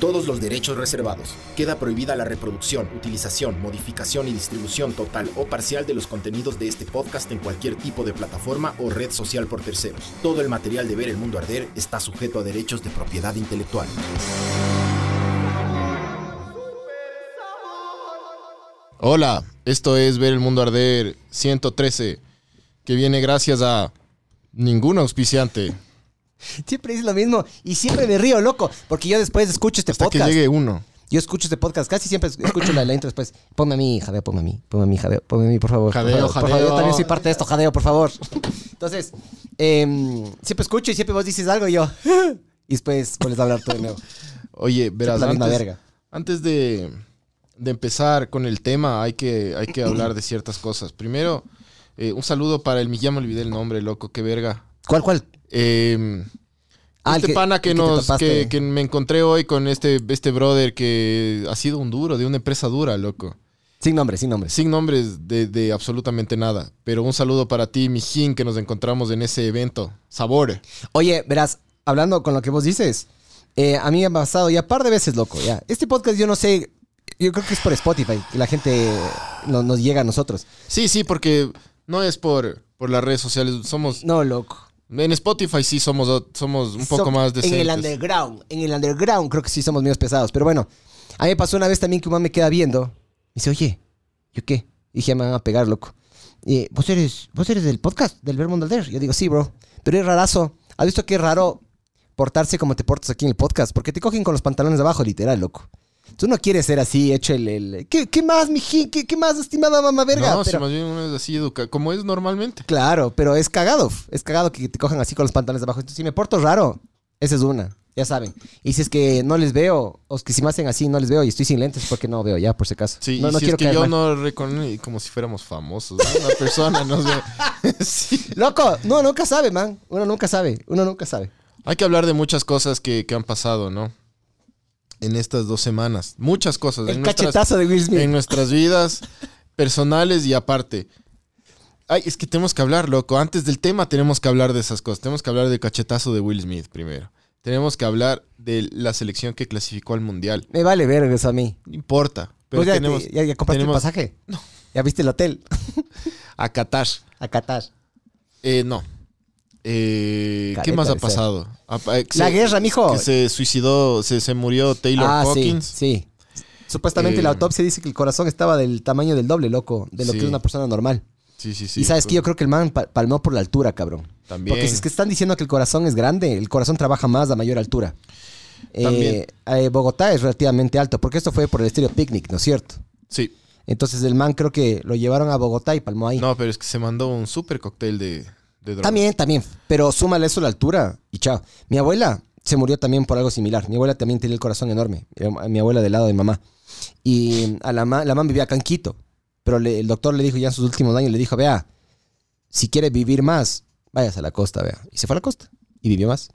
Todos los derechos reservados. Queda prohibida la reproducción, utilización, modificación y distribución total o parcial de los contenidos de este podcast en cualquier tipo de plataforma o red social por terceros. Todo el material de Ver el Mundo Arder está sujeto a derechos de propiedad intelectual. Hola, esto es Ver el Mundo Arder 113, que viene gracias a ningún auspiciante. Siempre es lo mismo y siempre me río, loco, porque yo después escucho este Hasta podcast. que llegue uno. Yo escucho este podcast, casi siempre escucho la, la intro después. Ponme a mí, jadeo, ponme a mí, ponme a mí, jadeo, ponme a mí, por favor. por Jadeo, favor, por favor, jadeo. yo también soy parte de esto, jadeo, por favor. Entonces, em, siempre escucho y siempre vos dices algo y yo. Y después vuelves a hablar tú de nuevo. Oye, verás, antes, verga. antes de, de empezar con el tema, hay que, hay que hablar de ciertas cosas. Primero, eh, un saludo para el... Ya me olvidé el nombre, loco, qué verga. ¿Cuál, cuál? Eh, Ah, este que- pana que nos que, que me encontré hoy con este, este brother que ha sido un duro de una empresa dura, loco. Sin nombre, sin nombre. Sin nombres de, de absolutamente nada. Pero un saludo para ti, Mijín, que nos encontramos en ese evento. Sabor. Oye, verás, hablando con lo que vos dices, eh, a mí me ha pasado ya un par de veces, loco, ya. Este podcast yo no sé, yo creo que es por Spotify, que la gente no- nos llega a nosotros. Sí, sí, porque no es por, por las redes sociales. Somos. No, loco. En Spotify sí somos, somos un poco más En decentes. el underground, en el underground creo que sí somos medios pesados. Pero bueno, a mí me pasó una vez también que un man me queda viendo. Me dice, oye, ¿yo qué? Y dije, me van a pegar, loco. Y, ¿vos eres, vos eres del podcast, del Verbo Alder? Yo digo, sí, bro. Pero es rarazo. ¿Has visto es raro portarse como te portas aquí en el podcast? Porque te cogen con los pantalones abajo, literal, loco. Tú no quieres ser así, hecho el... el- ¿Qué, qué más, mijín? ¿Qué, ¿Qué más, estimada mamá verga? No, Pero- más bien uno es así educado, como es normalmente. Claro, pero es cagado. Es cagado que te cojan así con los pantalones abajo. Entonces, si me porto raro, esa es una. Ya saben. Y si es que no les veo, o que si me hacen así no les veo y estoy sin lentes porque no veo, ya, por si acaso. Sí, no, y no si quiero es que yo mal. no reconozco como si fuéramos famosos. ¿no? Una persona no sé. Sí. Loco, no, nunca sabe, man. Uno nunca sabe. Uno nunca sabe. Hay que hablar de muchas cosas que, que han pasado, ¿no? En estas dos semanas. Muchas cosas. El en nuestras- cachetazo de Will Smith. en nuestras vidas personales y aparte. Ay, es que tenemos que hablar, loco. Antes del tema tenemos que hablar de esas cosas. Tenemos que hablar del cachetazo de Will Smith primero. Tenemos que hablar de la selección que clasificó al mundial. Me vale ver eso a mí. No importa. Pero ¿Vos ya, tenemos ya, ya compraste tenemos el pasaje? No. ¿Ya viste el hotel? a Qatar. A Qatar. Eh, no. Eh, ¿Qué más ha ser. pasado? Ah, eh, La guerra, mijo. Que se suicidó, se, se murió Taylor ah, sí, Hawkins. sí. Supuestamente Eh, la autopsia dice que el corazón estaba del tamaño del doble, loco, de lo Sí. que es una persona normal. Sí, sí, sí. y sabes que yo creo que el man pa- palmó por la altura, cabrón. También. Porque si es que están diciendo que el corazón es grande, el corazón trabaja más a mayor altura. Eh, También. eh, Bogotá es relativamente alto, porque esto fue por el estéreo picnic, ¿no es cierto? Sí. Entonces el man creo que lo llevaron a Bogotá y palmó ahí. No, pero es que se mandó un super cóctel de, de drogas. También, también. Pero súmale eso a la altura y chao. Mi abuela se murió también por algo similar. Mi abuela también tenía el corazón enorme. Mi abuela del lado de mamá. Y a la, ma- la mamá vivía acá en Quito. Pero le- el doctor le dijo ya en sus últimos años, le dijo, vea, si quiere vivir más, váyase a la costa, vea. Y se fue a la costa. Y vivió más.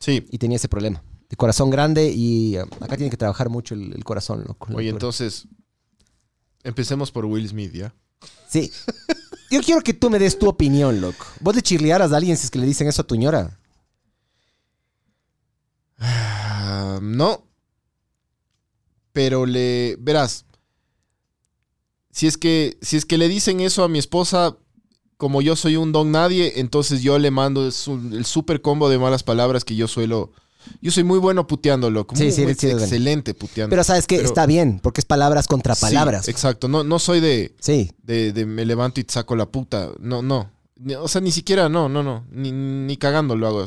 Sí. Y tenía ese problema. De corazón grande y eh, acá tiene que trabajar mucho el, el corazón, loco. Oye, altura. entonces, empecemos por Will Smith, ¿ya? Sí. Yo quiero que tú me des tu opinión, loco. Vos le chirlearas a alguien si es que le dicen eso a tu ñora. Ah, no. Pero le. Verás. Si es que. Si es que le dicen eso a mi esposa. Como yo soy un don nadie, entonces yo le mando el super combo de malas palabras que yo suelo. Yo soy muy bueno puteando, loco. Sí, muy, sí, muy sí, bueno. excelente puteando. Pero sabes que está bien, porque es palabras contra palabras. exacto. No, no soy de, Sí. de, de me levanto y te saco la puta. No, no. O sea, ni siquiera, no, no, no. Ni, ni cagando lo hago.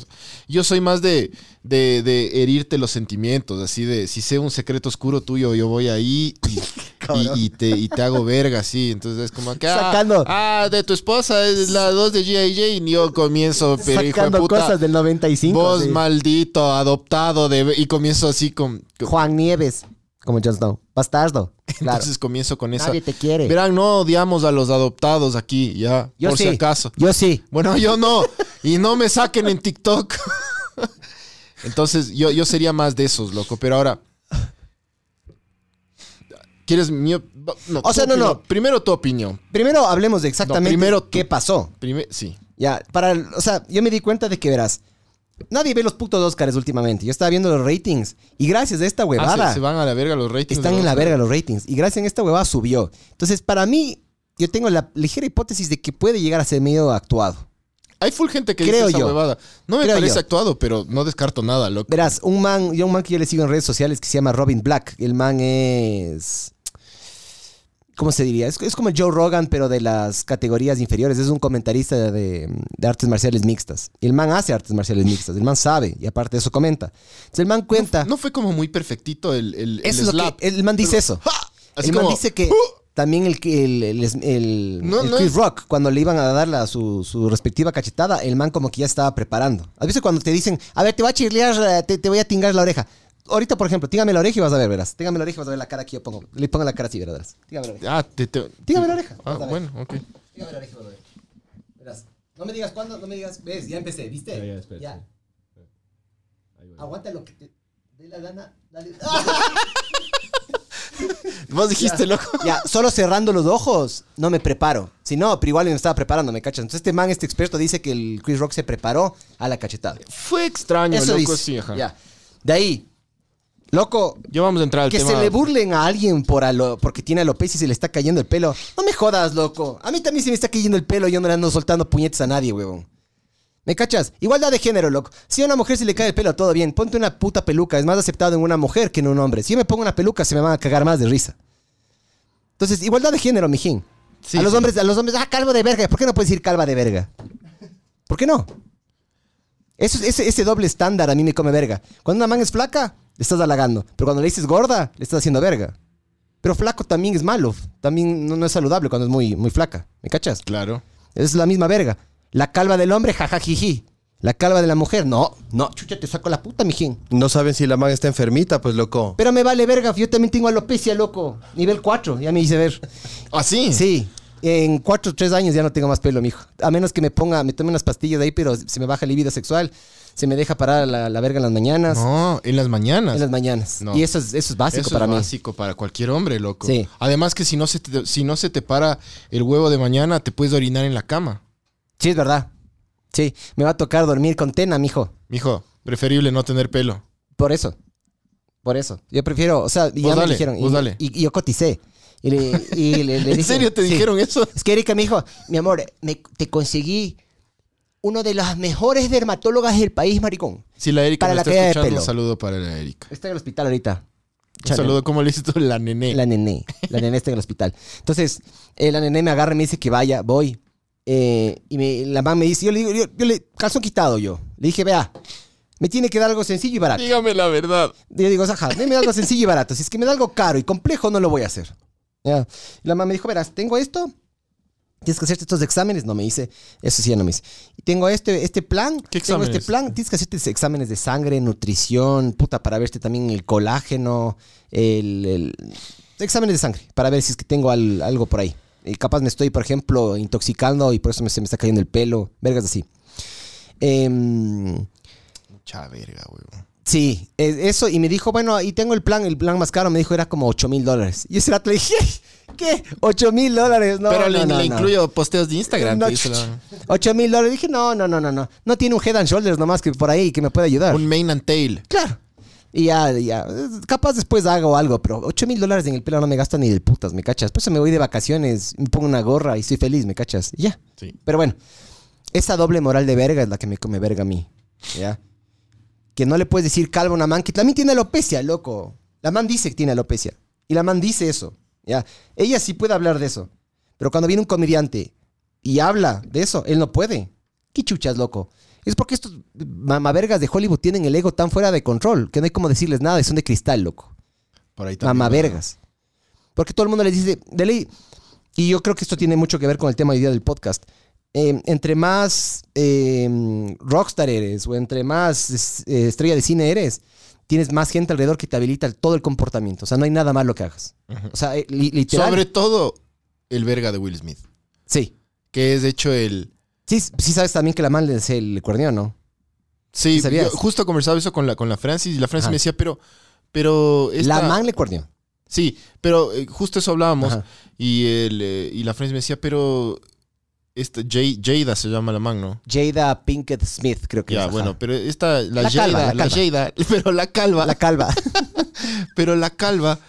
Yo soy más de, de, de herirte los sentimientos. Así de, si sé un secreto oscuro tuyo, yo voy ahí y, y, y te, y te hago verga, así. Entonces es como que. Ah, Sacando- ah, de tu esposa es la 2 de G.I.J. Y yo comienzo, pero hijo de puta. cosas del 95. Vos sí. maldito, adoptado. De, y comienzo así con. Juan Nieves, como Jon Snow. Bastardo. Claro. Entonces comienzo con esa. Nadie te quiere. Verán, no odiamos a los adoptados aquí, ya. Yo por sí. si acaso. Yo sí. Bueno, yo no. Y no me saquen en TikTok. Entonces, yo, yo sería más de esos, loco. Pero ahora. ¿Quieres mi no, O sea, no, no. Primero tu opinión. Primero hablemos de exactamente No, primero qué pasó. Prime- sí. Ya, para, o sea, yo me di cuenta de que verás. Nadie ve los putos Oscars últimamente. Yo estaba viendo los ratings y gracias a esta Ah, huevada se, se van a la verga los ratings. están en la verga los ratings y gracias a esta huevada subió. Entonces, para mí, yo tengo la ligera hipótesis de que puede llegar a ser medio actuado. Hay full gente que Creo dice esa yo. huevada. No me Creo parece yo. actuado, pero no descarto nada, loco. Verás, un man, yo un man que yo le sigo en redes sociales que se llama Robin Black. El man es. ¿Cómo se diría? Es, es como el Joe Rogan, pero de las categorías inferiores. Es un comentarista de, de artes marciales mixtas. Y el man hace artes marciales mixtas. El man sabe y aparte de eso comenta. Entonces el man cuenta. No fue como muy perfectito el, el, el slap. que. El man dice eso. El man dice que. También el, el, el, el- No, el no Chris es- Rock, cuando le iban a dar la- su, su respectiva cachetada, el man como que ya estaba preparando. A veces cuando te dicen, a ver, te voy a chirlear, eh, te, te voy a tingar la oreja. Ahorita, por ejemplo, tíngame la oreja y vas a ver, verás. Tíngame la oreja y vas a ver la cara que yo pongo. Le pongo la cara así, verás. Tíngame la oreja. Ah, te, te- Dígame la oreja. Ah, Vas a ver. bueno, ok. Tíngame la oreja y vas a ver. Verás. No me digas cuándo, no me digas. ¿Ves? Ya empecé, ¿viste? Ya, ya, espera, Ya. Ahí. Aguanta lo que te dé la gana. Dale. Vos dijiste, loco. Ya, solo cerrando los ojos, no me preparo. Si no, pero igual me estaba preparando, ¿me cachas? Entonces este man, este experto, dice que el Chris Rock se preparó a la cachetada. Fue extraño, Eso loco, dice. sí, ajá. Ya. De ahí, loco, Ya vamos a entrar al que tema. se le burlen a alguien por alo- porque tiene alopecia y se le está cayendo el pelo. No me jodas, loco. A mí también se me está cayendo el pelo y yo no le ando soltando puñetes a nadie, huevón. ¿Me cachas? Igualdad de género, loco. Si a una mujer se le cae el pelo, todo bien. Ponte una puta peluca. Es más aceptado en una mujer que en un hombre. Si yo me pongo una peluca, se me van a cagar más de risa. Entonces, igualdad de género, mijín. Sí, a los sí. hombres, a los hombres, ah, calvo de verga. ¿Por qué no puedes decir calva de verga? ¿Por qué no? Eso, ese, ese doble estándar a mí me come verga. Cuando una man es flaca, le estás halagando. Pero cuando le dices gorda, le estás haciendo verga. Pero flaco también es malo. También no, no es saludable cuando es muy, muy flaca. ¿Me cachas? Claro. Es la misma verga. La calva del hombre, jajajiji. La calva de la mujer, no. No, chucha, te saco la puta, mijín. No saben si la man está enfermita, pues loco. Pero me vale verga, yo también tengo alopecia, loco. Nivel 4, ya me hice ver. ¿Ah, sí? Sí, en 4 o 3 años ya no tengo más pelo, mijo. A menos que me ponga, me tome unas pastillas de ahí, pero se me baja el libido sexual. Se me deja parar la, la verga en las mañanas. No, en las mañanas. En las mañanas. No. Y eso es, eso es básico Eso para es mí. básico para cualquier hombre, loco. Sí. Además que si no, se te, si no se te para el huevo de mañana, te puedes orinar en la cama. Sí, es verdad. Sí, me va a tocar dormir con tena, mijo. Mijo, preferible no tener pelo. Por eso. Por eso. Yo prefiero, o sea, ya me dale, dijeron. vos y, dale. y- y yo coticé. Y le, y le- le ¿En dije- serio te sí. dijeron eso? Es que Erika me dijo, mi amor, me- te conseguí uno de las mejores dermatólogas del país, maricón. Si la Erika Para me la está caída de escuchando, pelo. un saludo para la Erika. Está en el hospital ahorita. Un saludo, ¿cómo le dices tú? La nené. La nené. La nené está en el hospital. Entonces, eh, la nené me agarra y me dice que vaya, voy. Eh, y me- la mamá me dice, yo le digo, yo, yo le, calzón quitado yo. Le dije, vea, me tiene que dar algo sencillo y barato. Dígame la verdad. Yo digo, ajá, deme algo sencillo y barato. Si es que me da algo caro y complejo, no lo voy a hacer. Ya. Y la mamá me dijo, verás, tengo esto. Tienes que hacerte estos exámenes. No me hice. Eso sí, ya no me hice. Y tengo este, este plan. ¿Qué Tengo este plan. Tienes que hacerte exámenes de sangre, nutrición, puta, para verte también el colágeno, el, el- exámenes de sangre, para ver si es que tengo al- algo por ahí. Y capaz me estoy, por ejemplo, intoxicando y por eso me- se me está cayendo el pelo. Vergas así. Em, Mucha verga, huevo. Sí, es- eso, y me dijo, bueno, y tengo el plan, el plan más caro, me dijo, era como 8 mil dólares. Y ese rato le dije, ¿qué? 8 mil dólares, no, Pero no, le, no, le no. incluyo posteos de Instagram. No, te dice la- 8 mil dólares. Dije, no, no, no, no, no. No tiene un head and shoulders nomás que por ahí que me pueda ayudar. Un main and tail. Claro. Y ya, ya. Capaz después hago algo, pero 8 mil dólares en el pelo no me gasto ni del putas, ¿me cachas? Pues me voy de vacaciones, me pongo una gorra y soy feliz, ¿me cachas? Y ya. Sí. Pero bueno, esa doble moral de verga es la que me come verga a mí. ¿Ya? Que no le puedes decir calvo a una man que también tiene alopecia, loco. La man dice que tiene alopecia. Y la man dice eso. ¿Ya? Ella sí puede hablar de eso. Pero cuando viene un comediante y habla de eso, él no puede. ¿Qué chuchas, loco? Es porque estos mamavergas de Hollywood tienen el ego tan fuera de control que no hay como decirles nada, son de cristal, loco. Por ahí también. Mamavergas. Porque todo el mundo les dice, de ley, y yo creo que esto tiene mucho que ver con el tema hoy día del podcast. Eh, entre más eh, rockstar eres o entre más es- eh, estrella de cine eres, tienes más gente alrededor que te habilita todo el comportamiento. O sea, no hay nada malo que hagas. O sea, eh, li- literal. Sobre todo el verga de Will Smith. Sí. Que es de hecho el. sí. Sí sabes también que la man le, se le cuernió, ¿no? Sí, yo justo conversaba eso con la, con la Francis y la Francis Ajá. me decía, pero, pero esta- La man le cuernió. Sí, pero eh, justo eso hablábamos Ajá. y, el, eh, y la Francis me decía, pero esta Jay- Jada se llama la man, ¿no? Jada Pinkett Smith, creo que Ya, es. bueno, ajá. pero esta, la, La Jada, calva, la la, calva. Jada, pero la calva, La calva. pero la calva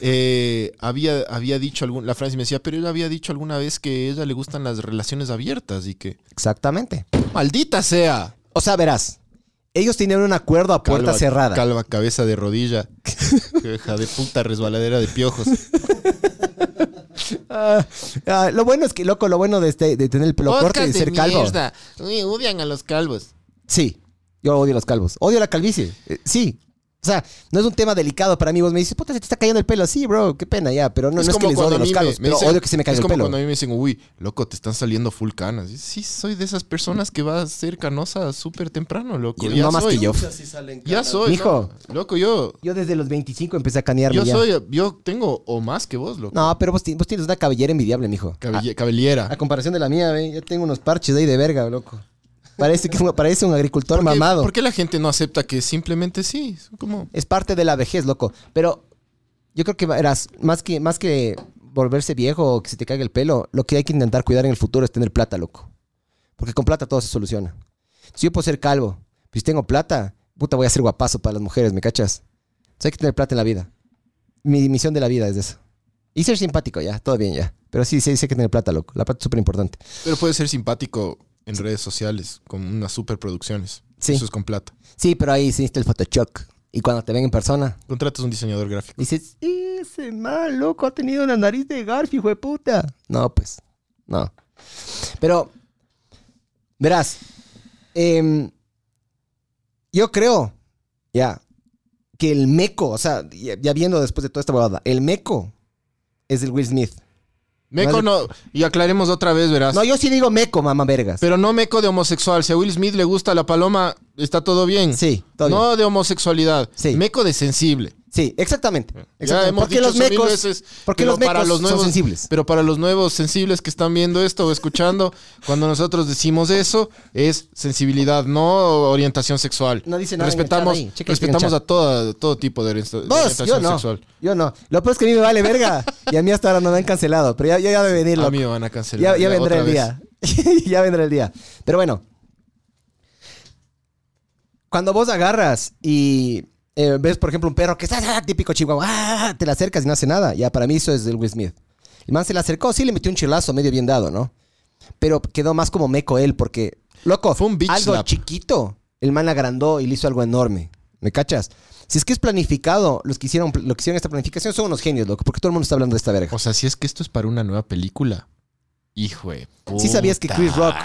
eh, había, había dicho algún, la Francis me decía, pero ella había dicho alguna vez que a ella le gustan las relaciones abiertas y que, Exactamente. maldita sea. O sea, verás. Ellos tenían un acuerdo a puerta Calva- cerrada. Calva, cabeza de rodilla. Hija de puta resbaladera de piojos. Ah, ah, lo bueno es que, loco, lo bueno de, este, de tener el pelo corto y de ser calvo. Uy, odian a los calvos. Sí, yo odio los calvos. Odio la calvicie. Eh, sí. O sea, no es un tema delicado para mí. Vos me dices, puta, se te está cayendo el pelo. Sí, bro, qué pena ya. Pero no, no es que les a los calvos. me- me pero dicen- odio que se me caiga Es el como pelo. cuando a mí me dicen, uy, loco, te están saliendo full canas. Y Sí, soy de esas personas que va a ser canosa súper temprano, loco. Y Ya no más soy. que yo. Ya soy. Mijo. ¿no? Loco, yo. Yo desde los 25 empecé a canearme Yo ya. soy, yo tengo o más que vos, loco. No, pero vos, vos tienes una cabellera envidiable, mijo. Cabelle- cabellera. A, a comparación de la mía, ve, yo tengo unos parches ahí de verga, loco. Parece que parece un agricultor ¿Por qué, mamado. por qué la gente no acepta que simplemente sí? Es parte de la vejez, loco. Pero yo creo que verás, más que, más que volverse viejo o que se te caiga el pelo, lo que hay que intentar cuidar en el futuro es tener plata, loco. Porque con plata todo se soluciona. Si yo puedo ser calvo, pues si tengo plata, puta, voy a ser guapazo para las mujeres, ¿me cachas? Entonces hay que tener plata en la vida. Mi misión de la vida es eso. Y ser simpático, ya, todo bien, ya. Pero sí, sí, sí hay que tener plata, loco. La plata es súper importante. Pero puede ser simpático en redes sociales, con unas superproducciones. Sí. Eso es con plata. Sí, pero ahí hiciste el Photoshop. Y cuando te ven en persona, Contratas un diseñador gráfico. Dices, ese mal, loco, ha tenido la nariz de Garfi, hijo de puta. No, pues, no. Pero, verás, em, yo creo, ya, que el meco, o sea, ya, ya viendo después de toda esta huevada, el meco es el Will Smith. Meco no, y aclaremos otra vez, verás. No, yo sí digo meco, mamá vergas. Pero no meco de homosexual. Si a Will Smith le gusta la paloma, está todo bien. sí, todo bien. no de homosexualidad. Sí. Meco de sensible. Sí, exactamente. Exactamente. hemos porque dicho los mecos, veces, porque los mecos para los nuevos, son sensibles. Pero para los nuevos sensibles que están viendo esto o escuchando, cuando nosotros decimos eso, es sensibilidad, no orientación sexual. No dice nada en el Respetamos, chat ahí. El respetamos chat. a toda, todo tipo de, Vos, orientación yo no. sexual. Yo no. Lo peor es que a mí me vale verga. y a mí hasta ahora no me han cancelado. Pero ya, ya, ya venir, A mí me van a cancelar. Ya, ya vendrá el día. ya vendrá el día. Pero bueno. Cuando vos agarras y eh, ves, por ejemplo, un perro que está ah, típico chihuahua, ah, te le acercas y no hace nada. Ya, para mí eso es el Will Smith. El man se le acercó, sí le metió un chilazo medio bien dado, ¿no? Pero quedó más como meco él porque, loco, Fue un algo slap. chiquito, el man agrandó y le hizo algo enorme. ¿Me cachas? Si es que es planificado, los que hicieron, lo que hicieron esta planificación son unos genios, loco, porque todo el mundo está hablando de esta verga. O sea, si es que esto es para una nueva película. Hijo de Sí sabías que puta. Chris Rock,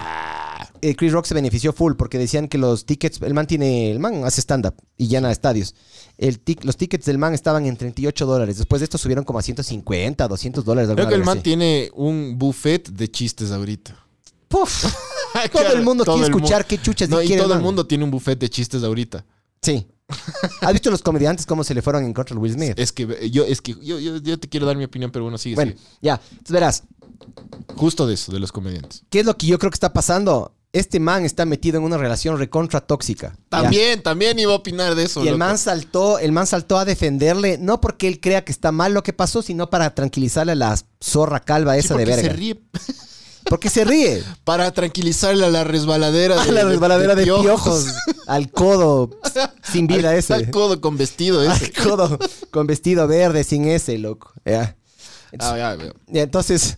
eh, Chris Rock se benefició full porque decían que los tickets, el man tiene, el man hace stand-up y llena estadios. El tic- los tickets del man estaban en 38 dólares. Después de esto subieron como a 150, 200 dólares. Creo que el man así. tiene un buffet de chistes ahorita. Puf. Todo el mundo Todo quiere el mu- escuchar qué chuchas No, y quiere todo el mundo tiene un buffet de chistes ahorita. Sí. ¿Has visto los comediantes cómo se le fueron en contra de Will Smith? Es que eh, yo, es que yo, yo, yo te quiero dar mi opinión, pero bueno, sigue, Bueno, sigue. ya. Entonces verás, Justo de eso, de los comediantes. ¿qué es lo que yo creo que está pasando? Este man está metido en una relación recontra tóxica. También, también iba a opinar de eso. Y el loco. man saltó, el man saltó a defenderle, no porque él crea que está mal lo que pasó, sino para tranquilizarle a la zorra calva Sí, esa de porque verga. se ríe Porque se ríe. para tranquilizarle a la resbaladera A de, la resbaladera de, piojos. piojos. Al codo sin vida Al- ese. Al codo con vestido ese. Al codo con vestido verde sin ese, loco. Ah, ya, veo. Ya, Entonces,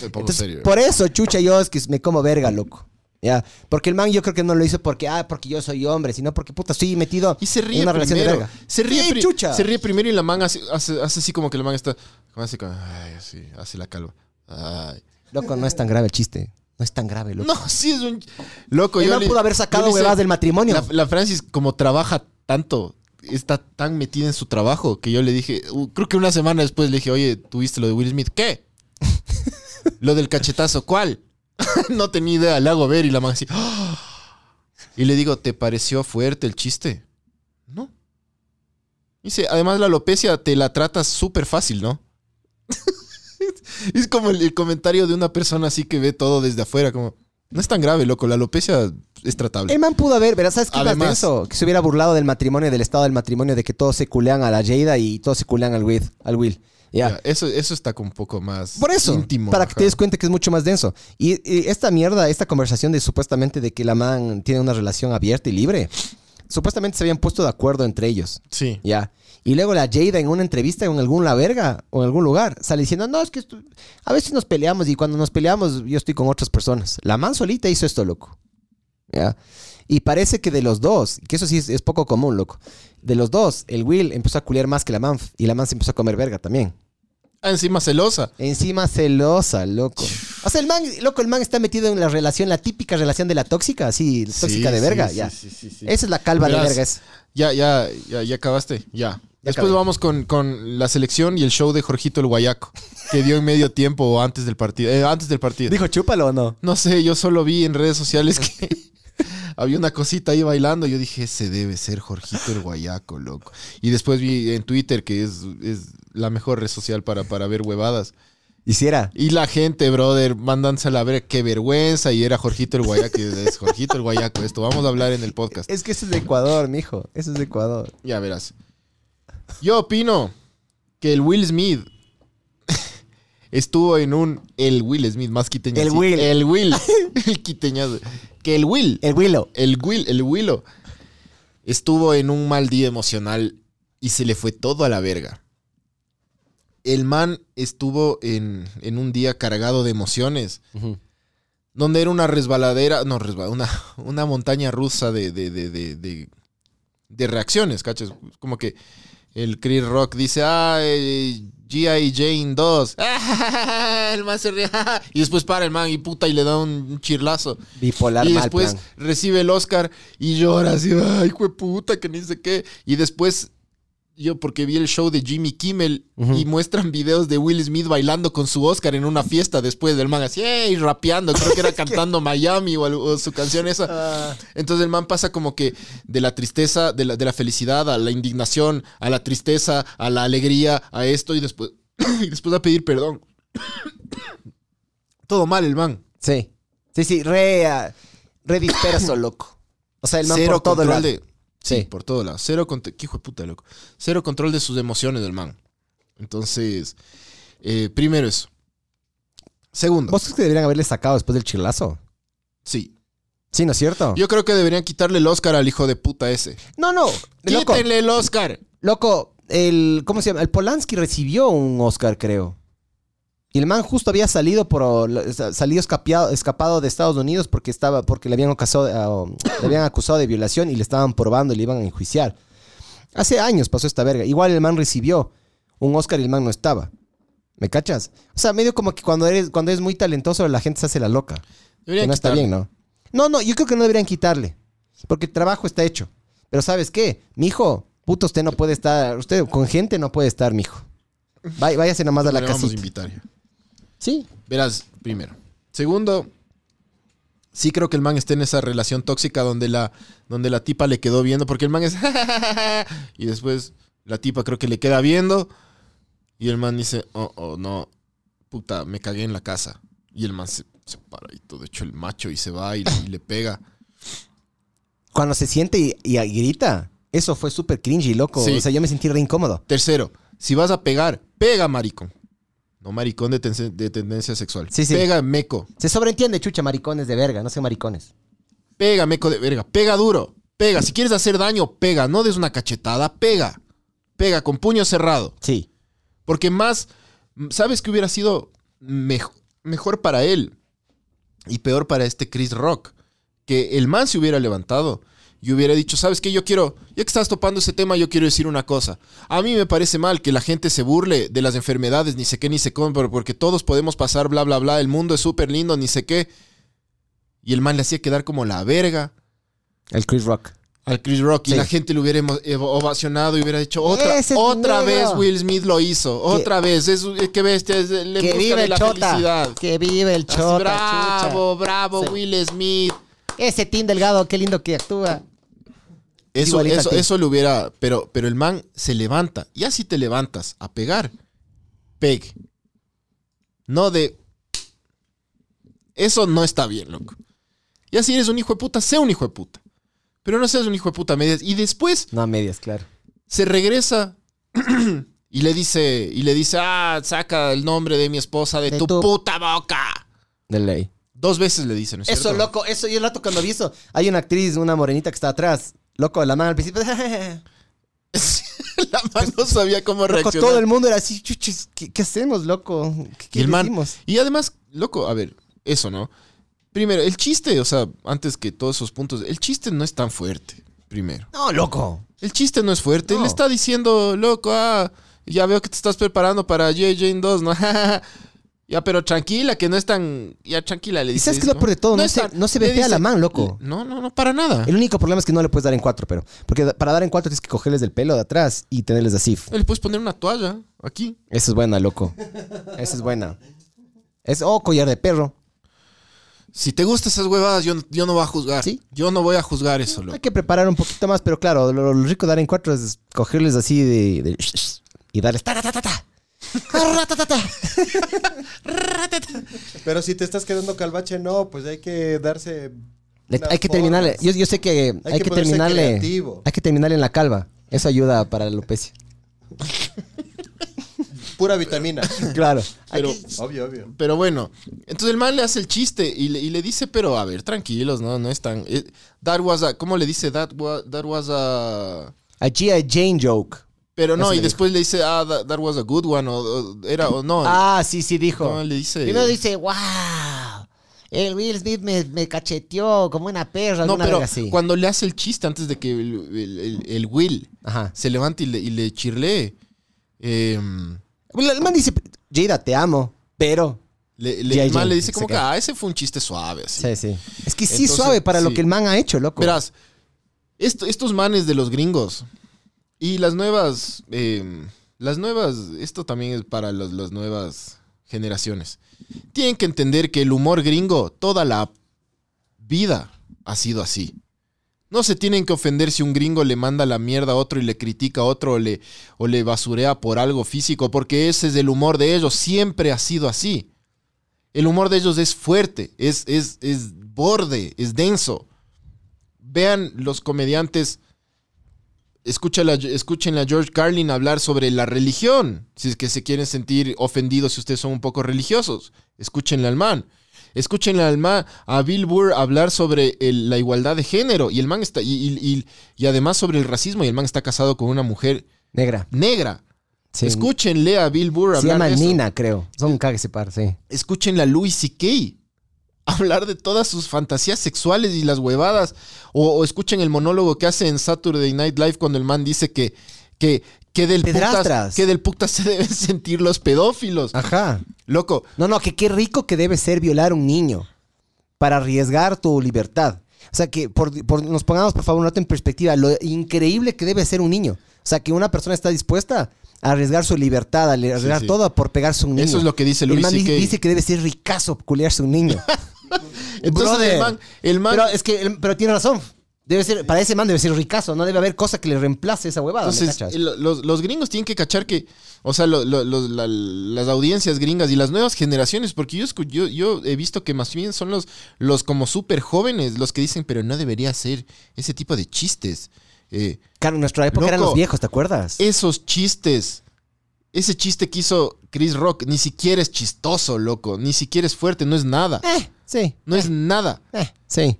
entonces por eso, chucha, yo es que me como verga, loco. Ya, porque el man yo creo que no lo hizo porque, ah, porque yo soy hombre, sino porque, puta, estoy metido Y se ríe en una relación de verga. Se ríe, chucha. se ríe primero y la man hace, hace, hace así como que la man está. Como así, como, ay, así, así la calva. Ay. Loco, no es tan grave el chiste. No es tan grave, loco. No, sí es un. Loco, el yo. man le- pudo haber yo sacado le del matrimonio. La, la Francis, como trabaja tanto, está tan metida en su trabajo que yo le dije, uh, creo que una semana después le dije, oye, ¿tuviste lo de Will Smith? ¿Qué? lo del cachetazo, ¿cuál? no tenía idea, le hago ver y la man así. "Ah". Y le digo, ¿te pareció fuerte el chiste? No. Dice, además la alopecia te la tratas súper fácil, ¿no? es como el, el comentario de una persona así que ve todo desde afuera, como, No es tan grave, loco. La alopecia es tratable. El man pudo haber, ¿verdad? ¿Sabes qué más? Que se hubiera burlado del matrimonio, del estado del matrimonio, de que todos se culean a la Jada y todos se culean al Will. Al Will. Ya. Eso, eso está un poco más Por eso, íntimo. para que te des cuenta que es mucho más denso. Y, y esta mierda, esta conversación de supuestamente de que la man tiene una relación abierta y libre, supuestamente se habían puesto de acuerdo entre ellos. Sí. Ya. Y luego la Jada en una entrevista en algún la verga o en algún lugar sale diciendo, no, es que esto- a veces nos peleamos y cuando nos peleamos yo estoy con otras personas. La man solita hizo esto, loco. ¿Ya? Y parece que de los dos, que eso sí es, es poco común, loco. De los dos, el Will empezó a culiar más que la man y la man se empezó a comer verga también. Ah, encima celosa. Encima celosa, loco. O sea, el man, loco, el man está metido en la relación, la típica relación de la tóxica, así, tóxica Sí, de verga, sí, ya. sí, sí, sí, sí. Esa es la calva de verga. Es. Ya, ya, ya, ya acabaste. Ya. Después acabé. vamos con, con la selección y el show de Jorgito el Guayaco, que dio en medio tiempo o antes del partido. eh, antes del partido. Dijo, chúpalo o no. No sé, yo solo vi en redes sociales que había una cosita ahí bailando. Yo dije, ese debe ser Jorgito el Guayaco, loco. Y después vi en Twitter, que es, es la mejor red social para, para ver huevadas. Hiciera. Y la gente, brother, mandándose a la ver, qué vergüenza. Y era Jorgito el Guayaco. y Es Jorgito el Guayaco esto. Vamos a hablar en el podcast. Es que eso es de Ecuador, mijo. Eso es de Ecuador. Ya verás. Yo opino que el Will Smith estuvo en un. El Will Smith, más quiteñazo. El sí, Will. El Will. el quiteñazo. Que el Will. El Willow. El Will, el Willow. Estuvo en un mal día emocional y se le fue todo a la verga. El man estuvo en, en un día cargado de emociones donde era una resbaladera, no, una, una montaña rusa de, de, de, de, reacciones, ¿cachas? Como que el Chris Rock dice, ah, eh, G.I. Jane 2, el man se ríe, y después para el man y puta y le da un chirlazo. Bipolar y mal después plan. recibe el Oscar y llora así, ay, hijo puta, que ni sé qué. Y después, yo porque vi el show de Jimmy Kimmel y muestran videos de Will Smith bailando con su Oscar en una fiesta después del man así, ey, rapeando, creo que era cantando Miami o, su canción esa. Ah. Entonces el man pasa como que de la tristeza, de la, de la felicidad a la indignación, a la tristeza, a la alegría, a esto y después, y después a pedir perdón. Todo mal el man. Sí. Sí, sí, re, ah, re disperso, loco. O sea, el man Cero por todo lado. de... Sí, Sí. por todo lado. Cero control... ¿Qué hijo de puta, loco? Cero control de sus emociones del man. Entonces, eh, primero eso. Segundo, ¿Vos crees que deberían haberle sacado después del chirlazo? sí. Sí, ¿no es cierto? Yo creo que deberían quitarle el Oscar al hijo de puta ese. No, no. Loco, ¡Quítenle el Oscar! loco, el, ¿cómo se llama? El Polanski recibió un Oscar, creo. Y el man justo había salido por salido escapado de Estados Unidos porque estaba porque le habían acusado, ah, le habían acusado de violación y le estaban probando y le iban a enjuiciar. Hace años pasó esta verga. Igual el man recibió un Oscar y el man no estaba. ¿Me cachas? O sea, medio como que cuando eres cuando eres muy talentoso la gente se hace la loca. Deberían Que no está bien, ¿no? No, no, yo creo que no deberían quitarle. Porque el trabajo está hecho. Pero ¿sabes qué? Mijo, puto, usted no puede estar. Usted con gente no puede estar, mijo. Váyase nomás a la Le vamos a casita. invitar ya. Sí. Verás, primero. Segundo, sí creo que el man está en esa relación tóxica donde la, donde la tipa le quedó viendo, porque el man es... y después la tipa creo que le queda viendo y el man dice, oh, oh, no, puta, me cagué en la casa. Y el man se, se para y todo hecho el macho y se va y, y le pega. Cuando se siente y, y grita, eso fue súper cringy, loco. Sí. O sea, yo me sentí re incómodo. Tercero, si vas a pegar, pega maricón. No maricón de, ten- de tendencia sexual. Sí, sí. Pega meco. Se sobreentiende, chucha, maricones de verga, no sé maricones. Pega, meco de verga. Pega duro. Pega. Si quieres hacer daño, pega. No des una cachetada, pega. Pega con puño cerrado. Sí. Porque más, ¿sabes que hubiera sido mejo- mejor para él y peor para este Chris Rock? Que el man se hubiera levantado y hubiera dicho, ¿sabes qué? Yo quiero, ya que estás topando ese tema, yo quiero decir una cosa. A mí me parece mal que la gente se burle de las enfermedades, ni sé qué, ni sé cómo, pero porque todos podemos pasar, bla, bla, bla, el mundo es súper lindo, ni sé qué. Y el man le hacía quedar como la verga El Chris Rock. al Chris Rock y la gente le hubiera ovacionado y hubiera dicho otra, otra vez Will Smith lo hizo, otra vez, es que bestia, es, le Que vive el la chota. felicidad. Que vive el Así, chota, bravo, bravo, Sí. Will Smith. Ese Tim Delgado, qué lindo que actúa. Eso, eso, eso le hubiera, pero, pero el man se levanta. Y así te levantas a pegar. Pegue. No de. Eso no está bien, loco. Ya si eres un hijo de puta, sé un hijo de puta. Pero no seas un hijo de puta a medias. Y después No a medias, claro. se regresa y le dice, y le dice, ah, saca el nombre de mi esposa de, De tu, tu- puta boca. De ley. Dos veces le dice, ¿no es Eso, cierto? loco, eso yo el rato cuando vi eso. Hay una actriz, una morenita que está atrás. Loco, la mano al principio. La man no sabía cómo Loco, reaccionar. todo el mundo era así, chuches, ¿qué, qué hacemos, loco? ¿Qué, qué y el man, decimos? y además, loco, a ver, eso, ¿no? Primero, el chiste, o sea, antes que todos esos puntos, el chiste no es tan fuerte, primero. No, loco. El chiste no es fuerte. No. Le está diciendo, loco, ah, ya veo que te estás preparando para J. Jane 2, ¿no? ya, pero tranquila, que no es tan. Ya, tranquila, le ¿Y dice. sabes qué es lo peor de todo? No, se, tan- no se ve fea dice- la man, loco. No, no, no, para nada. El único problema es que no le puedes dar en cuatro, pero. Porque para dar en cuatro tienes que cogerles del pelo de atrás y tenerles así. Le puedes poner una toalla aquí. Esa es buena, loco. Esa es buena. Es, oh, collar de perro. Si te gustan esas huevadas, yo, yo no voy a juzgar. ¿Sí? Yo no voy a juzgar eso, loco. Hay que preparar un poquito más, pero claro, lo, lo rico de dar en cuatro es cogerles así de. de- y darles. ta, ta, ta, ta, ta. Pero si te estás quedando calvache, no, pues hay que darse. Le- hay que terminarle. Yo, yo sé que hay, que terminarle. creativo. Hay que terminarle en la calva. Eso ayuda para la alopecia. Pura vitamina. Claro. Pero, obvio, obvio. pero bueno, entonces el man le hace el chiste y le, y le dice, pero a ver, tranquilos, no, no es tan. eh, that was a. ¿Cómo le dice? That was, that was a. A G.I. Jane joke. Pero no, Eso y le después le dice, ah, that, that was a good one, o, o era, o no. Ah, sí, sí, dijo. no, le dice. Primero dice, wow. El Will Smith me, me cacheteó como una perra. no, pero así. cuando le hace el chiste antes de que el, el- el- el Will Ajá. se levante y le, y le chirlee, em, El man dice, Jada, te amo, pero... le, le- G.I. el man le dice como que, ah, ese fue un chiste suave, así. Sí, sí. Es que sí Entonces, suave para lo que el man ha hecho, loco. Verás, esto- estos manes de los gringos y las nuevas, eh, las nuevas, esto también es para los- las nuevas generaciones. Tienen que entender que el humor gringo toda la vida ha sido así. No se tienen que ofender si un gringo le manda la mierda a otro y le critica a otro o le, o le basurea por algo físico, porque ese es el humor de ellos. Siempre ha sido así. El humor de ellos es fuerte, es, es, es borde, es denso vean los comediantes, escúchala- escuchen a George Carlin hablar sobre la religión, si es que se quieren sentir ofendidos si ustedes son un poco religiosos, escúchenle al man. Escúchenle al man, a Bill Burr hablar sobre el- la igualdad de género y el man está, y, y- y- y además sobre el racismo y el man está casado con una mujer Negra. negra. Sí. Escúchenle a Bill Burr Se hablar llama de eso. Nina, creo. Son un cague ese par, sí. escúchenle a Louis C.K. hablar de todas sus fantasías sexuales y las huevadas. O, o escuchen el monólogo que hace en Saturday Night Live cuando el man dice que, que, que, del, putas, que del putas se deben sentir los pedófilos. Ajá. Loco, No, no, que qué rico que debe ser violar a un niño para arriesgar tu libertad. O sea, que por, por- nos pongamos, por favor, un rato en perspectiva, lo increíble que debe ser un niño. O sea, que una persona está dispuesta a arriesgar su libertad, a arriesgar sí. todo por pegarse a un niño. Eso es lo que dice El Louis man dice que debe ser ricazo culiarse a un niño. entonces Brother. el man, el man Pero es que, el- pero tiene razón. Debe ser, para ese man debe ser ricazo. No debe haber cosa que le reemplace esa huevada. ¿me Entonces, los, los gringos tienen que cachar que, o sea, lo- lo- los- la- las audiencias gringas y las nuevas generaciones, porque yo, yo, yo he visto que más bien son los, los como súper jóvenes los que dicen, pero no debería ser ese tipo de chistes. Eh, Claro, en nuestra época eran los viejos, ¿te acuerdas? esos chistes, ese chiste que hizo Chris Rock, ni siquiera es chistoso, loco, ni siquiera es fuerte, no es nada, Eh, sí. no es nada. Eh, sí.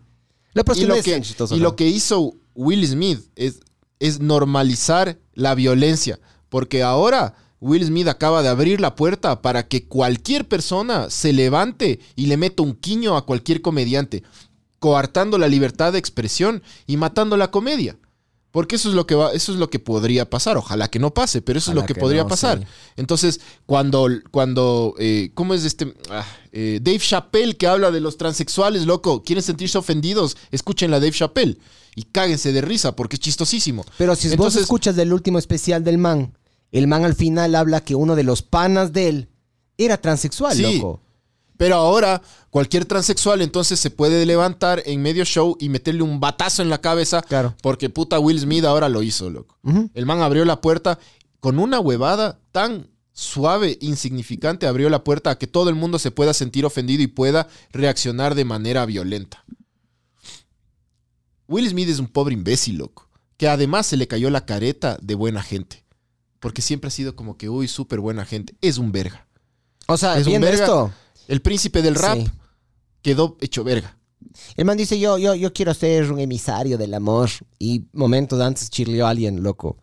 Y, lo que, chistoso, y ¿no? lo que hizo Will Smith es, es normalizar la violencia, porque ahora Will Smith acaba de abrir la puerta para que cualquier persona se levante y le meta un quiño a cualquier comediante, coartando la libertad de expresión y matando la comedia. Porque eso es lo que va, eso es lo que podría pasar. Ojalá que no pase, pero eso es lo que, que podría no, pasar. sí. Entonces, cuando, cuando, eh, ¿cómo es este? Ah, eh, Dave Chappelle que habla de los transexuales, loco, quieren sentirse ofendidos, escuchen a Dave Chappelle y cáguense de risa porque es chistosísimo. Pero si vos Entonces- escuchas del último especial del man, el man al final habla que uno de los panas de él era transexual, Sí. loco. Pero ahora, cualquier transexual entonces se puede levantar en medio show y meterle un batazo en la cabeza. Claro. Porque puta Will Smith ahora lo hizo, loco. El man abrió la puerta con una huevada tan suave, insignificante, abrió la puerta a que todo el mundo se pueda sentir ofendido y pueda reaccionar de manera violenta. Will Smith es un pobre imbécil, loco. Que además se le cayó la careta de buena gente. Porque siempre ha sido como que, uy, súper buena gente. Es un verga. O sea, Es un verga. esto, El príncipe del rap Sí. quedó hecho verga. el man dice, yo, yo, yo quiero ser un emisario del amor. Y momentos antes chirleó a alguien, loco.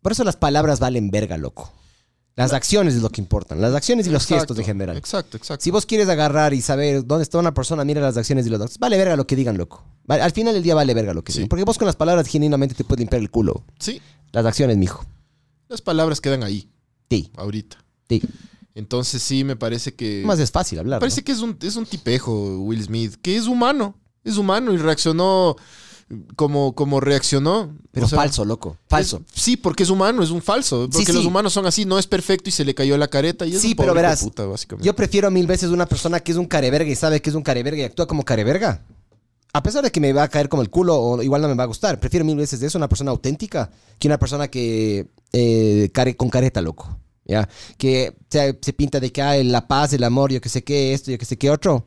Por eso las palabras valen verga, loco. Las acciones es lo que importan. Las acciones y los gestos en general. Exacto, exacto. Si vos quieres agarrar y saber dónde está una persona, mira las acciones y los actos. Vale verga lo que digan, loco. Vale- al final del día vale verga lo que Sí. digan. Porque vos con las palabras genuinamente te puedes limpiar el culo. Sí, Las acciones, mijo. las palabras quedan ahí, Sí, ahorita. sí. Entonces sí, me parece que... Más es fácil hablar. Parece ¿no? que es un, es un tipejo, Will Smith, que es humano. Es humano y reaccionó como, como reaccionó. Pero O sea, falso, loco. Falso. es- sí, porque es humano, es un falso. Porque Sí, los sí. humanos son así, no es perfecto y se le cayó la careta. Y es Sí, un pero verás, puta, básicamente. Yo prefiero mil veces una persona que es un careverga y sabe que es un careverga y actúa como careverga. A pesar de que me va a caer como el culo o igual no me va a gustar. Prefiero mil veces de eso una persona auténtica que una persona que eh, care, con careta, loco. ¿Ya? Que se, se pinta de que hay la paz, el amor, yo que sé qué, esto, yo que sé qué otro.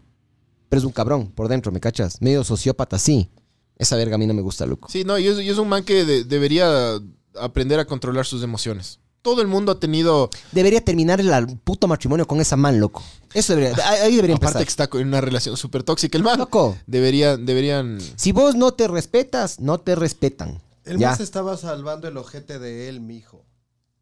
Pero es un cabrón por dentro, ¿me cachas? Medio sociópata, sí. Esa verga a mí no me gusta, loco. Sí, no, y es, y es un man que de- debería aprender a controlar sus emociones. Todo el mundo ha tenido... Debería terminar el puto matrimonio con esa man, loco. Eso debería, ahí debería Aparte empezar. que está en una relación súper tóxica el man. Loco. Deberían, deberían... Si vos no te respetas, no te respetan. El ya. más estaba salvando el ojete de él, mijo.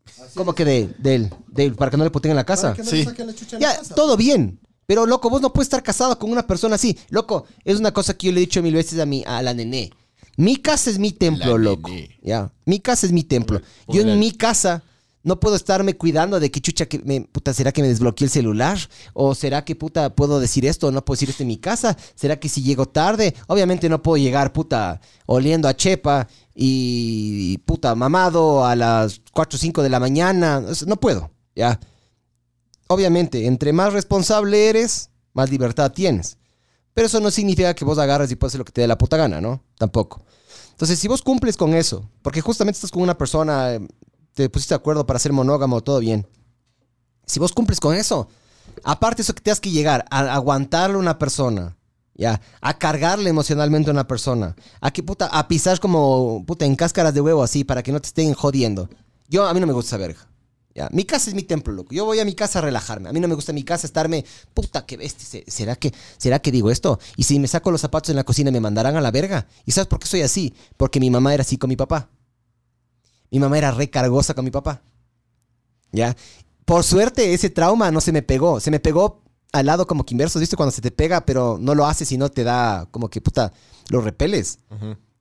Así ¿Cómo es. que de, de él? De él, para que no le puten en la casa. Para que no Sí. le saquen la chucha en la Ya, casa. todo bien. Pero, loco, vos no puedes estar casado con una persona así. Loco, es una cosa que yo le he dicho mil veces a, mi, a la nené. Mi casa es mi templo, La loco. nené. Ya. Mi casa es mi templo. Yo en mi casa no puedo estarme cuidando de que chucha, que me, puta, ¿será que me desbloqueé el celular? ¿O será que, puta, puedo decir esto o no puedo decir esto en mi casa? ¿Será que si llego tarde? Obviamente no puedo llegar, puta, oliendo a chepa y, puta, mamado a las 4 o 5 de la mañana. No puedo, ya. Obviamente, entre más responsable eres, más libertad tienes. Pero eso no significa que vos agarres y puedes hacer lo que te dé la puta gana, ¿no? Tampoco. Entonces, si vos cumples con eso, porque justamente estás con una persona, eh, te pusiste de acuerdo para ser monógamo, todo bien. Si vos cumples con eso, aparte eso que te has que llegar a aguantarle a una persona, ya, a cargarle emocionalmente a una persona, a que puta, a pisar como puta en cáscaras de huevo así para que no te estén jodiendo. Yo, a mí no me gusta esa verga. Ya, mi casa es mi templo, loco. Yo voy a mi casa a relajarme. A mí no me gusta mi casa estarme, puta, qué bestia. Se- ¿Será que, ¿Será que digo esto? Y si me saco los zapatos en la cocina, me mandarán a la verga. ¿Y sabes por qué soy así? Porque mi mamá era así con mi papá. Mi mamá era recargosa con mi papá. ¿Ya? Por suerte, ese trauma no se me pegó. Se me pegó al lado como que inverso, ¿viste? Cuando se te pega, pero no lo haces y no te da como que, puta, lo repeles.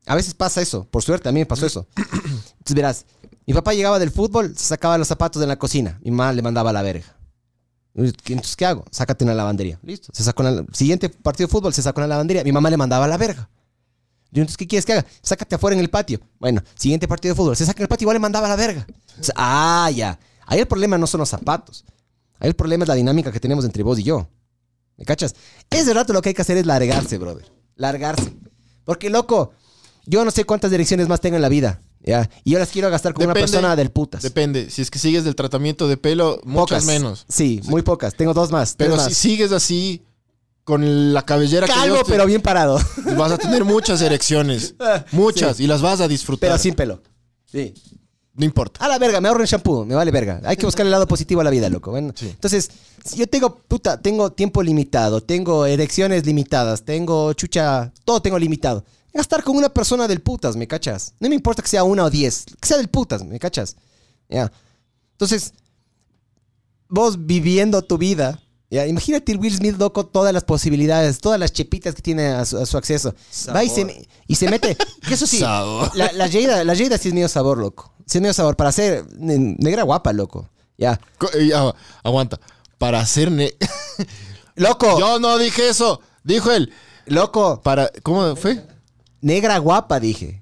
A veces pasa eso. Por suerte, a mí me pasó eso. Entonces, verás, mi papá llegaba del fútbol, se sacaba los zapatos en la cocina. Mi mamá le mandaba a la verga. Entonces, ¿qué hago? Sácate una lavandería. Listo. Se sacó una, siguiente partido de fútbol, se sacó una lavandería. Mi mamá le mandaba a la verga. Yo, entonces, ¿qué quieres que haga? Sácate afuera en el patio. Bueno, siguiente partido de fútbol. Se saca en el patio, igual le mandaba a la verga. Entonces, ah, ya. Ahí el problema no son los zapatos. Ahí el problema es la dinámica que tenemos entre vos y yo. ¿Me cachas? Ese rato lo que hay que hacer es largarse, brother. Largarse. Porque, loco, yo no sé cuántas direcciones más tengo en la vida. ¿ya? Y yo las quiero gastar con una persona del putas. Depende. Si es que sigues del tratamiento de pelo, muchas Pocas. menos. Sí, muy pocas. Tengo dos más. Pero si sigues así, con la cabellera que Calvo, te- pero bien parado. vas a tener muchas erecciones. Muchas. Y las vas a disfrutar. pero sin pelo. Sí. No importa. A la verga, me ahorro el shampoo, me vale verga. Hay que buscar el lado positivo a la vida, loco. Bueno, Sí. Entonces, si yo tengo, puta, tengo tiempo limitado, tengo erecciones limitadas, tengo chucha, todo tengo limitado. Gastar con una persona del putas, ¿me cachas? No me importa que sea una o diez, que sea del putas, ¿me cachas? Ya. Entonces, vos viviendo tu vida, imagínate el Will Smith, loco, todas las posibilidades, todas las chepitas que tiene a su, a su acceso. Va y se, y se mete, que eso sí, Sabor. la, la Jada, la Jada sí es medio sabor, loco. Sí es medio sabor. Para ser ne- negra guapa, loco. Ya. Eh, ya, aguanta. Para hacer... ne- Loco, Yo no dije eso. Dijo él. loco. Para... ¿Cómo fue? Negra guapa, dije.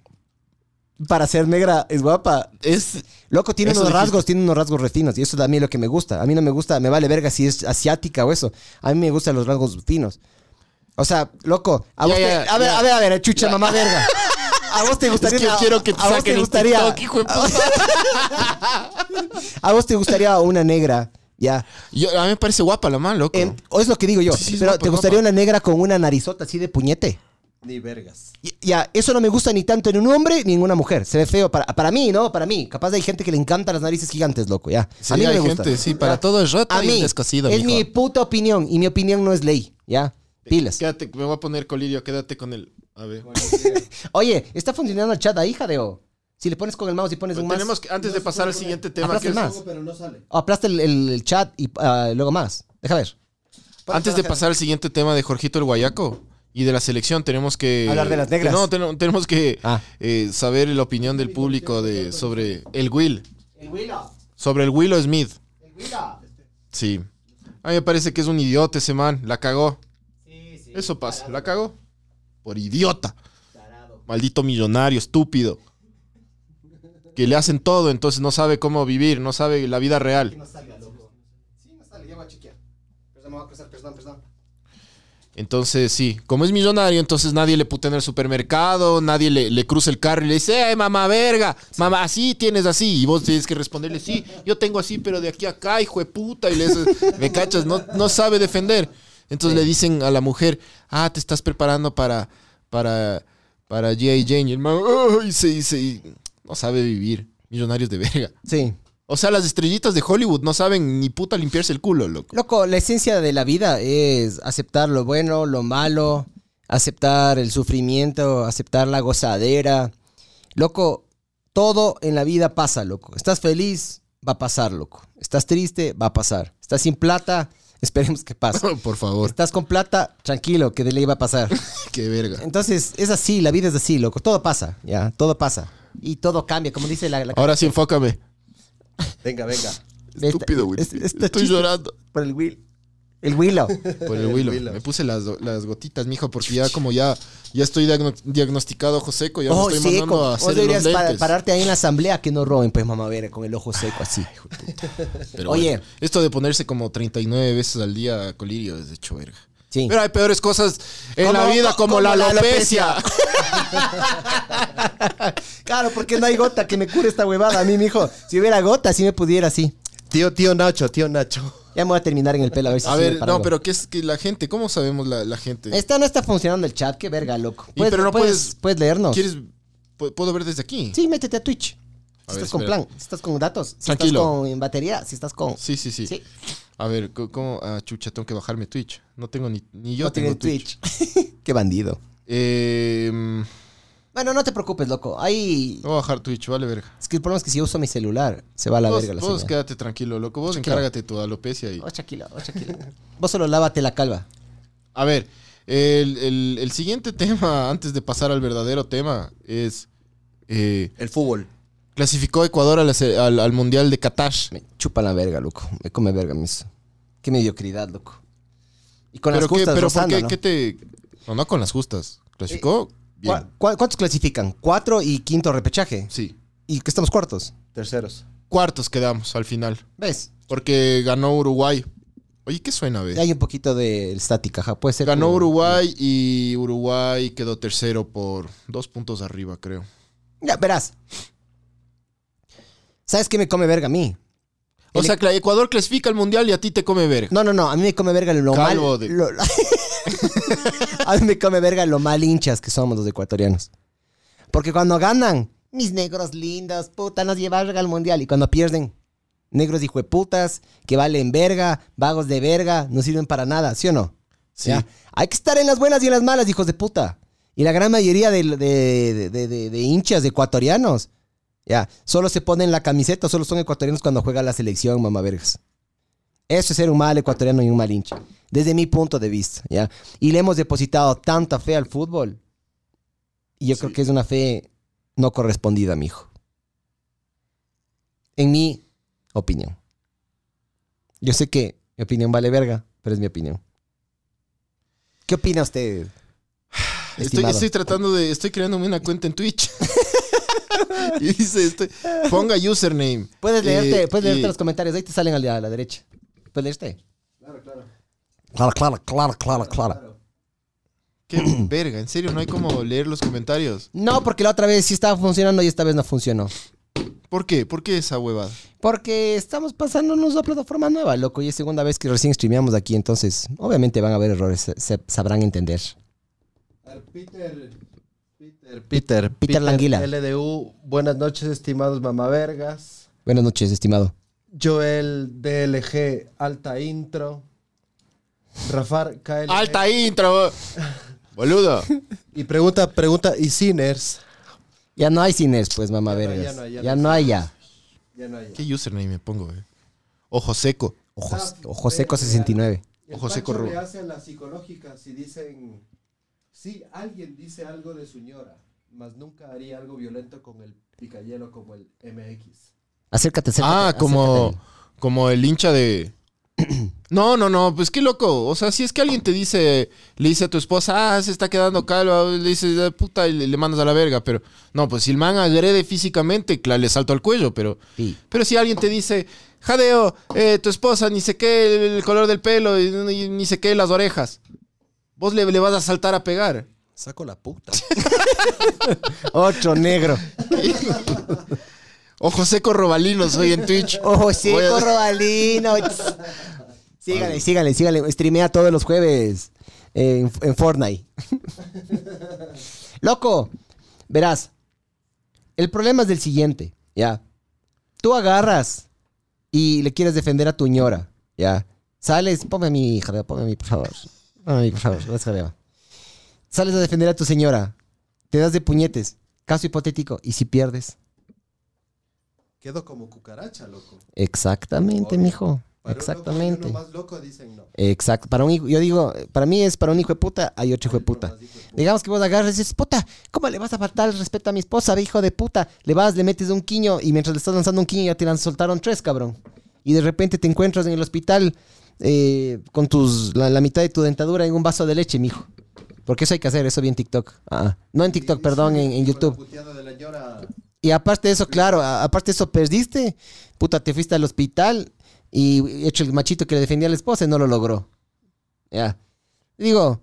Para ser negra es guapa. Es... Loco, tiene unos dijiste. rasgos, tiene unos rasgos refinos. Y eso es a mí lo que me gusta. A mí no me gusta, me vale verga si es asiática o eso. A mí me gustan los rasgos finos. O sea, loco, a Ya, vos te- a ver, a ver, a ver, chucha mamá verga. A vos te gustaría Es que yo una- quiero que te a vos te gustaría TikTok, hijo de a vos te gustaría una negra, ya. Yo, a mí me parece guapa la man, loco. O es lo que digo yo. Sí, sí, es pero guapa, ¿te gustaría guapa. una negra con una narizota así de puñete? Ni vergas. Y- Ya, eso no me gusta ni tanto en un hombre ni en una mujer. Se ve feo para, para mí, ¿no? Para mí. Capaz hay gente que le encantan las narices gigantes, loco, ya. Sí, a mí no hay me gusta. gente, sí, para todo es roto A y mí, descosido, es mijo. mi puta opinión y mi opinión no es ley, ¿ya? Pilas. Quédate, me voy a poner colirio, quédate con el. A ver. Oye, está funcionando el chat ahí, jadeo. Si le pones con el mouse y pones un más. Tenemos que, antes de pasar al siguiente tema, Aplasta que el más. Pero no sale. O aplasta el, el- el chat y ah, luego más. Deja ver. antes de pasar al siguiente tema de Jorgito el Guayaco y de la selección, tenemos que. Hablar de las negras. No, ten- tenemos que Ah. eh, saber la opinión del público de, sobre el Will. El Willow. Sobre el Willow Smith. El Willow. Sí. A mí me parece que es un idiota ese man. La cagó. Eso pasa. La cagó. Por idiota. Maldito millonario, estúpido. Que le hacen todo, entonces no sabe cómo vivir, no sabe la vida real. no salga, loco. Sí, no sale, ya voy a chequear. Perdón, me voy a cruzar, perdón, perdón. Entonces, sí, como es millonario, entonces nadie le putea en el supermercado, nadie le, le cruza el carro y le dice, ¡eh, mamá verga! Mamá, así tienes así. Y vos tienes que responderle, sí, yo tengo así, pero de aquí a acá, hijo de puta. Y le dices, ¿me cachas? No, no sabe defender. Entonces le dicen a la mujer, ah, te estás preparando para, para, para G.I. Jane. Y el man, ¡ay! Se dice, y no sabe vivir. Millonarios de verga. Sí. O sea, las estrellitas de Hollywood no saben ni puta limpiarse el culo, loco. Loco, la esencia de la vida es aceptar lo bueno, lo malo, aceptar el sufrimiento, aceptar la gozadera. Loco, todo en la vida pasa, loco. Estás feliz, va a pasar, loco. Estás triste, va a pasar. Estás sin plata, esperemos que pase. Por favor. Estás con plata, tranquilo, que de ley va a pasar. Qué verga. Entonces, es así, la vida es así, loco. Todo pasa, ya, todo pasa. Y todo cambia, como dice la... la Ahora sí, enfócame. Venga, venga. Estúpido, güey. es- esta Estoy chiste- llorando. Por el Will. El Willow. Por el El Willow. Willow. Me puse las, las gotitas, mijo, porque ya como ya, ya estoy diagno- diagnosticado ojo seco, ya Oh, me estoy seco. mandando a Vos hacer los deberías pa- pararte ahí en la asamblea que no roben, pues mamá, ver, con el ojo seco así. Pero Oye. bueno, esto de ponerse como 39 veces al día colirio es de hecho verga. Sí. Pero hay peores cosas en Como- la vida, como, como la alopecia. claro, porque no hay gota que me cure esta huevada. A mí, mijo, si hubiera gota, si me pudiera así. Tío, tío Nacho, tío Nacho. Ya me voy a terminar en el pelo a ver si A ver, no, algo. pero ¿qué es que la gente? ¿Cómo sabemos la, la gente? Esta no está funcionando el chat, qué verga, loco. Y pero no puedes- puedes leernos. ¿Quieres? pu- ¿Puedo ver desde aquí? Sí, métete a Twitch. A Si ver, estás con plan, si estás con datos, si Tranquilo. estás con batería, si estás con... Sí, sí, sí. Sí. A ver, ¿cómo? Ah, chucha, tengo que bajarme Twitch. No tengo ni, ni yo no tengo Twitch. Twitch. qué bandido. Eh, Bueno, no te preocupes, loco. Ahí... voy a bajar Twitch, vale verga. Es que el problema es que si yo uso mi celular, se va a la vos verga la vos señal. quédate tranquilo, loco. Vos encárgate tu alopecia y... Oh, tranquilo, oh, tranquilo. Vos solo lávate la calva. A ver, el, el- el siguiente tema, antes de pasar al verdadero tema, es... eh, El fútbol. Clasificó Ecuador a la se- al, al Mundial de Qatar. Me chupa la verga, loco. Me come verga mis. Qué mediocridad, loco. Y con ¿Pero las qué, justas pero por qué, ¿no? qué te...? No, no con las justas. ¿Clasificó? Bien. ¿Cuá- cuá- ¿Cuántos clasifican? Cuatro y quinto repechaje. Sí. ¿Y que estamos cuartos? Terceros. Cuartos quedamos al final. ¿Ves? Porque ganó Uruguay. Oye, ¿qué suena, ve? Hay un poquito de estática, ajá. Puede ser. Ganó como- Uruguay y Uruguay quedó tercero por dos puntos arriba, creo. Ya, verás. ¿Sabes qué me come verga a mí? O El- sea, que Ecuador clasifica al mundial y a ti te come verga. No, no, no. A mí me come verga lo Calvo mal. de- lo- a mí me come verga lo mal hinchas que somos los ecuatorianos. Porque cuando ganan, mis negros lindos, puta, nos llevan verga al mundial. Y cuando pierden, negros hijueputas, que valen verga, vagos de verga, no sirven para nada, ¿sí o no? Sí. ¿Ya? Hay que estar en las buenas y en las malas, hijos de puta. Y la gran mayoría de, de- de- de- de- de hinchas ecuatorianos, ya, solo se ponen la camiseta, solo son ecuatorianos cuando juega la selección, mamá vergas. Eso es ser un mal ecuatoriano y un mal hincha. Desde mi punto de vista, ¿ya? Y le hemos depositado tanta fe al fútbol. Y yo creo que es una fe no correspondida, mijo. En mi opinión. Yo sé que mi opinión vale verga, pero es mi opinión. ¿Qué opina usted? Estoy, tratando de. Estoy creándome una cuenta en Twitch. y dice: estoy- ponga username. Puedes leerte, Eh, puedes leerte y- los comentarios, ahí te salen a la, a la derecha. ¿Puedes leerte? Claro, claro. Claro, claro, claro, claro, claro. Qué verga, en serio, no hay como leer los comentarios. No, porque la otra vez sí estaba funcionando y esta vez no funcionó. ¿Por qué? ¿Por qué esa huevada? Porque estamos pasándonos a plataforma nueva, loco, y es segunda vez que recién streameamos aquí, entonces obviamente van a haber errores, se, se sabrán entender. Peter, Peter, Peter, Peter Languila. LDU, buenas noches, estimados mamavergas. Buenas noches, estimado. Joel DLG, alta intro. Rafar KL. ¡Alta intro! Boludo. Y pregunta, pregunta, ¿y Sinners? Ya no hay cines, pues, mamá Ya no hay, ya no hay, ya Ya no no hay ya. Ya no hay. ¿Qué username me pongo, güey? Ojo seco. Ojos, ojo seco 69. El Ojo seco le hace a la psicológica si dicen, si alguien dice algo de su ñora, mas nunca haría algo violento con el picayelo como el MX. Acércate, acércate. Ah, como, acércate. como el hincha de. No, no, no, pues qué loco. O sea, si es que alguien te dice, le dice a tu esposa, ah, se está quedando calva, le dices, "Ah, puta, y le, le mandas a la verga. Pero, no, pues si el man agrede físicamente, claro, le salto al cuello, pero. Sí. Pero si alguien te dice, jadeo, eh, tu esposa, ni sé qué, el, el color del pelo, y, y ni sé qué, las orejas. Vos le, le vas a saltar a pegar. Saco la puta. Otro negro. Ojo seco robalino soy en Twitch. Ojo seco, a- Robalino. sígale, sígale, sígale. Streamea todos los jueves en, en Fortnite. Loco, verás. El problema es del siguiente, ¿ya? Tú agarras y le quieres defender a tu ñora, ¿ya? Sales, ponme a mi hija, ponme a mí, por favor. Ponme a mí, por favor, jadeo. Sales a defender a tu señora, te das de puñetes. Caso hipotético, ¿y si pierdes? Quedo como cucaracha, loco. Exactamente, Obvio. mijo. Para Exactamente. Un loco más loco dicen no. Exacto. Para un hijo, yo digo, para mí es para un hijo de puta, hay otro hijo de puta. Digamos que vos agarras y dices, puta, ¿cómo le vas a faltar el respeto a mi esposa, hijo de puta? Le vas, le metes un quiño y mientras le estás lanzando un quiño ya te soltaron tres, cabrón. Y de repente te encuentras en el hospital eh, con tus, la, la mitad de tu dentadura en un vaso de leche, mijo. Porque eso hay que hacer, eso vi en TikTok. Ah, no en TikTok, perdón, en, YouTube. Y aparte de eso, claro, aparte de eso, perdiste. Puta, te fuiste al hospital y hecho el machito que le defendía a la esposa y no lo logró. Ya. Digo,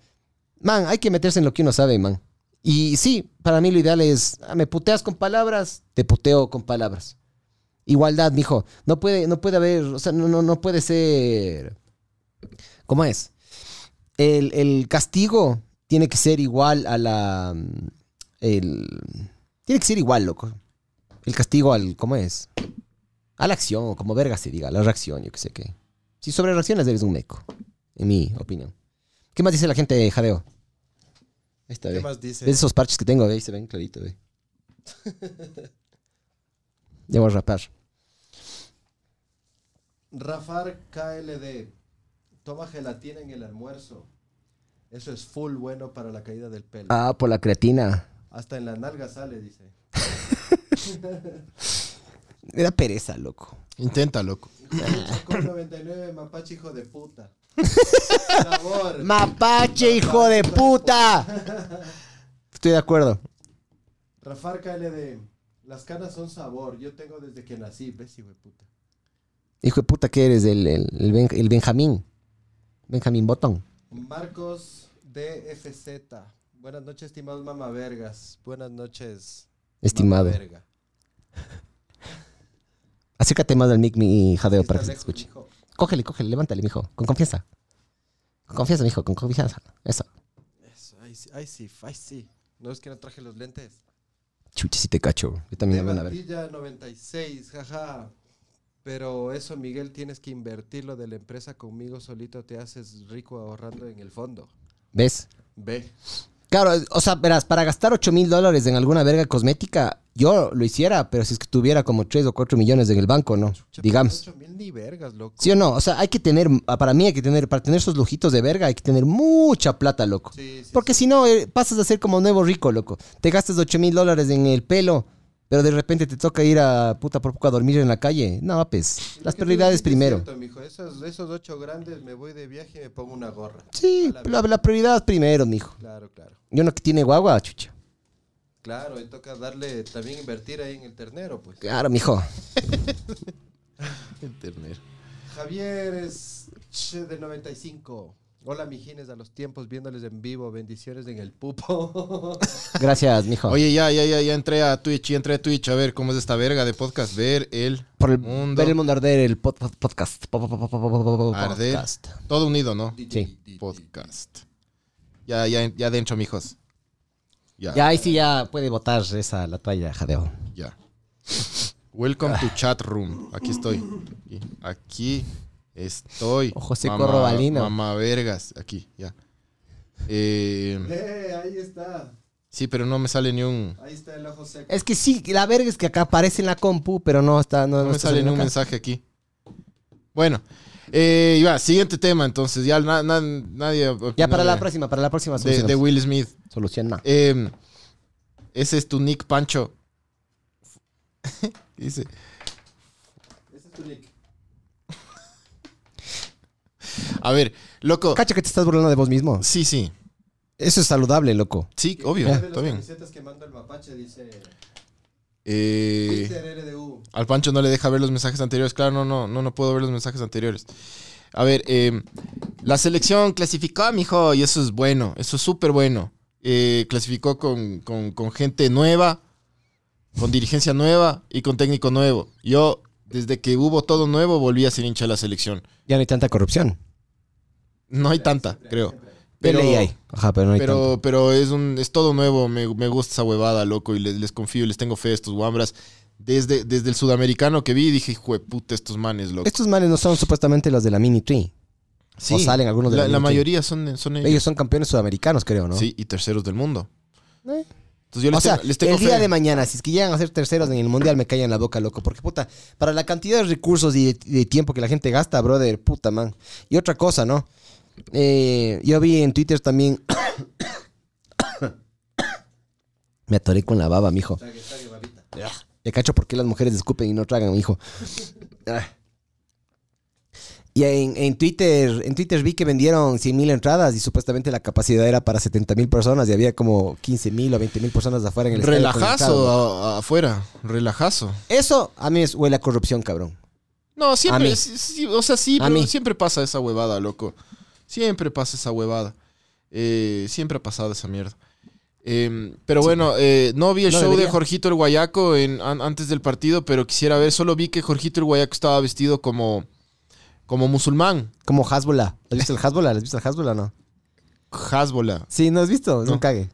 man, hay que meterse en lo que uno sabe, man. Y sí, para mí lo ideal es, ah, me puteas con palabras, te puteo con palabras. Igualdad, mijo. No puede, no puede haber, o sea, no, no, no puede ser. ¿Cómo es? El, el castigo tiene que ser igual a la. mm, El, tiene que ser igual, loco. El castigo al. ¿Cómo es? A la acción, o como verga se diga, la reacción, yo qué sé qué. Si sobre reacciones eres un meco, en mi opinión. ¿Qué más dice la gente de jadeo? Está, ¿Qué ve. más dice? ¿Ves esos parches que tengo? Ve, ahí se ven clarito, ve. ya voy a rapar. Rafar KLD. Toma gelatina en el almuerzo. Eso es full bueno para la caída del pelo. Ah, por la creatina. Hasta en la nalga sale, dice. Me da pereza, loco. Intenta, loco. Con 99 mapache hijo de puta. Sabor. ¡Mapache, hijo de puta! Estoy de acuerdo. Rafar KLD. Las canas son sabor. Yo tengo desde que nací. ¿Ves, hijo de puta? Hijo de puta, ¿qué eres? El, el, el, Ben- el Benjamín. Benjamín Botón. Marcos DFZ. Buenas noches, estimados mamavergas. Buenas noches. Estimado. Acércate más al mic, mi jadeo, para que se escuche. mijo. Cógele, cógele, levántale, mijo. Con confianza. Con confianza, mijo, con confianza. Eso. Eso, ahí sí, ahí sí, ahí sí. No es que no traje los lentes. Chuche, si te cacho. Yo también me van a ver. Villa 96, jaja. Pero eso, Miguel, tienes que invertirlo de la empresa conmigo solito. Te haces rico ahorrando en el fondo. ¿Ves? Ve. Claro, o sea, verás, para gastar 8 mil dólares en alguna verga cosmética, yo lo hiciera, pero si es que tuviera como 3 o 4 millones en el banco, ¿no? Chucha, Digamos. pero ocho mil ni vergas, loco. ¿Sí o no? O sea, hay que tener, para mí hay que tener, para tener esos lujitos de verga, hay que tener mucha plata, loco. Sí, sí, Porque sí. si no, eh, pasas a ser como nuevo rico, loco. Te gastas 8 mil dólares en el pelo, pero de repente te toca ir a puta por poco a dormir en la calle. No, pues, las prioridades primero. cierto, mijo. Esos, esos ocho grandes me voy de viaje y me pongo una gorra. Sí, A la la, la prioridad primero, mijo. Claro, claro. Y uno que tiene guagua, chucha. Claro, y toca darle, también invertir ahí en el ternero, pues. Claro, mijo. Internet. Javier es che, de 95. Hola, mijines, a los tiempos viéndoles en vivo. Bendiciones en el pupo. Gracias, mijo. Oye, ya, ya, ya, ya entré a Twitch, ya entré a Twitch a ver cómo es esta verga de podcast. Ver el Por el mundo. ver el mundo arder, el pod- pod- podcast. Po- po- po- po- po- po- po- Arder. podcast. Todo unido, ¿no? Sí. Podcast. Ya, ya, ya dentro, mijos. Ya, Ya ahí sí ya puede botar esa la toalla, jadeo. ya. Welcome to chat room. Aquí estoy. Aquí, estoy. Ojo seco Robalino. Mamá vergas. Aquí, ya. Eh, Eh, ahí está. sí, pero no me sale ni un. Ahí está el ojo seco. Es que sí, la verga es que acá aparece en la compu, pero no está. No, No no me sale ni un acá. mensaje aquí. Bueno. Eh, y va, siguiente tema, entonces. Ya na- na- nadie. Ya para la de- próxima, para la próxima De, solución. de Will Smith. Soluciona. Eh, ese es tu Nick Pancho. Dice. Ese es tu nick. A ver, loco. Cacha que te estás burlando de vos mismo. Sí, sí. Eso es saludable, loco. Sí, obvio. Está las bien. camisetas que manda el mapache dice Eh, al Pancho no le deja ver los mensajes anteriores. Claro, no, no, no, no puedo ver los mensajes anteriores. A ver, eh, la selección clasificó, mijo, y eso es bueno. Eso es súper bueno. Eh, clasificó con, con- con gente nueva, con dirigencia nueva y con técnico nuevo. Yo, desde que hubo todo nuevo, volví a ser hincha de la selección. Ya no hay tanta corrupción. No hay tanta, creo. Pero hay. Ajá, pero no hay tanta. pero, pero es un es todo nuevo. Me, me gusta esa huevada, loco. Y les, les confío y les tengo fe a estos guambras. Desde, desde el sudamericano que vi, dije, hijo de puta, estos manes, loco. Estos manes no son supuestamente los de la Mini Tree. o salen algunos de la, la la mayoría son, son ellos. Ellos son campeones sudamericanos, creo, ¿no? Sí, y terceros del mundo. Eh. Entonces yo les, o sea, tengo, les tengo el día fe. de mañana, si es que llegan a ser terceros en el mundial, me callan la boca, loco. Porque, puta, para la cantidad de recursos y de, de tiempo que la gente gasta, brother, puta, man. Y otra cosa, ¿no? Eh, yo vi en Twitter también. me atoré con la baba, mijo. Trague, trague, babita. Ya cacho por qué las mujeres escupen y no tragan, mijo. Ah. Y en, en Twitter, en Twitter vi que vendieron 100 mil entradas y supuestamente la capacidad era para 70 mil personas y había como 15 mil o 20 mil personas afuera en el. Relajazo a- afuera. Relajazo. Eso a mí me huele a corrupción, cabrón. No, siempre. sí, sí, o sea, sí, pero siempre pasa esa huevada, loco. Siempre pasa esa huevada. Eh, siempre ha pasado esa mierda. Eh, pero bueno, eh, no vi el No show debería. de Jorgito el Guayaco en- an- antes del partido, pero quisiera ver. Solo vi que Jorgito el Guayaco estaba vestido como, como musulmán. Como Hasbula. ¿Has visto el Hasbula? ¿Has visto el Hasbula o no? Hasbola. Sí, ¿no has visto? Es No. un cague.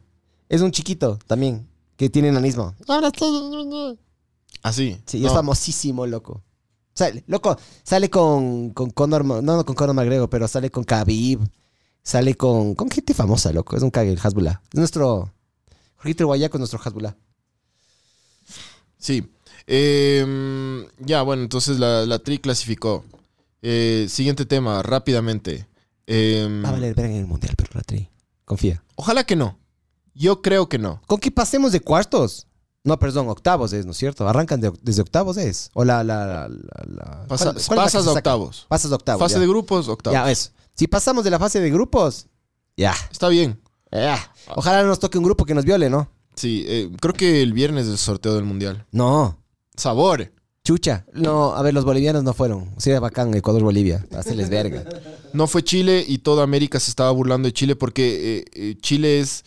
Es un chiquito también que tiene enanismo. Así. Sí, y No. es famosísimo, loco. Sea, loco, sale con, con Conor, no, no con Conor McGregor, pero sale con Khabib, sale con, con gente famosa, loco. Es un cague el Hasbula. Es nuestro, Jorgito Guayaco es nuestro Hasbula. Sí. Eh, ya, bueno, entonces la, la tri clasificó. Eh, siguiente tema, rápidamente. Eh, Va a valer ver en el Mundial, pero la tri. Confía. Ojalá que no. Yo creo que no. Con que pasemos de cuartos. No, perdón, octavos es, ¿no es cierto? Arrancan de- desde octavos es. O la... la, la, la- la- Pasa- ¿cuál- cuál es la que pasas saca? octavos. Pasas a octavos. Fase ya. de grupos, octavos. Ya, eso. Si pasamos de la fase de grupos, ya. Está bien. ya. Ojalá no nos toque un grupo que nos viole, ¿no? Sí, eh, creo que el viernes es el sorteo del mundial. No. Sabor. Chucha. No, a ver, los bolivianos no fueron. Sí, era bacán Ecuador-Bolivia. Hacerles verga. No fue Chile y toda América se estaba burlando de Chile porque eh, eh, Chile es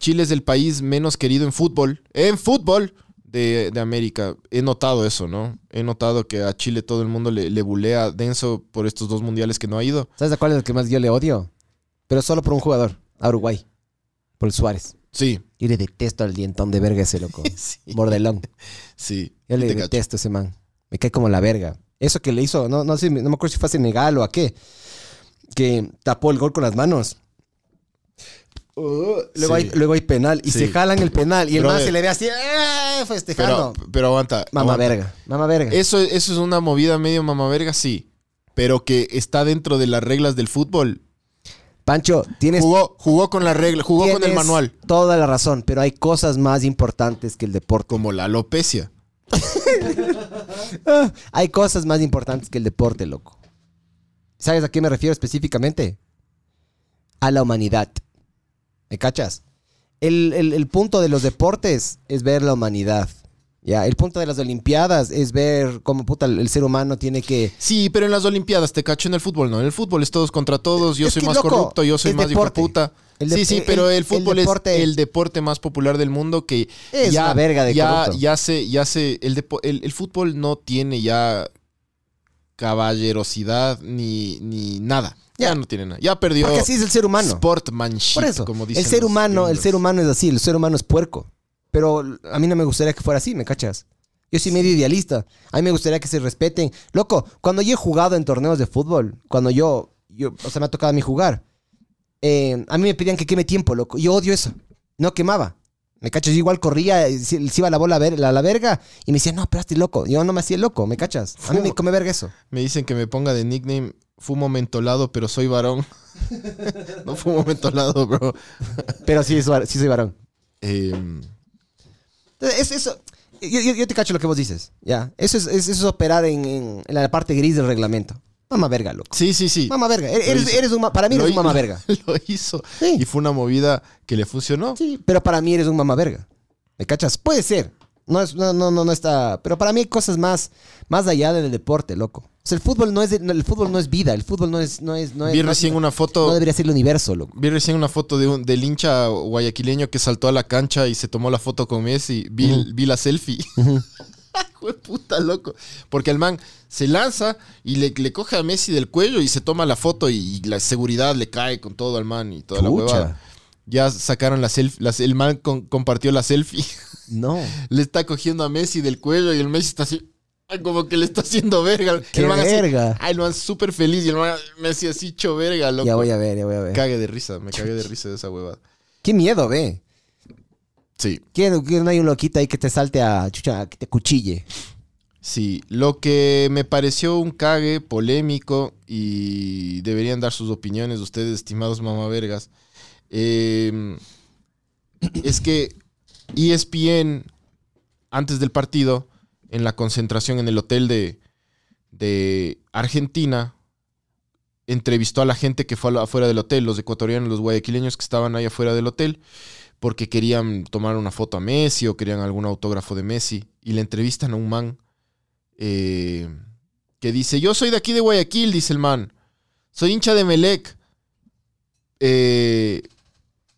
Chile es el país menos querido en fútbol. En fútbol de, de América. He notado eso, ¿no? He notado que a Chile todo el mundo le, le bulea denso por estos dos mundiales que no ha ido. ¿Sabes a cuál es el que más yo le odio? Pero solo por un jugador. A Uruguay. Por el Suárez. Sí. Yo le detesto al dientón de verga ese loco. Sí. Bordelón. Sí. Yo le detesto a ese man. Me cae como la verga. Eso que le hizo, no, no sé, no me acuerdo si fue a Senegal o a qué. Que tapó el gol con las manos. Uh, luego, Sí. hay, luego hay penal y Sí. se jalan el penal y el Brother. se le ve así ¡eh! festejando. Pero, pero aguanta. Mamá aguanta. verga, mamá verga. Eso, eso es una movida medio mamaverga, sí. Pero que está dentro de las reglas del fútbol. Pancho, tienes, Jugó, jugó con la regla, jugó con el manual. Toda la razón, pero hay cosas más importantes que el deporte. Como la alopecia. Ah, hay cosas más importantes que el deporte, loco. ¿Sabes a qué me refiero específicamente? A la humanidad. ¿Me cachas? El, el- el punto de los deportes es ver la humanidad. ¿ya? El punto de las Olimpiadas es ver cómo puta, el, el ser humano tiene que... Sí, pero en las Olimpiadas te cacho en el fútbol, ¿no? En el fútbol es todos contra todos, yo Es soy que, más loco, corrupto, yo soy más hijo de deporte. puta. De- sí, sí, pero el, fútbol deporte- es el deporte más popular del mundo que Es ya, una verga de ya, corrupto. ya se, ya se, el, depo- el, el fútbol no tiene ya caballerosidad ni, ni nada. Ya no tiene nada. Ya perdió Porque así es el ser humano. sportmanship, Por eso, como dicen el ser humano, el ser humano es así, el ser humano es puerco. Pero a mí no me gustaría que fuera así, ¿me cachas? Yo soy medio idealista. A mí me gustaría que se respeten. Loco, cuando yo he jugado en torneos de fútbol, cuando yo, yo o sea, me ha tocado a mí jugar, eh, a mí me pedían que queme tiempo, loco. Yo odio eso. No quemaba. ¿Me cachas? Yo igual corría, eh, se, iba la bola a, ver, a la verga y me decían, no, pero estoy loco. Yo no me hacía loco, ¿me cachas? A mí me come verga eso. Me dicen que me ponga de nickname fumo mentolado, pero soy varón. no fumo mentolado, bro. Pero sí, soy- sí soy varón. Eh, es eso. Yo, yo- yo te cacho lo que vos dices, ¿ya? Eso es, es- eso es operar en, en- en la parte gris del reglamento. Mamá verga, loco. sí, sí, sí. Mamá verga. Eres, eres un, para mí Lo eres un hi- mamá verga. Lo hizo. Sí. Y fue una movida que le funcionó. Sí, pero para mí eres un mamá verga. ¿Me cachas? Puede ser. No, es, no, no, no, no está. Pero para mí hay cosas más, más allá del deporte, loco. O sea, el fútbol no es, el fútbol no es vida. El fútbol no es. No es, no es Vi no es- recién una foto. No debería ser el universo, loco. Vi recién una foto de un, del hincha guayaquileño que saltó a la cancha y se tomó la foto con Messi. Vi, vi la selfie. Puta, loco. Porque el man se lanza y le, le coge a Messi del cuello y se toma la foto y, la seguridad le cae con todo al man y toda la Pucha. huevada. Ya sacaron la selfie. el man con- compartió la selfie. No. le está cogiendo a Messi del cuello y el Messi está así. Como que le está haciendo verga. ¡Qué el man así, verga! ay, el man súper feliz y el man Messi así hecho verga, loco. Ya voy a ver, ya voy a ver. Cague de risa, me cagué de risa de esa huevada. Qué miedo, ve. Sí, que no hay un loquito ahí que te salte a chucha, que te cuchille. sí. Lo que me pareció un cague polémico y deberían dar sus opiniones ustedes, estimados mamavergas, eh, es que ESPN, antes del partido, en la concentración en el hotel de, Argentina, entrevistó a la gente que fue afuera del hotel, los ecuatorianos, los guayaquileños que estaban ahí afuera del hotel, porque querían tomar una foto a Messi o querían algún autógrafo de Messi. Y le entrevistan a un man eh, que dice, yo soy de aquí de Guayaquil, dice el man. Soy hincha de Melec. Eh,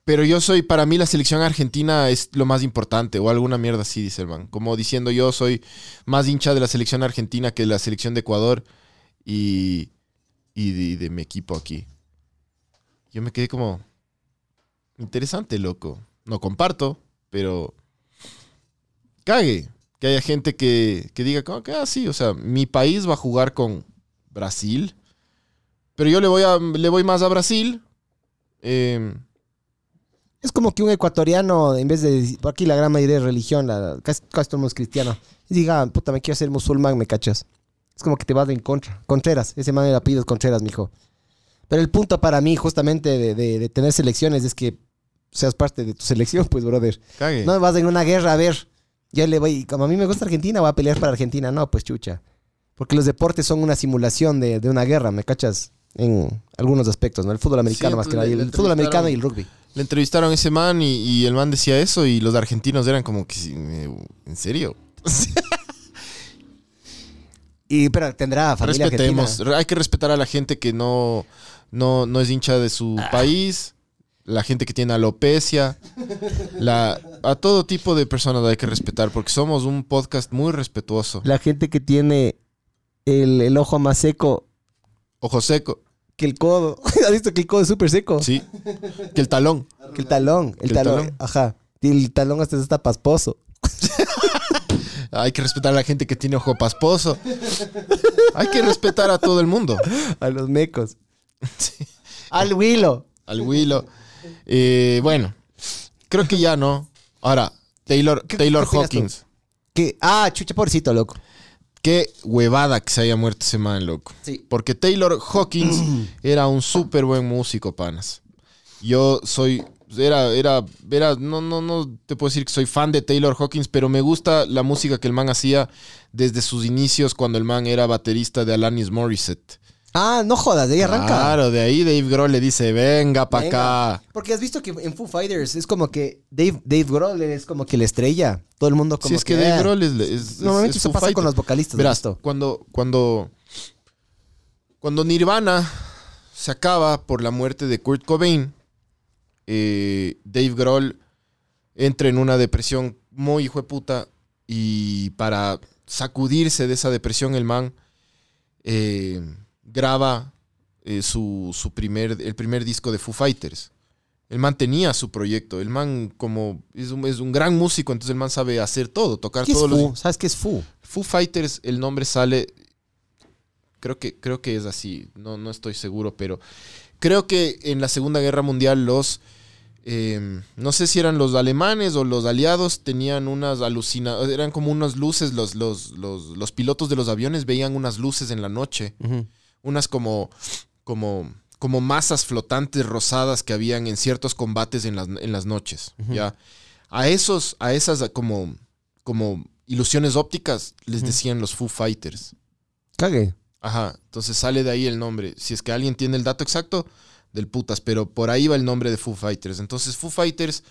pero yo soy, para mí la selección argentina es lo más importante, o alguna mierda así, dice el man. Como diciendo, yo soy más hincha de la selección argentina que de la selección de Ecuador y, y de, mi equipo aquí. Yo me quedé como, interesante, loco. No comparto, pero cague que haya gente que, que diga, como que, ah, sí, o sea, mi país va a jugar con Brasil, pero yo le voy, a, le voy más a Brasil. Eh, Es como que un ecuatoriano, en vez de. decir- Por aquí la gran mayoría de religión, la, casi, casi todo el mundo es cristiano. Y diga, puta, me quiero ser musulmán, me cachas. Es como que te vas en contra. Contreras, ese man de apellido es Contreras, mijo. Pero el punto para mí, justamente, de, de- de tener selecciones es que seas parte de tu selección, pues, brother. cague. No vas en una guerra a ver. Yo le voy, como a mí me gusta Argentina, voy a pelear para Argentina. No, pues chucha. Porque los deportes son una simulación de, de una guerra, ¿me cachas? En algunos aspectos, ¿no? El fútbol americano más que pues, nada. y le- El fútbol americano y el rugby. Le entrevistaron a ese man y, y el man decía eso y los argentinos eran como que, sí, ¿en serio? Y, pero tendrá familia Respetemos, argentina. hay que respetar a la gente que no, no, no es hincha de su Ah. país, la gente que tiene alopecia, la, a todo tipo de personas hay que respetar porque somos un podcast muy respetuoso. La gente que tiene el, el ojo más seco Ojo seco, que el codo. ¿Has visto que el codo es súper seco? sí, que el talón. Que el talón. El, Que el talón. Ajá. Y el talón hasta está pasposo. Hay que respetar a la gente que tiene ojo pasposo. Hay que respetar a todo el mundo. A los mecos. Al huilo. Al Willow. Eh, bueno, creo que ya no. Ahora, Taylor, ¿Qué- Taylor qué? Hawkins. Que, ah, chucha, pobrecito, loco. Qué huevada que se haya muerto ese man, loco. Sí. Porque Taylor Hawkins era un súper buen músico, panas. Yo soy. Era, era, era, no, no, no te puedo decir que soy fan de Taylor Hawkins, pero me gusta la música que el man hacía desde sus inicios cuando el man era baterista de Alanis Morissette. Ah, no jodas, de ahí arranca. Claro, de ahí Dave Grohl le dice, venga pa' Venga. acá. Porque has visto que en Foo Fighters es como que Dave, Dave Grohl es como que la estrella. Todo el mundo como Si es que Dave ah. Grohl es, es- Normalmente es eso Foo pasa con los vocalistas. ¿has Verás, visto? cuando, cuando, cuando Nirvana se acaba por la muerte de Kurt Cobain, eh, Dave Grohl entra en una depresión muy hijo de puta y para sacudirse de esa depresión el man eh, graba eh, su, su primer, el primer disco de Foo Fighters. El man tenía su proyecto. El man, como es un, es un gran músico, entonces el man sabe hacer todo, tocar ¿Qué es todos los. Fu? ¿Sabes qué es Fu? Foo Fighters, el nombre sale. Creo que, creo que es así. No, no estoy seguro, pero creo que en la Segunda Guerra Mundial los. eh, no sé si eran los alemanes o los aliados, tenían unas alucinaciones. Eran como unas luces. Los, los, los, los pilotos de los aviones veían unas luces en la noche. Unas como. como como masas flotantes rosadas que habían en ciertos combates en las, en las noches. ¿ya? A esos, a esas como, como ilusiones ópticas les decían los Foo Fighters. Cague. Ajá, entonces sale de ahí el nombre. Si es que alguien tiene el dato exacto, del putas, pero por ahí va el nombre de Foo Fighters. Entonces Foo Fighters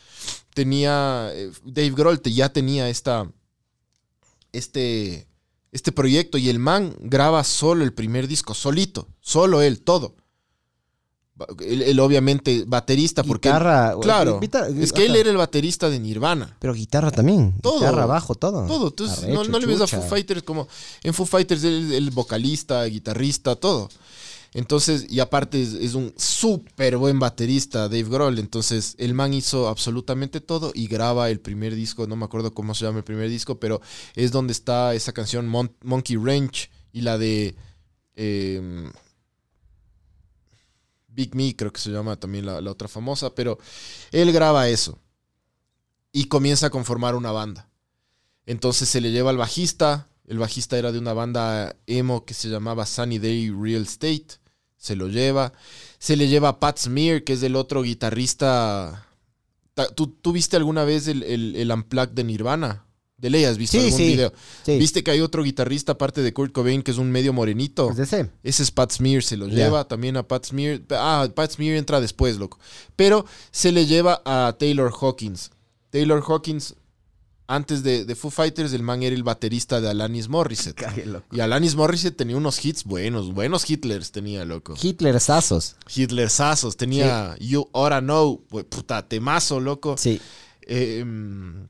tenía, eh, Dave Grohl ya tenía esta, este, este proyecto y el man graba solo el primer disco, solito, solo él, todo. Él, él obviamente baterista, porque... él- Guitarra. claro, guitarra- es que él era el baterista de Nirvana. Pero guitarra también. Todo. Guitarra, bajo, todo. Todo, entonces no, Arrecho, no le ves a. Foo Fighters como. En Foo Fighters el, el vocalista, guitarrista, todo. Entonces, y aparte es, un súper buen baterista, Dave Grohl. Entonces, el man hizo absolutamente todo y graba el primer disco. No me acuerdo cómo se llama el primer disco, pero es donde está esa canción Mon- Monkey Ranch y la de. em, Big Me, creo que se llama también la, la otra famosa. Pero él graba eso y comienza a conformar una banda. Entonces se le lleva al bajista. El bajista era de una banda emo que se llamaba Sunny Day Real Estate. Se lo lleva. Se le lleva a Pat Smear, que es el otro guitarrista. Ta- ¿Tú, tú viste alguna vez el, el, el Unplugged de Nirvana? De ley, ¿has visto Sí, algún sí. video? Sí. ¿Viste que hay otro guitarrista aparte de Kurt Cobain que es un medio morenito? ¿Es de ese? Ese es Pat Smear, se lo lleva también a Pat Smear. Ah, Pat Smear entra después, loco. Pero se le lleva a Taylor Hawkins. Taylor Hawkins, antes de, de Foo Fighters, el man era el baterista de Alanis Morissette. Cague, loco. Y Alanis Morissette tenía unos hits buenos, buenos Hitlers tenía, loco. Hitler Sazos. Hitlersazos, tenía You Oughta Know, puta, temazo, loco. Sí. Eh, mm,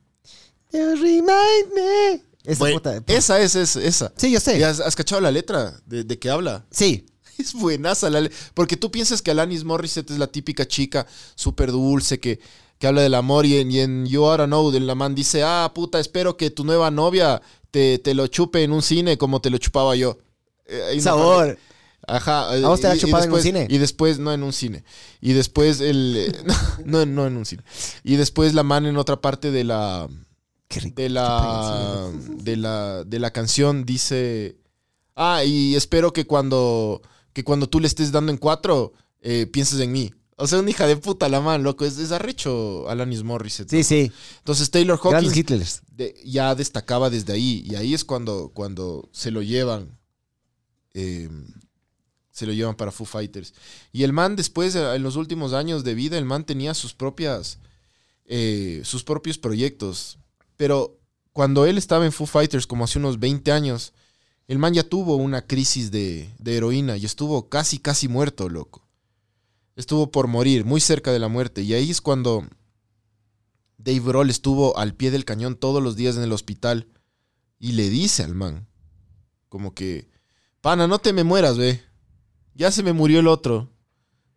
You remind me. Esa bueno, puta. esa es, es- esa. Sí, yo sé. ¿Y has, has cachado la letra de, de qué habla? Sí. Es buenaza la le- Porque tú piensas que Alanis Morissette es la típica chica súper dulce que, que habla del amor y en, y en You Oughta Know, la man dice, ah, puta, espero que tu nueva novia te, te lo chupe en un cine como te lo chupaba yo. Eh, Sabor. parte- Ajá. ¿A vos te la chupado en un cine? Y después, no en un cine. Y después el... eh, no, no en un cine. Y después la man en otra parte de la Qué rico. de la, de la de la canción dice ah y espero que cuando que cuando tú le estés dando en cuatro eh, pienses en mí o sea una hija de puta la man loco es, es arrecho Alanis Morissette Sí, loco. sí. entonces Taylor Hawkins de- ya destacaba desde ahí y ahí es cuando cuando se lo llevan eh, se lo llevan para Foo Fighters y el man después eh, en los últimos años de vida el man tenía sus propias eh, sus propios proyectos pero cuando él estaba en Foo Fighters como hace unos 20 años el man ya tuvo una crisis de, de heroína y estuvo casi casi muerto loco estuvo por morir muy cerca de la muerte y ahí es cuando Dave Grohl estuvo al pie del cañón todos los días en el hospital y le dice al man, como que, pana, no te me mueras, ve. Ya se me murió el otro.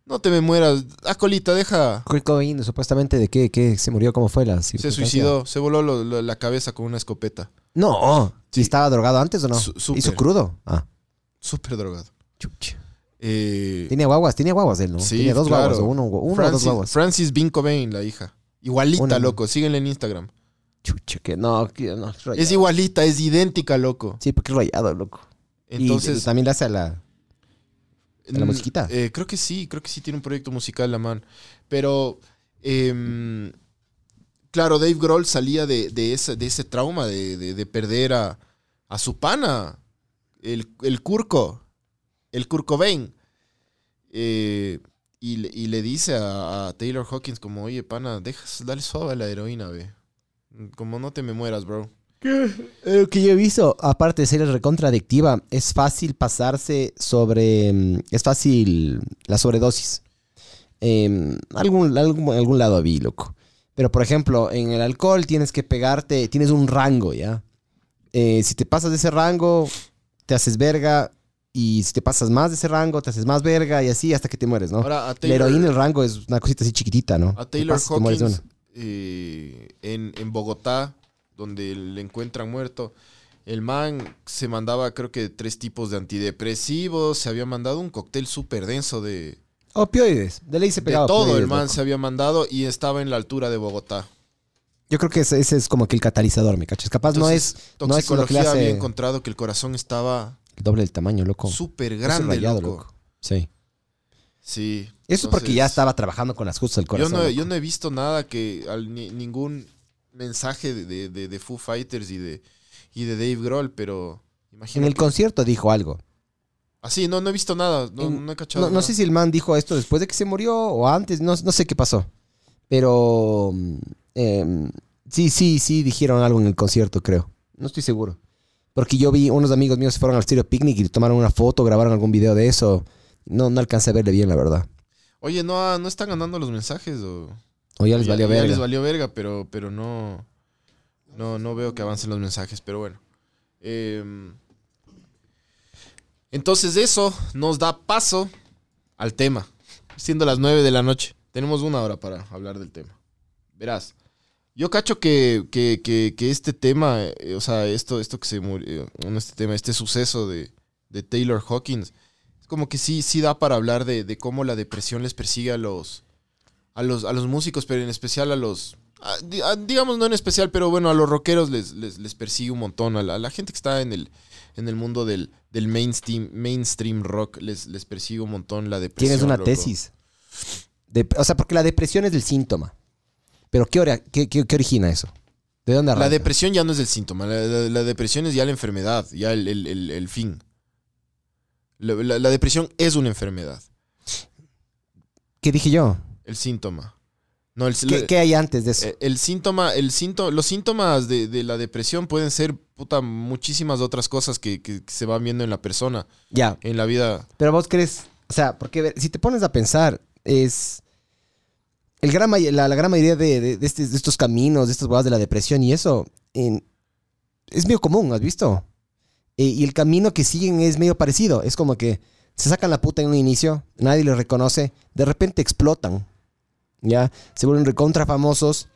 No te me mueras. Ah, colita, deja. Kurt Cobain, supuestamente, ¿de qué, qué se murió? ¿Cómo fue la Se suicidó, se voló lo- lo- la cabeza con una escopeta. No. Sí. ¿Estaba drogado antes o no? Su-. ¿Hizo crudo? Ah, Súper drogado. chucha. Eh, Tenía guaguas, tenía guaguas él, ¿no? sí, tenía dos claro. guaguas, o uno, uno o dos Francis, guaguas. Francis Bean Cobain, la hija. Igualita, Una- loco. Síguenle en Instagram. Chucha, que no, que no. rayado. Es igualita, es idéntica, loco. Sí, porque es rayado, loco. Entonces, y también le hace a la... ¿De la Mm, musiquita? eh, creo que sí, creo que sí tiene un proyecto musical la man. Pero, em, claro, Dave Grohl salía de, de ese, de ese trauma de, de- de perder a, a su pana, el, el Curco, el Bain. Eh, y, le- dice a, Taylor Hawkins como, oye, pana, dejas, dale suave a la heroína, ve. Como no te me mueras, bro. Lo que yo he visto, aparte de ser recontradictiva, es fácil pasarse sobre. mm, Es fácil la sobredosis. Em, algún, algún, algún lado vi, loco. Pero, por ejemplo, en el alcohol tienes que pegarte, tienes un rango, ¿ya? Eh, si te pasas de ese rango, te haces verga y si te pasas más de ese rango, te haces más verga y así hasta que te mueres, ¿no? Ahora, a La heroína, el rango es una cosita así chiquitita, ¿no? a Taylor pasas, de Hawkins eh, en, en Bogotá, donde le encuentran muerto, el man se mandaba, creo que tres tipos de antidepresivos, se había mandado un cóctel súper denso de, Opioides. De ley se de pegaba todo. El man loco. se había mandado y estaba en la altura de Bogotá. Yo creo que ese, ese es como que el catalizador, ¿me cachas? Capaz no es, no es lo que le Toxicología había encontrado que el corazón estaba el doble del tamaño, loco. súper grande, rayado, loco. Sí. Sí. Eso porque ya entonces- estaba trabajando con las justas del Yo corazón. no, loco. yo no he visto nada que al- ni- ningún mensaje de, de, de- de Foo Fighters y de, y de Dave Grohl, pero En imagino. el concierto dijo algo. Así, no, no he visto nada. No, En- no he cachado. No, no nada. sé si el man dijo esto después de que se murió o antes, no, no sé qué pasó. Pero mm, em, sí, sí, sí dijeron algo en el concierto, creo. No estoy seguro. Porque yo vi unos amigos míos se fueron al Stereo Picnic y tomaron una foto, grabaron algún video de eso. No, no alcancé a verle bien, la verdad. Oye, no, ah, no están ganando los mensajes o. O ya les valió ya ver. les valió verga, pero, pero no, no. No veo que avancen los mensajes, pero bueno. Em, entonces, eso nos da paso al tema. Siendo las 9 de la noche. Tenemos una hora para hablar del tema. Verás. Yo cacho que, que- que- que este tema, eh, o sea, esto, esto que se murió, este tema, este suceso de, de Taylor Hawkins, es como que sí, sí da para hablar de, de cómo la depresión les persigue a los, a los, a los músicos, pero en especial a los, a- di- a- digamos no en especial, pero bueno, a los rockeros les, les, les persigue un montón, a la, a la gente que está en el, en el mundo del, del mainstream, mainstream rock les, les persigue un montón la depresión. Tienes una loco. tesis. De- o sea, porque la depresión es el síntoma. Pero ¿qué, qué, qué- qué origina eso? ¿De dónde arranca? La depresión ya no es el síntoma, la, la- la depresión es ya la enfermedad, ya el, el- el- el fin. La, depresión es una enfermedad, ¿Qué dije yo? el síntoma. No, el, ¿Qué, qué hay antes de eso? Eh, El síntoma, el los síntomas de, de la depresión pueden ser puta, muchísimas otras cosas que, que- que se van viendo en la persona, ya, en la vida. Pero vos crees, o sea, porque si te pones a pensar, es. El gran, la, gran mayoría este- de estos caminos, de estas huevas de la depresión y eso, es medio común, ¿has visto? Eh, y el camino que siguen es medio parecido. Es como que se sacan la puta en un inicio, nadie les reconoce, de repente explotan, ¿ya? Se vuelven recontra famosos,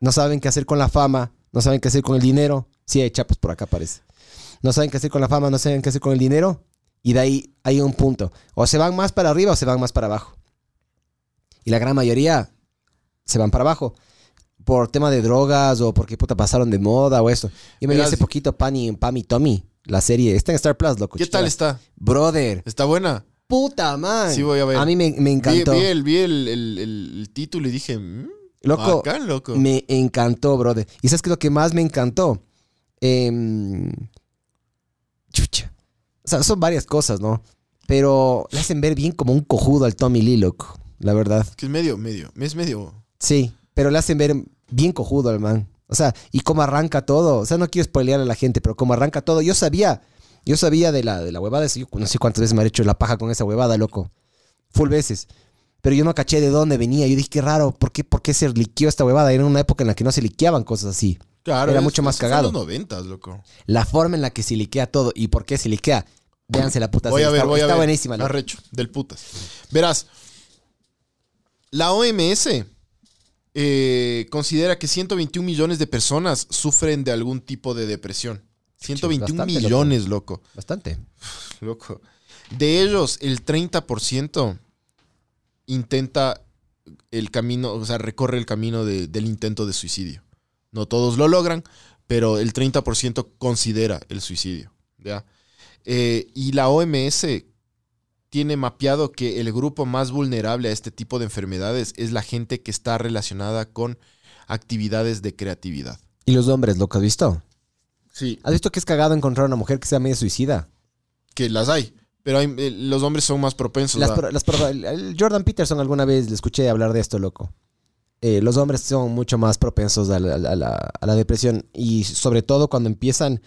no saben qué hacer con la fama, no saben qué hacer con el dinero. Sí, hay chapos por acá, parece. No saben qué hacer con la fama, no saben qué hacer con el dinero. Y de ahí hay un punto. O se van más para arriba o se van más para abajo. Y la gran mayoría se van para abajo. Por tema de drogas o porque puta pasaron de moda o eso. Yo me vi hace poquito Pan y, Pam y Tommy, la serie. Está en Star Plus, loco. ¿Qué tal está? Brother. ¿Está buena? Puta, man. Sí, voy a ver. A mí me, encantó. vi el, vi el, el- título y dije, mm, Loco, bacán, loco. Me encantó, brother. ¿Y sabes qué es lo que más me encantó? Em, chucha. O sea, son varias cosas, ¿no? Pero le hacen ver bien como un cojudo al Tommy Lee, loco. La verdad. Que es medio, medio, es medio... Sí, pero le hacen ver bien cojudo al man. O sea, y cómo arranca todo. O sea, no quiero spoilear a la gente, pero cómo arranca todo. Yo sabía, yo sabía de la, de la huevada. Yo no sé cuántas veces me han hecho la paja con esa huevada, loco. Full veces. Pero yo no caché de dónde venía. Yo dije, qué raro, ¿por qué, por qué se liqueó esta huevada? Era una época en la que no se liqueaban cosas así. Claro, Era es- mucho más cagado. los noventas, loco. La forma en la que se liquea todo y por qué se liquea. Véanse la puta Voy a ver, está, voy a está ver. buenísima. loco. Arrecho, del putas. Verás, la OMS eh, considera que 121 millones de personas sufren de algún tipo de depresión. 121 bastante, loco. millones, loco. Bastante. loco. De ellos, el 30% intenta el camino, o sea, recorre el camino de- del intento de suicidio. No todos lo logran, pero el 30% considera el suicidio. ¿ya? Eh, y la OMS tiene mapeado que el grupo más vulnerable a este tipo de enfermedades es la gente que está relacionada con actividades de creatividad. Y los hombres, loco, ¿has visto? Sí. ¿Has visto que es cagado encontrar una mujer que sea medio suicida? Que las hay, pero hay- eh, los hombres son más propensos Las a... las Jordan Peterson alguna vez le escuché hablar de esto, loco. Eh, los hombres son mucho más propensos a la, a la- a la- a la depresión y sobre todo cuando empiezan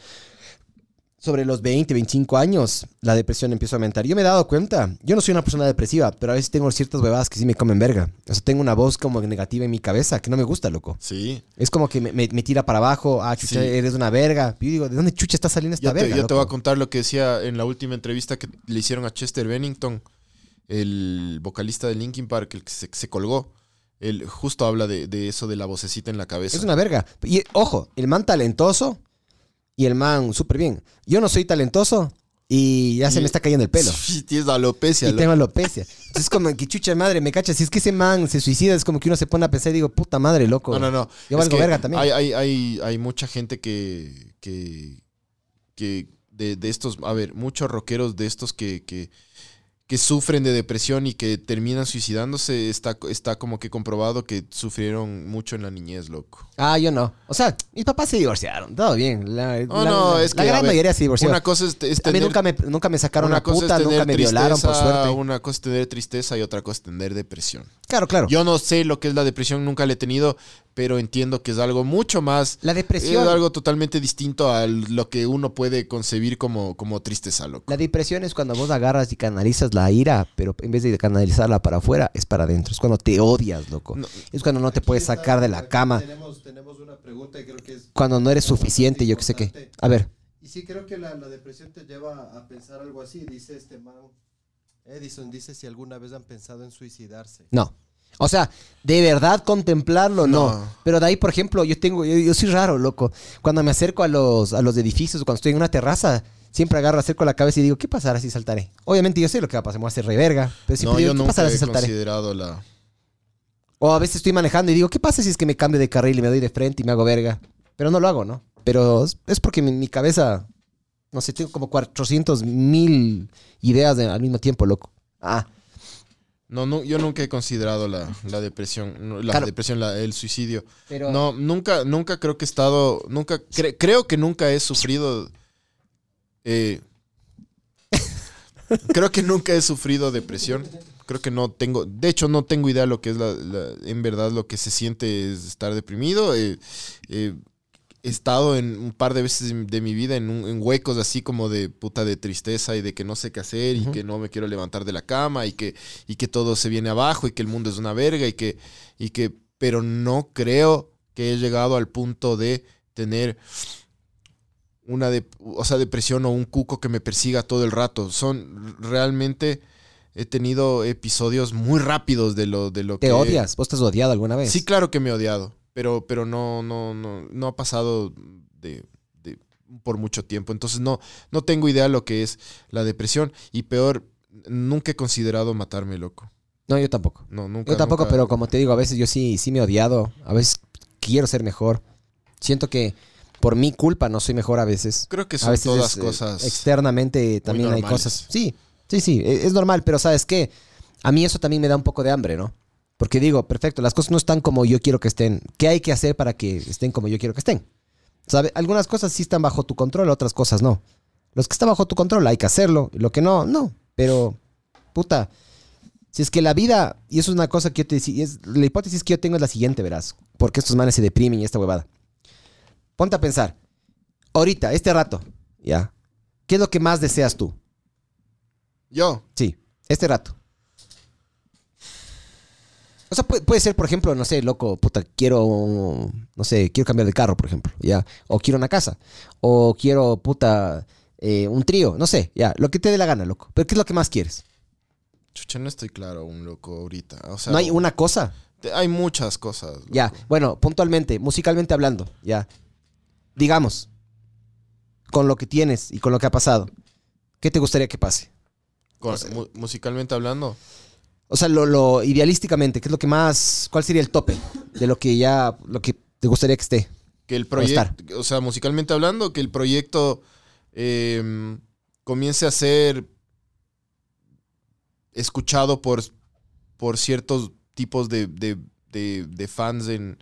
sobre los 20, 25 años, la depresión empieza a aumentar. Yo me he dado cuenta, yo no soy una persona depresiva, pero a veces tengo ciertas huevadas que sí me comen verga. O sea, tengo una voz como negativa en mi cabeza que no me gusta, loco. Sí. Es como que me, me- me tira para abajo, ah, chucha, Sí. eres una verga. Y yo digo, ¿de dónde chucha está saliendo esta Yo, te, verga? yo te voy a contar lo que decía en la última entrevista que le hicieron a Chester Bennington, el vocalista de Linkin Park, el que se, se colgó. Él justo habla de, de eso de la vocecita en la cabeza. Es una verga. Y ojo, el man talentoso y el man súper bien. Yo no soy talentoso y ya se me está cayendo el pelo. Sí, tienes alopecia. Y tengo alopecia. Entonces, como que chucha madre, me cacha. Si es que ese man se suicida, es como que uno se pone a pensar y digo, puta madre, loco. No, no, no. Yo Es valgo verga también. Hay, hay, hay, hay mucha gente que. que, que de, de estos. A ver, muchos rockeros de estos que. que que sufren de depresión y que terminan suicidándose, está, está como que comprobado que sufrieron mucho en la niñez, loco. Ah, yo no. O sea, mis papás se divorciaron. Todo bien. La, No, la- no, la- es la que, a gran ver, mayoría se divorció. Una cosa es, es a mí tener, nunca me, nunca me sacaron una, cosa es puta, nunca tener me violaron, por suerte. Una cosa es tener tristeza y otra cosa es tener depresión. Claro, claro. Yo no sé lo que es la depresión, nunca la he tenido, pero entiendo que es algo mucho más la depresión. Es algo totalmente distinto a lo que uno puede concebir como, como tristeza, loco. La depresión es cuando vos agarras y canalizas la ira, pero en vez de canalizarla para afuera, es para adentro. Es cuando te odias, loco. No. Es cuando no te puedes sacar de la cama. Tenemos, tenemos una pregunta y creo que es... Cuando no eres suficiente, yo qué sé qué. A ver. Y sí creo que la, la depresión te lleva a pensar algo así. Dice este man, Edison, dice si alguna vez han pensado en suicidarse. No. O sea, de verdad contemplarlo, no. No. Pero de ahí, por ejemplo, yo tengo, yo, yo soy raro, loco. Cuando me acerco a los, a los edificios, cuando estoy en una terraza, siempre agarro, acerco la cabeza y digo, ¿qué pasará si saltaré? Obviamente yo sé lo que va a pasar, me voy a hacer reverga. Pero siempre No, digo, yo ¿qué nunca pasará si he saltaré? considerado la... O a veces estoy manejando y digo, ¿qué pasa si es que me cambio de carril y me doy de frente y me hago verga? Pero no lo hago, ¿no? Pero es- porque mi, mi cabeza, no sé, tengo como 400 mil ideas de- al mismo tiempo, loco. Ah, No, no, yo nunca he considerado la, la depresión, la Claro. depresión, la- el suicidio. pero... No, nunca, nunca creo que he estado, nunca, cre- creo que nunca he sufrido, eh, creo que nunca he sufrido depresión. Creo que no tengo, de hecho no tengo idea lo que es la, la- en verdad lo que se siente es estar deprimido. Eh, eh, he estado en un par de veces de, mi vida en, un- en huecos así como de puta de tristeza y de que no sé qué hacer y que no me quiero levantar de la cama y que, y que todo se viene abajo y que el mundo es una verga y que, y que, pero no creo que he llegado al punto de tener una de, o sea, depresión o un cuco que me persiga todo el rato. Son realmente he tenido episodios muy rápidos de lo de lo ¿Te que odias? ¿Vos te has odiado alguna vez? Sí, claro que me he odiado, pero pero no no no no ha pasado de, de- por mucho tiempo, entonces no no tengo idea lo que es la depresión y peor nunca he considerado matarme, loco. No, yo tampoco. No, nunca. Yo tampoco, nunca- pero como te digo, a veces yo sí, sí me he odiado. A veces quiero ser mejor. Siento que por mi culpa no soy mejor a veces. creo que A son veces todas es, eh, cosas externamente también hay cosas. Sí, sí, sí, e- es normal, pero ¿sabes qué? A mí eso también me da un poco de hambre, ¿no? Porque digo, perfecto, las cosas no están como yo quiero que estén. ¿Qué hay que hacer para que estén como yo quiero que estén? ¿Sabe? Algunas cosas sí están bajo tu control, otras cosas no. Los que están bajo tu control hay que hacerlo, lo que no, no. Pero, puta, si es que la vida, y eso es una cosa que yo te decía, la hipótesis que yo tengo es la siguiente, verás, porque estos manes se deprimen y esta huevada. Ponte a pensar, ahorita, este rato, ¿ya? ¿Qué es lo que más deseas tú? Yo, Sí, este rato. O sea, puede, puede ser, por ejemplo, no sé, loco, puta, quiero, no sé, quiero cambiar de carro, por ejemplo, ya. O quiero una casa. O quiero, puta, eh, un trío, no sé, ya. Lo que te dé la gana, loco. Pero ¿qué es lo que más quieres? chucha, no estoy claro un loco ahorita. O sea, no hay una cosa. hay muchas cosas. loco. Ya, bueno, puntualmente, musicalmente hablando, ya. Digamos, con lo que tienes y con lo que ha pasado, ¿qué te gustaría que pase? Con- o sea- mu- musicalmente hablando. O sea, lo, lo idealísticamente, ¿qué es lo que más, cuál sería el tope de lo que ya, lo que te gustaría que esté? que el proyecto, o sea, musicalmente hablando, que el proyecto eh, comience a ser escuchado por, por ciertos tipos de, de- de- de fans en,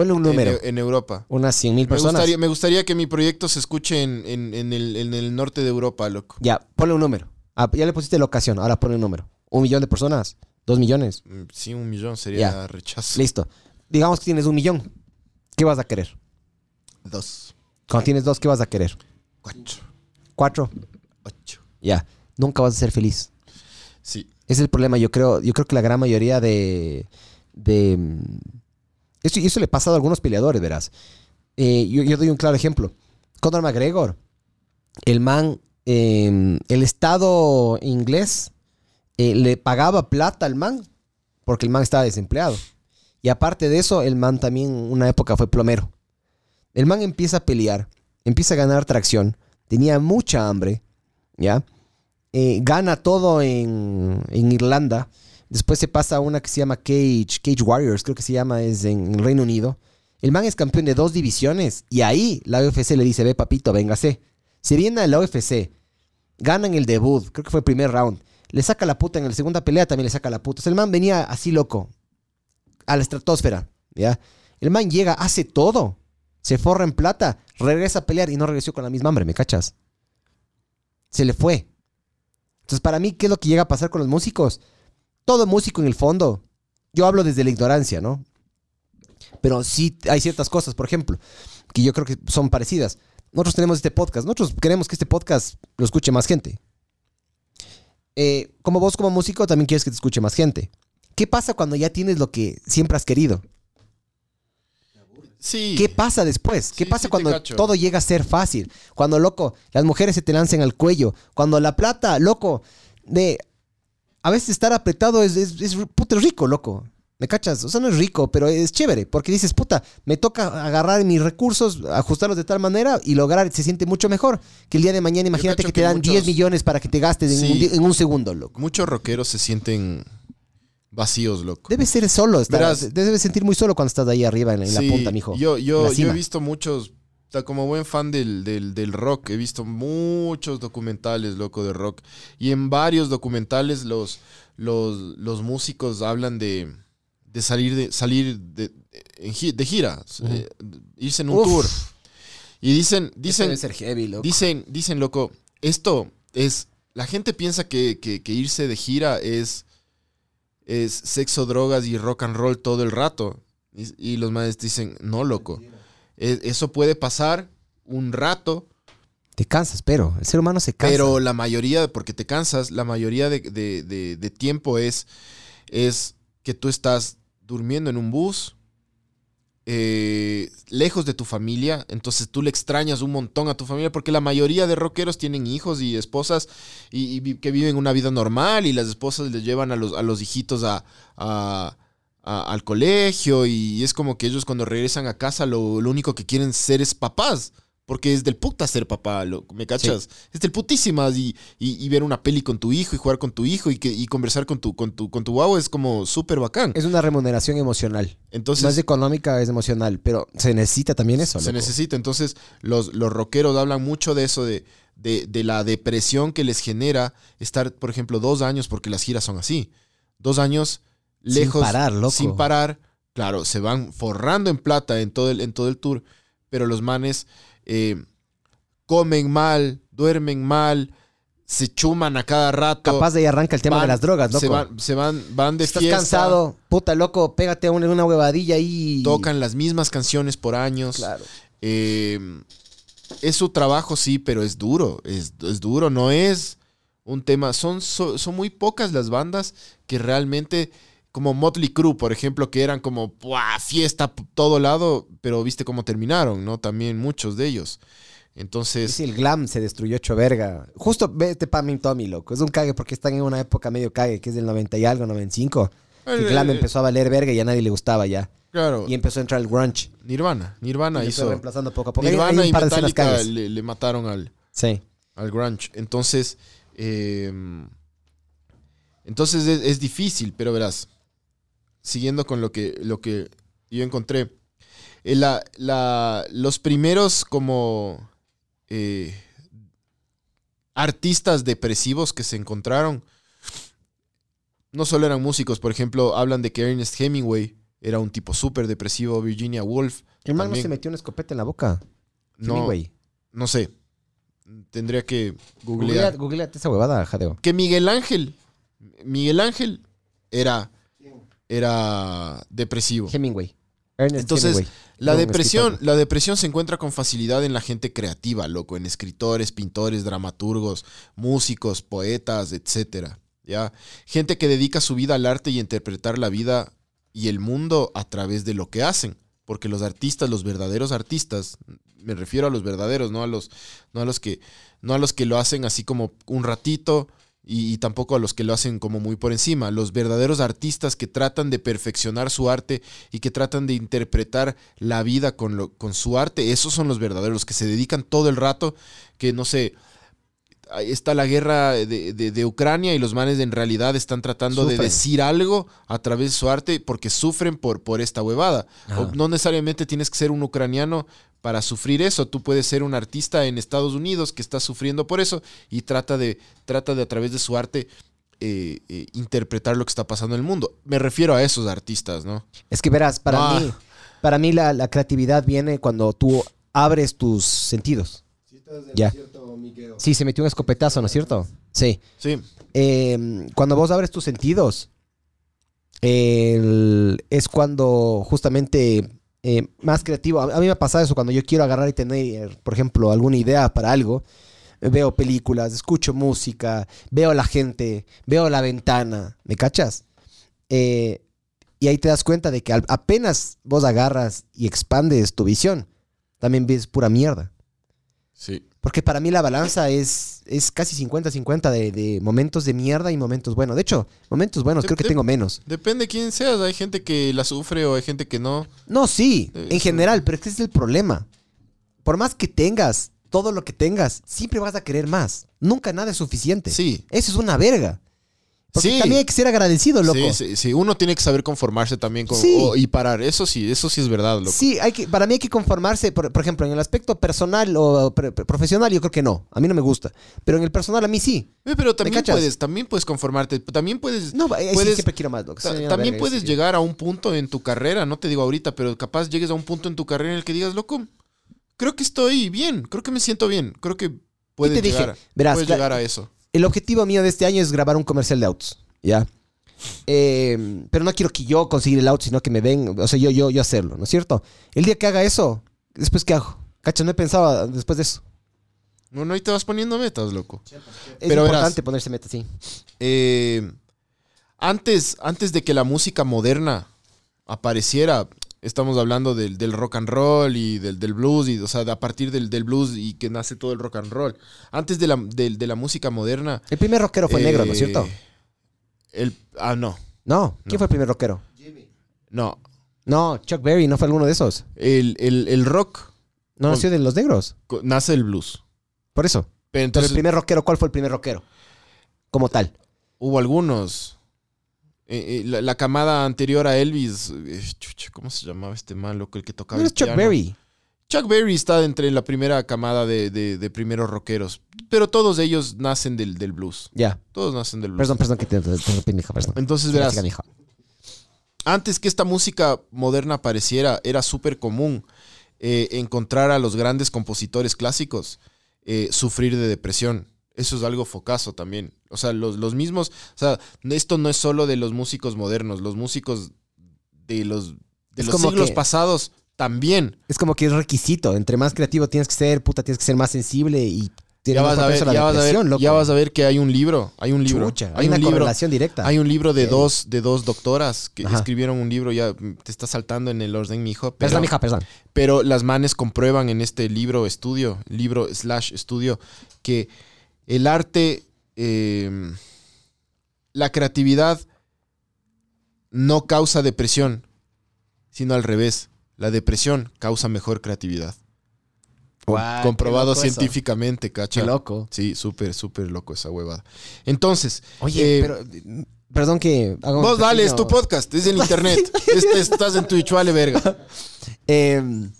Ponle un número, en, en Europa. unas 100 mil Me personas. gustaría, me gustaría que mi proyecto se escuche en, en- en el, en el norte de Europa, loco. Ya, ponle un número. Ah, ya le pusiste locación, ahora ponle un número. ¿Un millón de personas? ¿Dos millones? Mm, Sí, un millón sería Ya. rechazo. Listo. Digamos que tienes un millón. ¿Qué vas a querer? Dos. Cuando tienes dos, ¿qué vas a querer? Cuatro. cuatro, Ocho. ya, nunca vas a ser feliz. Sí. Ese es el problema. Yo creo, yo creo que la gran mayoría de. de mm, esto, y eso le ha pasado a algunos peleadores, verás. Eh, yo, yo doy un claro ejemplo. Conor McGregor, el man, eh, el Estado inglés eh, le pagaba plata al man porque el man estaba desempleado. Y aparte de eso, el man también una época fue plomero. El man empieza a pelear, empieza a ganar tracción, tenía mucha hambre, ¿ya? Eh, gana todo en, en Irlanda. Después se pasa a una que se llama Cage, Cage Warriors, creo que se llama, es en, Reino Unido. El man es campeón de dos divisiones y ahí la UFC le dice, ve papito, véngase. Se viene a la UFC, ganan el debut, creo que fue el primer round. Le saca la puta en la segunda pelea, también le saca la puta. O sea, el man venía así loco, a la estratosfera, ¿ya? El man llega, hace todo, se forra en plata, regresa a pelear y no regresó con la misma hambre, ¿me cachas? Se le fue. Entonces, para mí, ¿qué es lo que llega a pasar con los músicos? Todo músico en el fondo, yo hablo desde la ignorancia, ¿no? Pero sí hay ciertas cosas, por ejemplo, que yo creo que son parecidas. Nosotros tenemos este podcast, nosotros queremos que este podcast lo escuche más gente. Eh, como vos como músico también quieres que te escuche más gente. ¿Qué pasa cuando ya tienes lo que siempre has querido? Sí. ¿Qué pasa después? ¿Qué Sí, pasa sí cuando todo llega a ser fácil? Cuando, loco, las mujeres se te lancen al cuello. Cuando la plata, loco, de... A veces estar apretado es, es, rico, loco. ¿Me cachas? O sea, no es rico, pero es chévere. Porque dices, puta, me toca agarrar mis recursos, ajustarlos de tal manera y lograr, se siente mucho mejor que el día de mañana. Imagínate que te dan muchos- 10 millones para que te gastes en, un, di- en un segundo, loco. Muchos rockeros se sienten vacíos, loco. Debes ser solo, estar- Verás- debes sentir muy solo cuando estás ahí arriba en, en la punta, mijo. Yo, yo, yo he visto muchos, ta- como buen fan del, del, del rock, he visto muchos documentales, loco, de rock. Y en varios documentales los, los, los músicos hablan de, de salir de salir de, de gira, eh, irse en un Uf. tour. Y dicen, dicen, debe ser heavy, loco. Dicen, dicen, loco, esto es. La gente piensa que, que- que irse de gira es. Es sexo, drogas y rock and roll todo el rato. Y, y los maestros dicen, no, loco. e- eso puede pasar un rato, Te cansas, pero el ser humano se cansa. pero la mayoría, porque te cansas, la mayoría de, de- de- de tiempo es, es que tú estás durmiendo en un bus, eh, lejos de tu familia, entonces tú le extrañas un montón a tu familia, porque la mayoría de rockeros tienen hijos y esposas y, que viven una vida normal y las esposas les llevan a los, a los hijitos a, a- a- al colegio y es como que ellos cuando regresan a casa lo, lo único que quieren ser es papás. Porque es del puta ser papá, lo- ¿me cachas? Es del putísimas y, y- y ver una peli con tu hijo y jugar con tu hijo y, que, y conversar con tu, con tu, con tu guau es como súper bacán. Es una remuneración emocional. Entonces, no es económica, es emocional. Pero se necesita también eso. se loco. necesita. Entonces, los, los rockeros hablan mucho de eso, de, de, de la depresión que les genera estar, por ejemplo, dos años, porque las giras son así. Dos años Sin lejos. parar, loco. Sin parar. Claro, se van forrando en plata en todo el, en todo el tour, pero los manes eh, comen mal, duermen mal, se chuman a cada rato. Capaz de ahí arranca el tema van- de las drogas, loco. Se van, se van, van de Estás fiesta, cansado, puta loco, pégate a una, una huevadilla ahí. tocan las mismas canciones por años. Claro. Eh, es su trabajo, sí, pero es duro. Es, es duro, no es un tema. Son, so- son muy pocas las bandas que realmente, como Motley Crue, por ejemplo, que eran como ¡buah! fiesta por todo lado, pero viste cómo terminaron, ¿no? También muchos de ellos. Entonces, Sí, el glam se destruyó hecho verga. Justo vete Pam Tommy, loco. Es un cague porque están en una época medio cague, que es del 90 y algo, 95. que El glam Eh, empezó a valer verga y a nadie le gustaba ya. claro, Y empezó a entrar el grunge. Nirvana, Nirvana Y hizo. reemplazando poco a poco. Nirvana y Metallica le, le mataron al, Sí. al grunge. Entonces, eh, entonces es, es difícil, pero verás, siguiendo con lo que, lo que yo encontré, eh, la- la- los primeros como eh, artistas depresivos que se encontraron, no solo eran músicos, por ejemplo, hablan de que Ernest Hemingway era un tipo súper depresivo, Virginia Woolf, El man no se metió una escopeta en la boca. no, Hemingway. no sé, tendría que Googlea, googlear. googleate esa huevada, jadeo. que Miguel Ángel, Miguel Ángel era, era depresivo. Hemingway. Ernest Entonces, Hemingway. la depresión, la depresión se encuentra con facilidad en la gente creativa, loco, en escritores, pintores, dramaturgos, músicos, poetas, etcétera. ¿Ya? Gente que dedica su vida al arte y a interpretar la vida y el mundo a través de lo que hacen. Porque los artistas, los verdaderos artistas, me refiero a los verdaderos, no a los, no a los que, no a los que lo hacen así como un ratito y, tampoco a los que lo hacen como muy por encima. Los verdaderos artistas que tratan de perfeccionar su arte y que tratan de interpretar la vida con, lo, con su arte, esos son los verdaderos, que se dedican todo el rato, que no sé, está la guerra de, de- de Ucrania y los manes en realidad están tratando de decir algo a través de su arte porque sufren por, por esta huevada. O no necesariamente tienes que ser un ucraniano para sufrir eso. Tú puedes ser un artista en Estados Unidos que está sufriendo por eso y trata de, trata de a través de su arte eh, eh, interpretar lo que está pasando en el mundo. Me refiero a esos artistas, ¿no? Es que verás, para Ah. mí, para mí la, la creatividad viene cuando tú abres tus sentidos. En Ya. Sí, se metió un escopetazo, ¿no es cierto? Sí. Sí. Eh, cuando vos abres tus sentidos, el- es cuando justamente eh, más creativo. A, a mí me pasa eso cuando yo quiero agarrar y tener, por ejemplo, alguna idea para algo. Veo películas, escucho música, veo a la gente, veo la ventana, ¿me cachas? Eh, y ahí te das cuenta de que al- apenas vos agarras y expandes tu visión, también ves pura mierda. Sí. Porque para mí la balanza es, es casi 50-50 de, de momentos de mierda y momentos buenos. De hecho, momentos buenos creo que de- tengo menos. Depende de quién seas. Hay gente que la sufre o hay gente que no. No, sí, Eh, en general, pero es que es el problema. Por más que tengas todo lo que tengas, siempre vas a querer más. Nunca nada es suficiente. Sí. Eso es una verga. Porque Sí. también hay que ser agradecido, loco. Sí, sí, sí. Uno tiene que saber conformarse también con, Sí. o- y parar. Eso sí, eso sí es verdad, loco. Sí, hay que, para mí hay que conformarse, por, por ejemplo, en el aspecto personal o pre- profesional, yo creo que no. A mí no me gusta. Pero en el personal, a mí sí. Eh, Pero también puedes, también puedes conformarte. También puedes. No, ahí sí puedes- siempre quiero más, loco. ta- también puedes llegar a un punto en tu carrera, no te digo ahorita, pero capaz llegues a un punto en tu carrera en el que digas, loco, creo que estoy bien, creo que me siento bien, creo que puedes, te dije, llegar, verás, puedes llegar a eso. El objetivo mío de este año es grabar un comercial de autos, ¿ya? Eh, pero no quiero que yo conseguir el auto, sino que me ven, o sea, yo, yo, yo hacerlo, ¿no es cierto? El día que haga eso, después qué hago? Cacha, no he pensado después de eso. Bueno, ahí te vas poniendo metas, loco. Es Pero verás. importante ponerse meta, sí. Eh, antes, antes de que la música moderna apareciera, estamos hablando del, del rock and roll y del, del blues, y, o sea, a partir del, del blues y que nace todo el rock and roll. Antes de la, de la música moderna. El primer rockero fue negro, ¿no es eh, cierto? El, ah, no, No, ¿quién no. fue el primer rockero? Jimmy. no. No, Chuck Berry, ¿no fue alguno de esos? El, el- el rock No Con- nació de los negros, nace del blues. por eso. Pero Pero entonces el primer rockero, ¿cuál fue el primer rockero? Como tal. hubo algunos. Eh, eh, la, la camada anterior a Elvis, eh, chucha, ¿cómo se llamaba este man, loco, el que tocaba No el Chuck? Berry. Chuck Berry está entre la primera camada de, de- de primeros rockeros, pero todos ellos nacen del, del blues. Ya. Todos nacen del blues. Perdón, perdón que te te mija, perdón. Entonces verás, antes que esta música moderna apareciera, era súper común encontrar a los grandes compositores clásicos sufrir de depresión. Eso es algo focazo también. O sea, los, los mismos, o sea, esto no es solo de los músicos modernos, los músicos de los, de Es los como siglos que- pasados también. Es como que es requisito. Entre más creativo tienes que ser, puta, tienes que ser más sensible y Ya vas, a ver, ya, vas a ver, loco. ya vas a ver que hay un libro, hay un libro, Chucha, hay, hay, una un libro, correlación directa. hay un libro de Sí. dos, de dos doctoras que Ajá. escribieron un libro, ya te está saltando en el orden, mijo, pero, Perdón, mija, perdón. pero las manes comprueban en este libro estudio, libro slash estudio, que el arte, eh, la creatividad no causa depresión, sino al revés, la depresión causa mejor creatividad. Guau, comprobado eso. científicamente, cacha. Qué loco. Sí, súper, súper loco esa huevada. Entonces, Oye, eh, pero... Perdón que haga un vos dale, es tu podcast, es en internet. Este- estás en Twitch, vale verga. Em,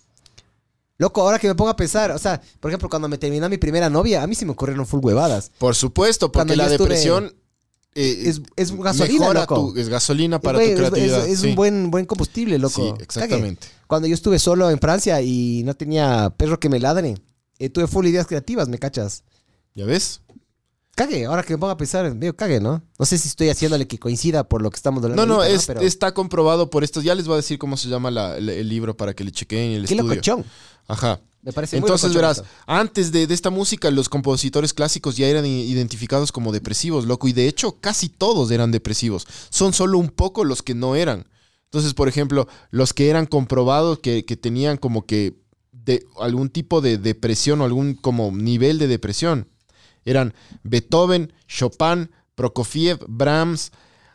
loco, ahora que me pongo a pensar, o sea, por ejemplo, cuando me terminó mi primera novia, a mí sí me ocurrieron full huevadas. Por supuesto, porque Cuando la estuve- depresión eh, Es, es gasolina, loco. tu- es gasolina para tu creatividad. Es, es sí. un buen, buen combustible, loco. Sí, Cague. exactamente. Cuando yo estuve solo en Francia y no tenía perro que me ladre, eh, tuve full ideas creativas, ¿me cachas? ¿Ya ves? Cague, ahora que me pongo a pensar, medio cague, ¿no? No sé si estoy haciéndole que coincida por lo que estamos hablando. No, no, ahorita, es- Pero- está comprobado por estos. Ya les voy a decir cómo se llama la- el, el libro para que le chequeen el Qué estudio. locochón. Ajá. Me parece Entonces verás, antes de, de esta música, los compositores clásicos ya eran identificados como depresivos, loco. Y de hecho, casi todos eran depresivos. Son solo un poco los que no eran. Entonces, por ejemplo, los que eran comprobados que, que tenían como que de algún tipo de depresión o algún como nivel de depresión eran Beethoven, Chopin, Prokofiev, Brahms,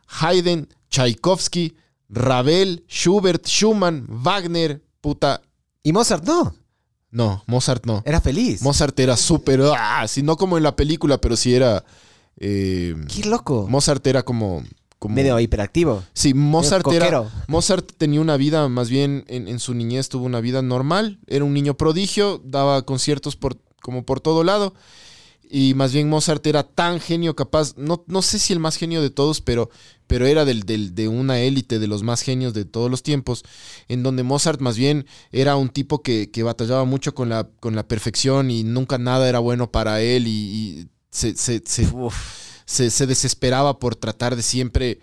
Haydn, Tchaikovsky, Ravel, Schubert, Schumann, Wagner, puta. Y Mozart no, No, Mozart no. era feliz. Mozart era súper, ah, sí, no como en la película, pero sí era. eh, Qué loco. Mozart era como. como Medio hiperactivo. sí, Mozart era. Mozart tenía una vida, más bien en, en su niñez tuvo una vida normal. Era un niño prodigio, daba conciertos por, como por todo lado. Y más bien Mozart era tan genio capaz, no, no sé si el más genio de todos, pero, pero era del, del- de una élite de los más genios de todos los tiempos, en donde Mozart más bien era un tipo que, que batallaba mucho con la, con la perfección y nunca nada era bueno para él y, y se, se- se- se- se desesperaba por tratar de siempre,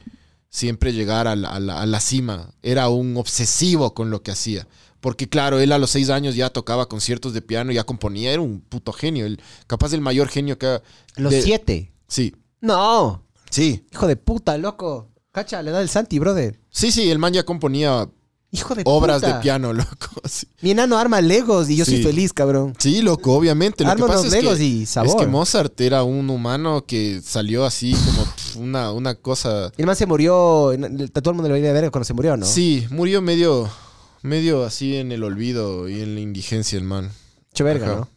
siempre llegar a la, a la- a la cima. Era un obsesivo con lo que hacía. Porque claro, él a los seis años ya tocaba conciertos de piano, ya componía, era un puto genio, el, capaz el mayor genio que... ha- Los de- siete. Sí, No. sí, Hijo de puta, loco. Cacha, le da el Santi, brother. sí, sí, el man ya componía Hijo de obras puta. de piano, loco. Sí. Mi enano arma Legos y yo soy feliz, cabrón. Sí, loco, obviamente. Lo Arma que pasa es Legos que, y sabor. es que Mozart era un humano que salió así como una, una cosa... Y el man se murió. Todo el mundo le venía a ver cuando se murió, ¿no? Sí, murió medio, medio así en el olvido y en la indigencia el man. Hecho verga, Ajá. ¿no?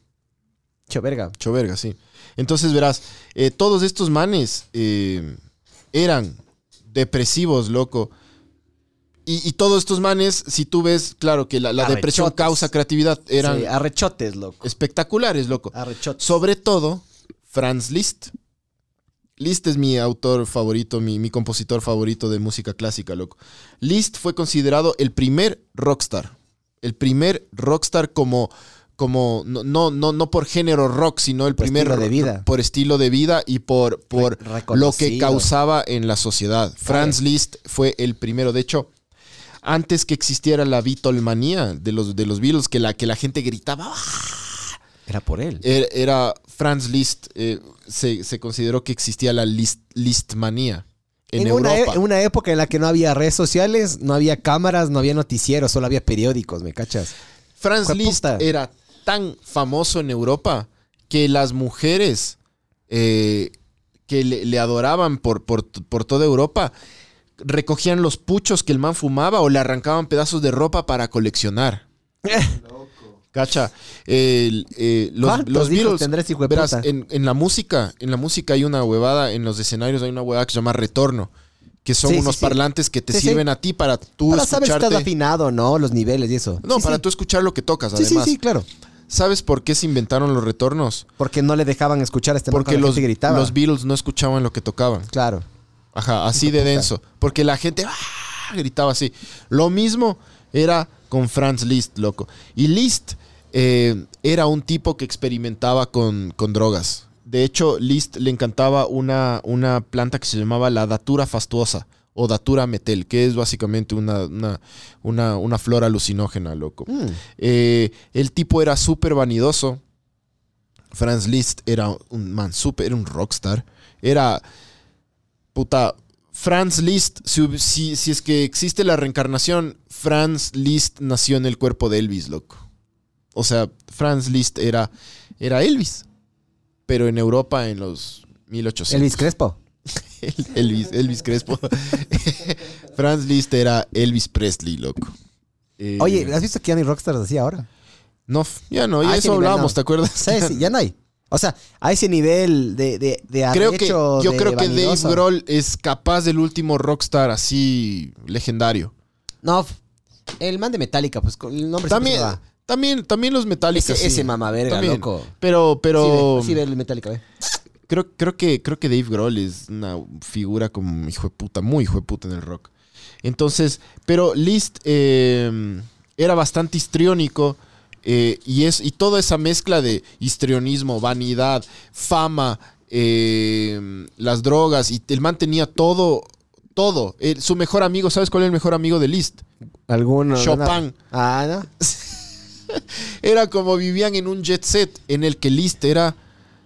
Hecho verga. Hecho verga, sí. Entonces verás, eh, todos estos manes eh, eran depresivos, loco. Y, y todos estos manes, si tú ves, claro que la, la depresión causa creatividad, eran Sí, arrechotes, loco. espectaculares, loco. Arrechotes. Sobre todo, Franz Liszt. Liszt es mi autor favorito, mi, mi compositor favorito de música clásica, loco. Liszt fue considerado el primer rockstar. El primer rockstar como, como no, no, no, por género rock, sino el Por primer estilo de vida. por estilo de vida y por, por Re- lo que causaba en la sociedad. Franz Liszt fue el primero. De hecho, antes que existiera la Beatlemanía de los, de los Beatles, que la, que la gente gritaba, "Ah", Era por él. era, era Franz Liszt, eh, se, se consideró que existía la Liszt, Lisztmanía en, En, una, Europa. e- en una época en la que no había redes sociales, no había cámaras, no había noticieros, solo había periódicos, ¿me cachas? Franz Liszt era tan famoso en Europa que las mujeres eh, que le, le adoraban por, por, por toda Europa recogían los puchos que el man fumaba o le arrancaban pedazos de ropa para coleccionar. Cacha, eh, los, ¿Cuántos los Beatles, tendrá ese hijo de verás, puta? en, en la música, en la música hay una huevada, en los escenarios hay una huevada que se llama retorno, que son Sí, unos sí. parlantes que te sirven a ti para tú Para saber si estás escucharte. afinado, ¿no? Los niveles y eso. No, para tú escuchar lo que tocas, Sí, sí, además. sí, claro. ¿Sabes por qué se inventaron los retornos? Porque no le dejaban escuchar a este Porque los, gritaba. los Beatles no escuchaban lo que tocaban. Claro. Ajá, así de denso. Porque la gente ¡ah! gritaba así. Lo mismo era con Franz Liszt, loco. Y Liszt eh, era un tipo que experimentaba con, con drogas. De hecho, Liszt le encantaba una, una planta que se llamaba la datura fastuosa o datura metel, que es básicamente una, una, una, una flor alucinógena, loco. Mm. Eh, el tipo era súper vanidoso. Franz Liszt era un man súper, era un rockstar. Era, puta, Franz Liszt, si, si es que existe la reencarnación, Franz Liszt nació en el cuerpo de Elvis, loco. O sea, Franz Liszt era, era Elvis, pero en Europa en los 1800. Elvis Crespo. El- Elvis, Elvis Crespo. Franz Liszt era Elvis Presley, loco. Eh, Oye, ¿has visto que ya ni Rockstars así ahora? no, ya no, ya A ese eso hablábamos, no. ¿te acuerdas? ¿Sabes? Sí, ya no hay. O sea, a ese nivel de, de, de creo que, yo de creo que Dave. Grohl es capaz del último rockstar así legendario. No, el man de Metallica, pues con el nombre También, se también, también los. Metallica. Ese, sí. ese mamá verga, También. loco. Pero, pero Sí, ve, sí, ve el Metallica, ve. creo, creo que creo que Dave Grohl es una figura como hijo de puta, muy hijo de puta en el rock. Entonces, pero Liszt eh, era bastante histriónico eh, y es y toda esa mezcla de histrionismo, vanidad, fama, eh, las drogas, y el man tenía todo, todo. Su mejor amigo, ¿sabes cuál es el mejor amigo de Liszt? Alguno. Chopin. Ah, ¿no? Era como vivían en un jet set en el que Liszt era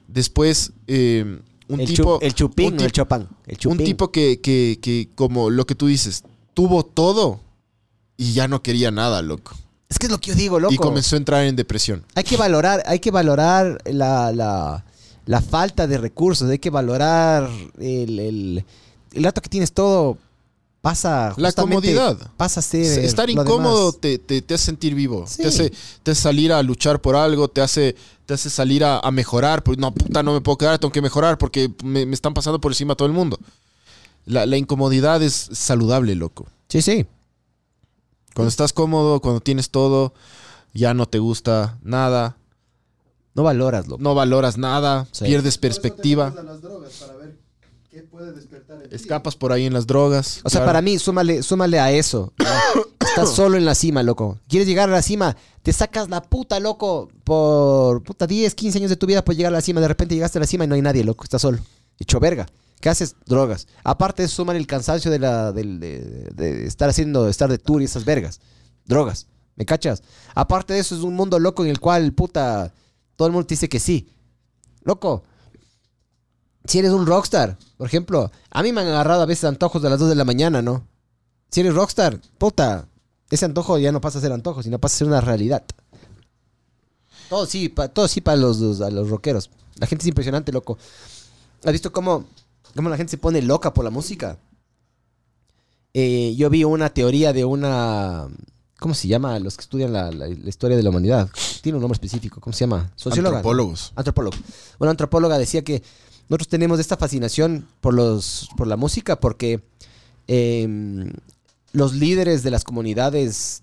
después eh, un el, tipo... el chupín, un el chopán. El Un tipo que, que, que, como lo que tú dices, tuvo todo y ya no quería nada, loco. Es que es lo que yo digo, loco. Y comenzó a entrar en depresión. Hay que valorar, hay que valorar la, la, la falta de recursos, hay que valorar el, el, el rato que tienes todo. Pasa La comodidad. Pasa a ser Estar incómodo te, te- te hace sentir vivo. Sí. Te, hace, te hace salir a luchar por algo, te hace, te hace salir a, a mejorar. Pues, no, puta, no me puedo quedar, tengo que mejorar porque me, me están pasando por encima todo el mundo. La, la incomodidad es saludable, loco. Sí, sí. Cuando estás cómodo, cuando tienes todo, ya no te gusta nada, No valoras, loco. no valoras nada, Sí. pierdes Por eso te perspectiva, qué puede despertar en escapas por ahí en las drogas. O sea, claro. para mí, súmale, súmale a eso. Estás solo en la cima, loco. Quieres llegar a la cima, te sacas la puta, loco, por puta 10, 15 años de tu vida por llegar a la cima. De repente llegaste a la cima y no hay nadie, loco. Estás solo. Hecho verga. ¿Qué haces? Drogas. Aparte de eso, súmale el cansancio de, la, del- de, de estar haciendo, de estar de tour y esas vergas. Drogas. ¿Me cachas? Aparte de eso, es un mundo loco en el cual, puta, todo el mundo te dice que sí. Loco, si eres un rockstar, por ejemplo, a mí me han agarrado a veces antojos de las 2 de la mañana, ¿no? Si eres rockstar, puta, ese antojo ya no pasa a ser antojo, sino pasa a ser una realidad. Todo sí, pa- todo sí para los, los- a los rockeros. La gente es impresionante, loco. ¿Has visto cómo, cómo la gente se pone loca por la música? Eh, yo vi una teoría de una... ¿Cómo se llama? Los que estudian la, la- la historia de la humanidad. Tiene un nombre específico. ¿Cómo se llama? Socióloga. Antropólogos. Antropólogo. Una antropóloga decía que nosotros tenemos esta fascinación por, los, por la música porque eh, los líderes de las comunidades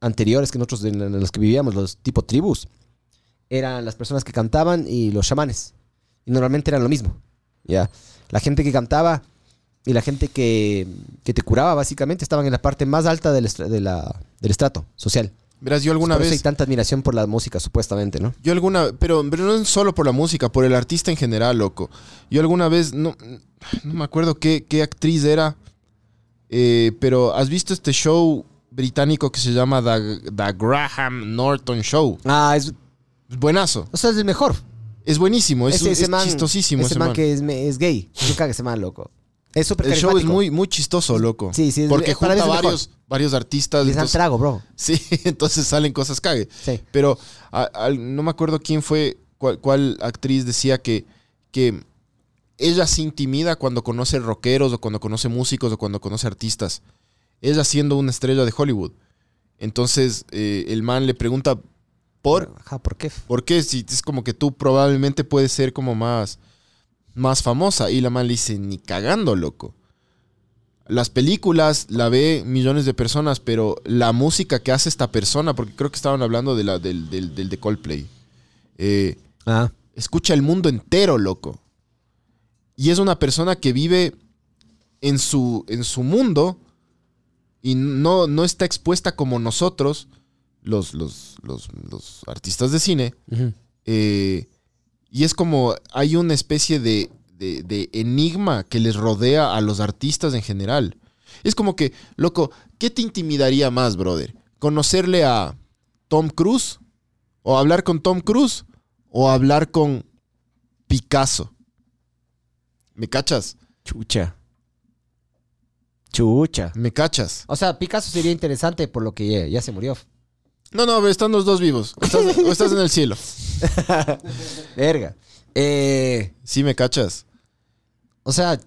anteriores que nosotros en, las que vivíamos, los tipo tribus, eran las personas que cantaban y los chamanes. Y normalmente eran lo mismo. ¿ya? La gente que cantaba y la gente que, que te curaba básicamente estaban en la parte más alta del, del estrato social. Verás, yo alguna Por eso hay vez... tanta admiración por la música, supuestamente, ¿no? Yo alguna, pero, pero no solo por la música, por el artista en general, loco. Yo alguna vez, no, no me acuerdo qué, qué actriz era, eh, pero ¿has visto este show británico que se llama The, The Graham Norton Show? Ah, es, buenazo. o sea, es el mejor. Es buenísimo, es, Ese- es man- chistosísimo Ese ese man, man. que es, gay. Me caga ese man, loco. Es súper El show es muy, muy chistoso, loco. Sí, sí, es- Porque para junta varios, varios artistas. Les dan trago, bro. Sí, entonces salen cosas cague. Sí. Pero a- no me acuerdo quién fue, cuál, cuál actriz decía que, que ella se intimida cuando conoce rockeros o cuando conoce músicos o cuando conoce artistas. Ella siendo una estrella de Hollywood. Entonces eh, el man le pregunta, ¿por? Ajá, ¿por qué? ¿Por qué? Si es como que tú probablemente puedes ser como más, más famosa. Y la man le dice, ni cagando, loco. Las películas la ve millones de personas, pero la música que hace esta persona, porque creo que estaban hablando de la, del, del, del de Coldplay, eh, Ah. escucha el mundo entero, loco. Y es una persona que vive en su, en su mundo y no, no está expuesta como nosotros, los, los, los, los artistas de cine. Eh, y es como hay una especie de, de- de enigma que les rodea a los artistas en general. Es como que, loco, ¿qué te intimidaría más, brother? ¿Conocerle a Tom Cruise? ¿O hablar con Tom Cruise? ¿O hablar con Picasso? ¿Me cachas? Chucha. Chucha. ¿Me cachas? O sea, Picasso sería interesante por lo que ya, ya se murió. No, no, están los dos vivos. O estás, o estás en el cielo. Verga. Eh, Sí, me cachas. o sea,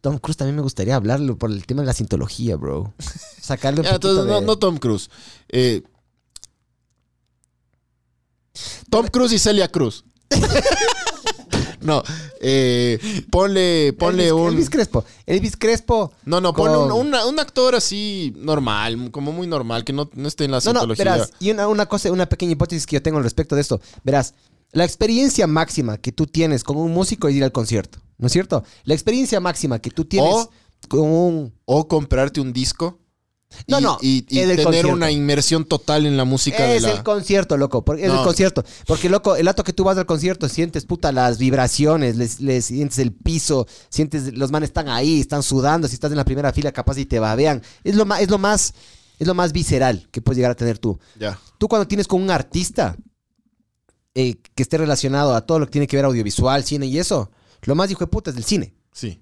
Tom Cruise también me gustaría hablarlo por el tema de la sintología, bro. Sacarle un Ya, poquito entonces, no, de- no Tom Cruise. Eh, Tom Cruise y Celia Cruz. no, eh, ponle, ponle Elvis, un... Elvis Crespo. Elvis Crespo. no, no, ponle con- un, una- un actor así normal, como muy normal, que no, no esté en la No, no, verás, y una, una cosa, una pequeña hipótesis que yo tengo al respecto de esto. Verás, la experiencia máxima que tú tienes con un músico es ir al concierto, ¿no es cierto? La experiencia máxima que tú tienes O- con un... O comprarte un disco No, y, no, y- tener concierto. una inmersión total en la música de Es la... el concierto, loco. Porque es No. el concierto. Porque, loco, el rato que tú vas al concierto, sientes, puta, las vibraciones, les, les sientes el piso, sientes, los manes están ahí, están sudando. Si estás en la primera fila, capaz y te babean. Es lo más, es lo más, es lo más visceral que puedes llegar a tener tú. Ya. Tú cuando tienes con un artista eh, que esté relacionado a todo lo que tiene que ver audiovisual, cine y eso, lo más hijo de puta es del cine. Sí.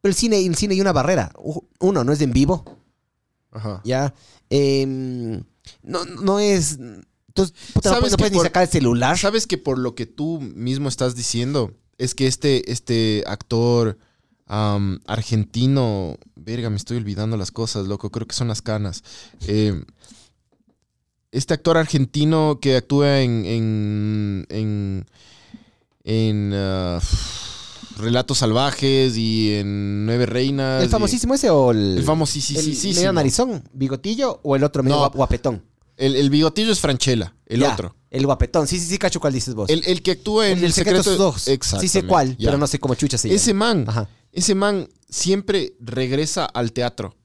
Pero el cine, el cine hay una barrera. Uno, no es en vivo. Ajá. Ya. Em, no, no es. Entonces, puta, no ¿Sabes puedes, no puedes ni sacar el celular. Sabes que por lo que tú mismo estás diciendo, es que este, este actor argentino, verga, me estoy olvidando las cosas, loco, creo que son las canas. Eh, este actor argentino que actúa en, en, en, en, ah, Relatos Salvajes y en Nueve Reinas. ¿El y- famosísimo ese o el. El famosísimo. el medio narizón, bigotillo o el otro medio No. guapetón? El, el bigotillo es Franchella, el Ya, otro. El guapetón. Sí, sí, sí, cacho cuál dices vos. El, el que actúa en El secreto de sus ojos. Sí sé cuál, ya. pero no sé cómo chucha se llama. Ese man, Ajá. ese man siempre regresa al teatro.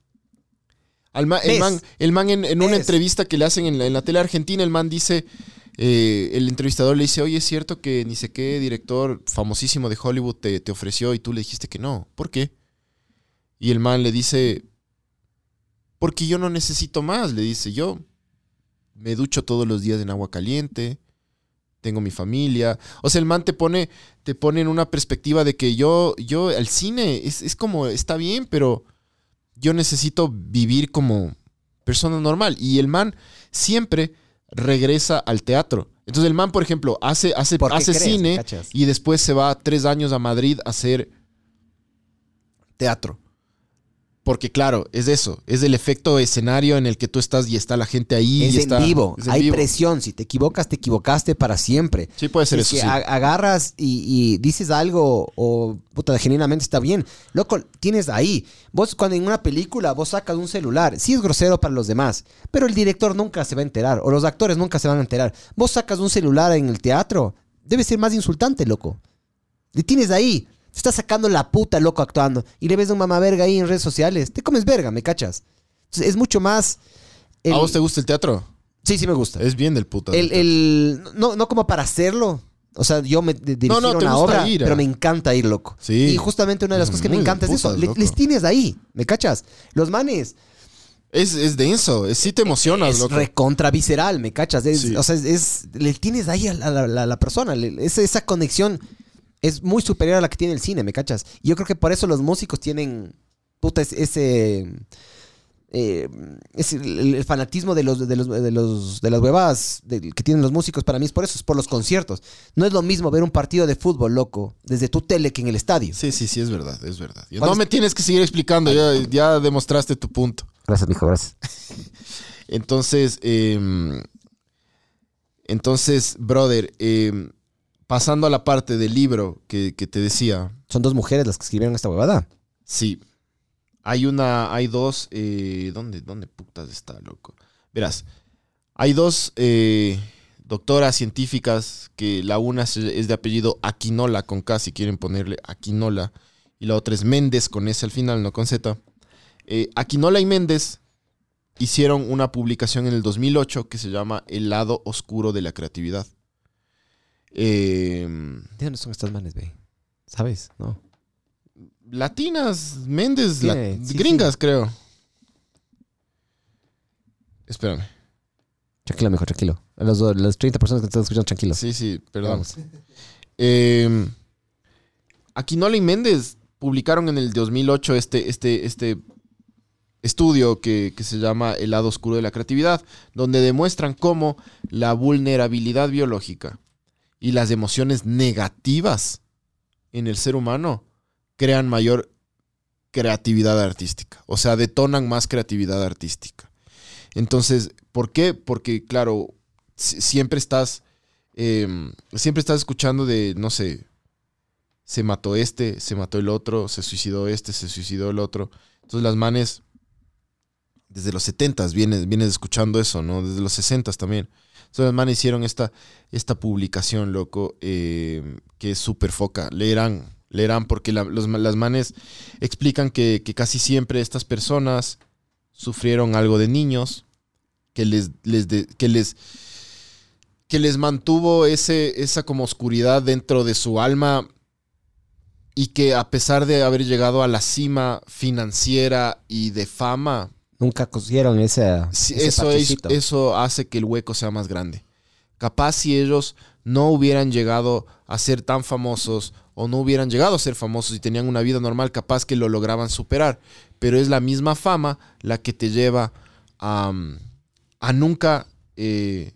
Al el man, el man en, en una entrevista que le hacen en la, en la tele argentina, el man dice, eh, el entrevistador le dice, oye, es cierto que ni sé qué director famosísimo de Hollywood te, ofreció y tú le dijiste que no. ¿Por qué? Y el man le dice, porque yo no necesito más, le dice, yo me ducho todos los días en agua caliente, tengo mi familia. O sea, el man te pone, te pone en una perspectiva de que yo, yo, el cine es, es como, está bien, pero yo necesito vivir como persona normal. Y el man siempre regresa al teatro. Entonces el man, por ejemplo, hace, hace, ¿Por qué hace crees, cine y después se va tres años a Madrid a hacer teatro. Porque claro, es eso, es el efecto escenario en el que tú estás y está la gente ahí. Es y en está, vivo. es en Hay vivo. presión. Si te equivocas, te equivocaste para siempre. Sí, puede ser es eso. que sí. agarras y, y dices algo o puta, genuinamente está bien. Loco, tienes ahí. Vos cuando en una película vos sacas un celular, sí es grosero para los demás, pero el director nunca se va a enterar o los actores nunca se van a enterar. Vos sacas un celular en el teatro, debe ser más insultante, loco. Le tienes ahí, te está sacando la puta, loco, actuando y le ves a un mamá verga ahí en redes sociales, te comes verga, ¿me cachas? Entonces, es mucho más... el- ¿A vos te gusta el teatro? Sí, sí me gusta. Es bien del puta. El, el- no, no como para hacerlo. O sea, yo me dirigir No, no, una obra, ir, pero me encanta ir, loco. Sí. Y justamente una de las cosas que me Muy encanta es eso. Le- les tienes ahí, ¿me cachas? Los manes Es, es denso, es, sí te emocionas, es loco. recontra visceral, ¿me cachas? Es- Sí. O sea, es, le tienes ahí a la, persona. le- esa conexión es muy superior a la que tiene el cine, ¿me cachas? Y yo creo que por eso los músicos tienen, puta, es- ese... eh, es el, el fanatismo de los de los de los de las huevas del- que tienen los músicos para mí es por eso es por los conciertos no es lo mismo ver un partido de fútbol loco desde tu tele que en el estadio Sí, sí, sí, es verdad, es verdad. ¿Cuál No es- me tienes que seguir explicando, ya, ya demostraste tu punto. gracias mijo gracias Entonces, em, entonces, brother, em, pasando a la parte del libro que, que te decía, son dos mujeres las que escribieron esta huevada sí, hay una, hay dos, eh, ¿dónde, ¿dónde putas está, loco? Verás, hay dos eh, doctoras científicas que la una es- es de apellido Aquinola con K, si quieren ponerle Aquinola, y la otra es Méndez con S al final, no con Z. Eh, Aquinola y Méndez hicieron una publicación en el 2008 que se llama El lado oscuro de la creatividad. Eh, ¿De dónde son estas manes, ve? ¿Sabes? ¿No? latinas, Méndez, la- Tiene- sí, gringas, creo. Espérame. Tranquilo, mijo, tranquilo. A los, las 30 personas que te están escuchando, tranquilo. Sí, sí, perdón. Eh, Aquinola y Méndez publicaron en el 2008 este, este, este estudio que, que se llama El lado oscuro de la creatividad, donde demuestran cómo la vulnerabilidad biológica y las emociones negativas en el ser humano crean mayor creatividad artística, o sea, detonan más creatividad artística. Entonces, ¿por qué? Porque, claro, si- siempre estás, eh, siempre estás escuchando de, no sé, se mató este, se mató el otro, se suicidó este, se suicidó el otro. Entonces las manes, desde los 70s vienes, vienes escuchando eso, ¿no? Desde los 60s también. Entonces las manes hicieron esta, esta publicación, loco, eh, que es súper foca. Leerán, leerán porque las manes explican que, casi siempre estas personas sufrieron algo de niños, que les, les que les, que les mantuvo ese, esa como oscuridad dentro de su alma y que a pesar de haber llegado a la cima financiera y de fama, Nunca cosieron ese, Sí, eso, es, eso hace que el hueco sea más grande. Capaz si ellos no hubieran llegado a ser tan famosos o no hubieran llegado a ser famosos y tenían una vida normal, capaz que lo lograban superar. Pero es la misma fama la que te lleva a, a nunca eh,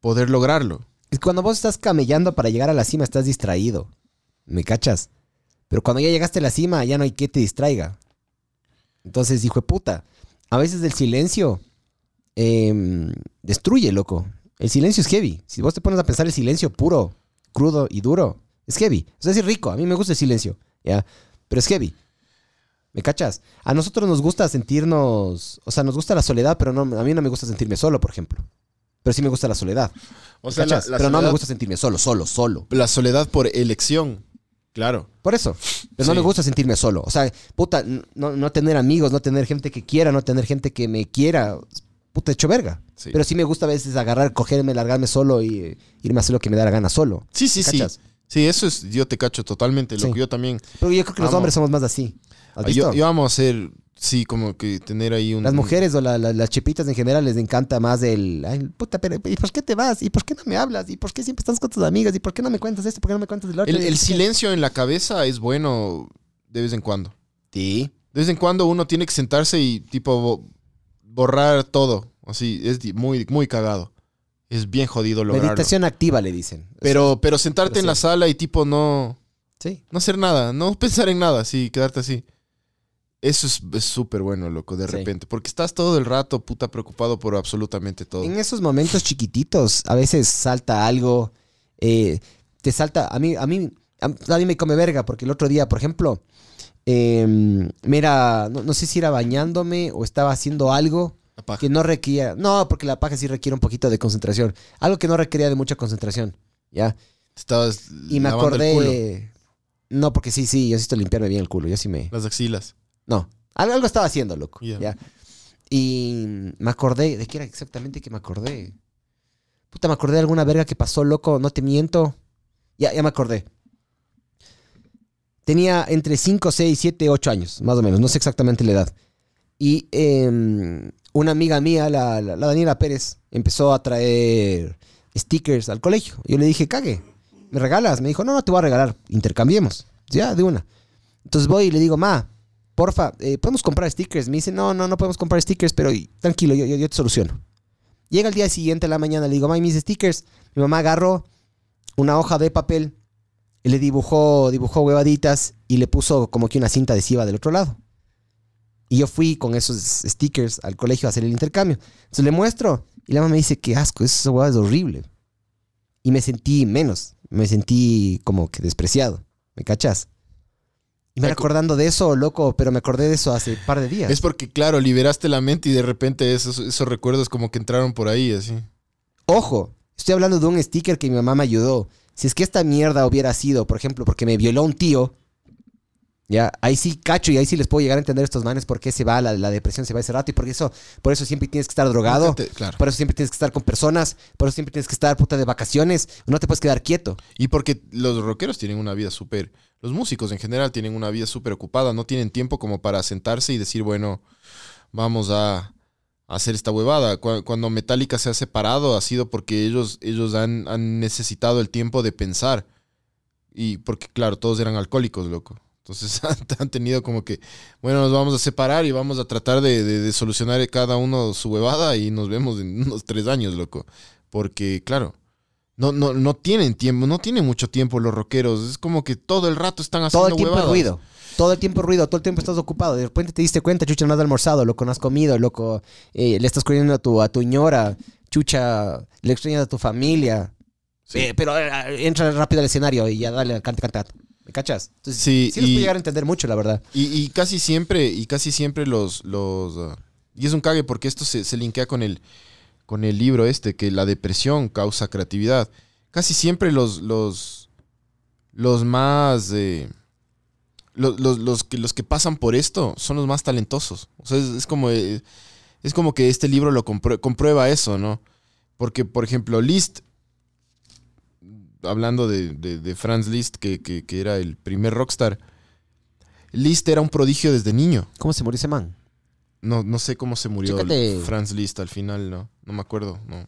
poder lograrlo. Cuando vos estás camellando para llegar a la cima, estás distraído. ¿Me cachas? Pero cuando ya llegaste a la cima, ya no hay que te distraiga. Entonces, hijo de puta, a veces el silencio em, destruye, loco. El silencio es heavy. Si vos te pones a pensar el silencio puro, crudo y duro, es heavy. O sea, es rico. A mí me gusta el silencio, ¿ya? Pero es heavy. ¿Me cachas? A nosotros nos gusta sentirnos... O sea, nos gusta la soledad, pero no, a mí no me gusta sentirme solo, por ejemplo. Pero sí me gusta la soledad. O ¿me sea, la, la pero no me gusta sentirme solo, solo, solo. la soledad por elección. Claro. Por eso. Pero no me gusta sentirme solo. O sea, puta, no, no tener amigos, no tener gente que quiera, no tener gente que me quiera. Puta, hecho verga. Sí. Pero sí me gusta a veces agarrar, cogerme, largarme solo y eh, irme a hacer lo que me da la gana solo. Sí, sí, sí. Sí, eso es, yo te cacho totalmente. Lo Sí. que yo también. Pero yo creo que los hombres somos más así. ¿Has visto? Yo, yo amo hacer, sí, como que tener ahí un. Las mujeres o la- la- las chipitas en general les encanta más el... Ay, puta, pero ¿y por qué te vas? ¿Y por qué no me hablas? ¿Y por qué siempre estás con tus amigas? ¿Y por qué no me cuentas esto? ¿Por qué no me cuentas el otro? El, silencio en la cabeza es bueno de vez en cuando. Sí. De vez en cuando uno tiene que sentarse y tipo bo- borrar todo. Así, es muy, muy cagado. Es bien jodido lograrlo. Meditación activa, le dicen. Pero, pero sentarte pero en la sala y tipo no, Sí. no hacer nada, no pensar en nada, así, quedarte así. Eso es es súper bueno, loco, de Sí. repente. Porque estás todo el rato, puta, preocupado por absolutamente todo. En esos momentos chiquititos, a veces salta algo, eh, te salta, a mí, a mí, a, mí me come verga, porque el otro día, por ejemplo, eh, mira, no, no sé si era bañándome o estaba haciendo algo que no requería, no, porque la paja sí requiere un poquito de concentración, algo que no requería de mucha concentración, ¿ya? Estabas Y me lavando el culo, acordé, no, porque sí, sí, yo necesito limpiarme bien el culo, yo sí me... las axilas. No, algo, estaba haciendo, loco. Ya. ¿ya? Y me acordé, ¿de qué era exactamente que me acordé? Puta, me acordé de alguna verga que pasó, loco, no te miento. Ya, ya me acordé. Tenía entre 5, 6, 7, 8 años, más o menos, no sé exactamente la edad. Y em, una amiga mía, la, la- la Daniela Pérez, empezó a traer stickers al colegio. Yo le dije, cague, ¿me regalas? Me dijo, no, no te voy a regalar, intercambiemos. Ya, de una. Entonces voy y le digo, ma, porfa, eh, ¿podemos comprar stickers? Me dice, no, no, no podemos comprar stickers, pero tranquilo, yo, te soluciono. Llega el día siguiente a la mañana, le digo, ma, ¿y mis stickers. Mi mamá agarró una hoja de papel le dibujó, dibujó huevaditas y le puso como que una cinta adhesiva del otro lado. Y yo fui con esos stickers al colegio a hacer el intercambio. Entonces le muestro y la mamá me dice, qué asco, esa huevada es horrible. Y me sentí menos, me sentí como que despreciado, ¿me cachas? Y me Ay, recordando de eso, loco, pero me acordé de eso hace un par de días. Es porque, claro, liberaste la mente y de repente esos, esos recuerdos como que entraron por ahí, así. Ojo, estoy hablando de un sticker que mi mamá me ayudó. Si es que esta mierda hubiera sido, por ejemplo, porque me violó un tío, ya, ahí sí cacho y ahí sí les puedo llegar a entender a estos manes por qué se va la, la depresión, se va ese rato y por eso, por eso siempre tienes que estar drogado, te- claro. por eso siempre tienes que estar con personas, por eso siempre tienes que estar puta de vacaciones, no te puedes quedar quieto. Y porque los rockeros tienen una vida súper... Los músicos en general tienen una vida súper ocupada, no tienen tiempo como para sentarse y decir, bueno, vamos a hacer esta huevada. Cu- Cuando Metallica se ha separado ha sido porque ellos, ellos han, han necesitado el tiempo de pensar. Y porque, claro, todos eran alcohólicos, loco. Entonces han, han tenido como que, bueno, nos vamos a separar y vamos a tratar de, de- de solucionar cada uno su huevada y nos vemos en unos tres años, loco. Porque, claro, no, no, no tienen tiempo, no tienen mucho tiempo los rockeros. Es como que todo el rato están haciendo Todo el tiempo huevadas. ruido. Todo el tiempo ruido, todo el tiempo estás ocupado. De repente te diste cuenta, chucha, no has almorzado, loco, no has comido, loco, eh, le estás corriendo a tu, a tu ñora, chucha, le extrañas a tu familia. Sí. Eh, pero eh, entra rápido al escenario y ya dale, canta, canta. ¿Me cachas? Entonces, Sí, sí, los y- puedo llegar a entender mucho, la verdad. Y, y casi siempre, y casi siempre los, los ah, y es un cague porque esto se, se linkea con el, con el libro este, que la depresión causa creatividad. Casi siempre los, los, los más, eh, lo- los, los que, los que pasan por esto son los más talentosos. O sea, es, como, eh, es como que este libro lo comprue- comprueba eso, ¿no? Porque, por ejemplo, Liszt, hablando de, de- de Franz Liszt, que, que- que era el primer rockstar, Liszt era un prodigio desde niño. ¿Cómo se murió ese man? No, no sé cómo se murió Chécate. Franz Liszt al final, no. No me acuerdo, no.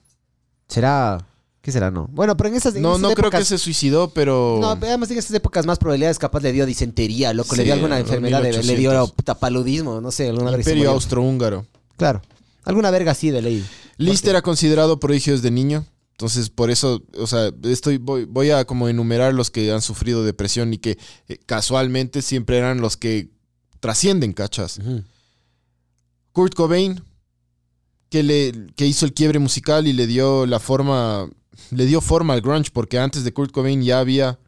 ¿Será? ¿Qué será, no? Bueno, pero en esas, en No, esas no creo que se suicidó, pero... No, además en esas épocas más probabilidades capaz le dio disentería, loco, le Sí, dio alguna en enfermedad, de- le dio 1800. puta paludismo, no sé, alguna Imperio austrohúngaro. Claro. Alguna verga así de ley. Liszt era considerado prodigio desde niño. Entonces, por eso, o sea, estoy, voy, voy a como enumerar los que han sufrido depresión y que eh, casualmente siempre eran los que trascienden, cachas. Kurt Cobain, que, le, que hizo el quiebre musical y le dio la forma, le dio forma al grunge, porque antes de Kurt Cobain ya había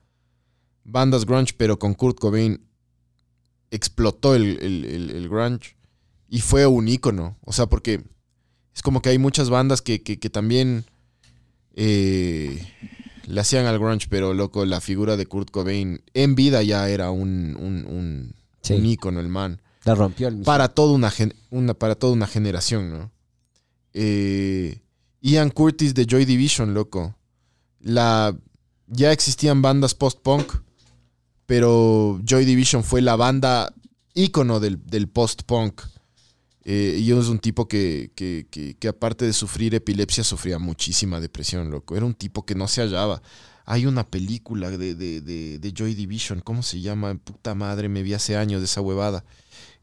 bandas grunge, pero con Kurt Cobain explotó el, el- el- el grunge y fue un ícono. O sea, porque es como que hay muchas bandas que, que- que también eh, le hacían al grunge, pero loco, la figura de Kurt Cobain en vida ya era un, un, un, Sí. un ícono, el man La rompió el para toda una, para toda una generación, ¿no? Eh, Ian Curtis de Joy Division, loco. Ya existían bandas post-punk, pero Joy Division fue la banda ícono del, post-punk. Eh, y es un tipo que, aparte de sufrir epilepsia, sufría muchísima depresión, loco. Era un tipo que no se hallaba. Hay una película de- de Joy Division, ¿cómo se llama? Puta madre, me vi hace años de esa huevada.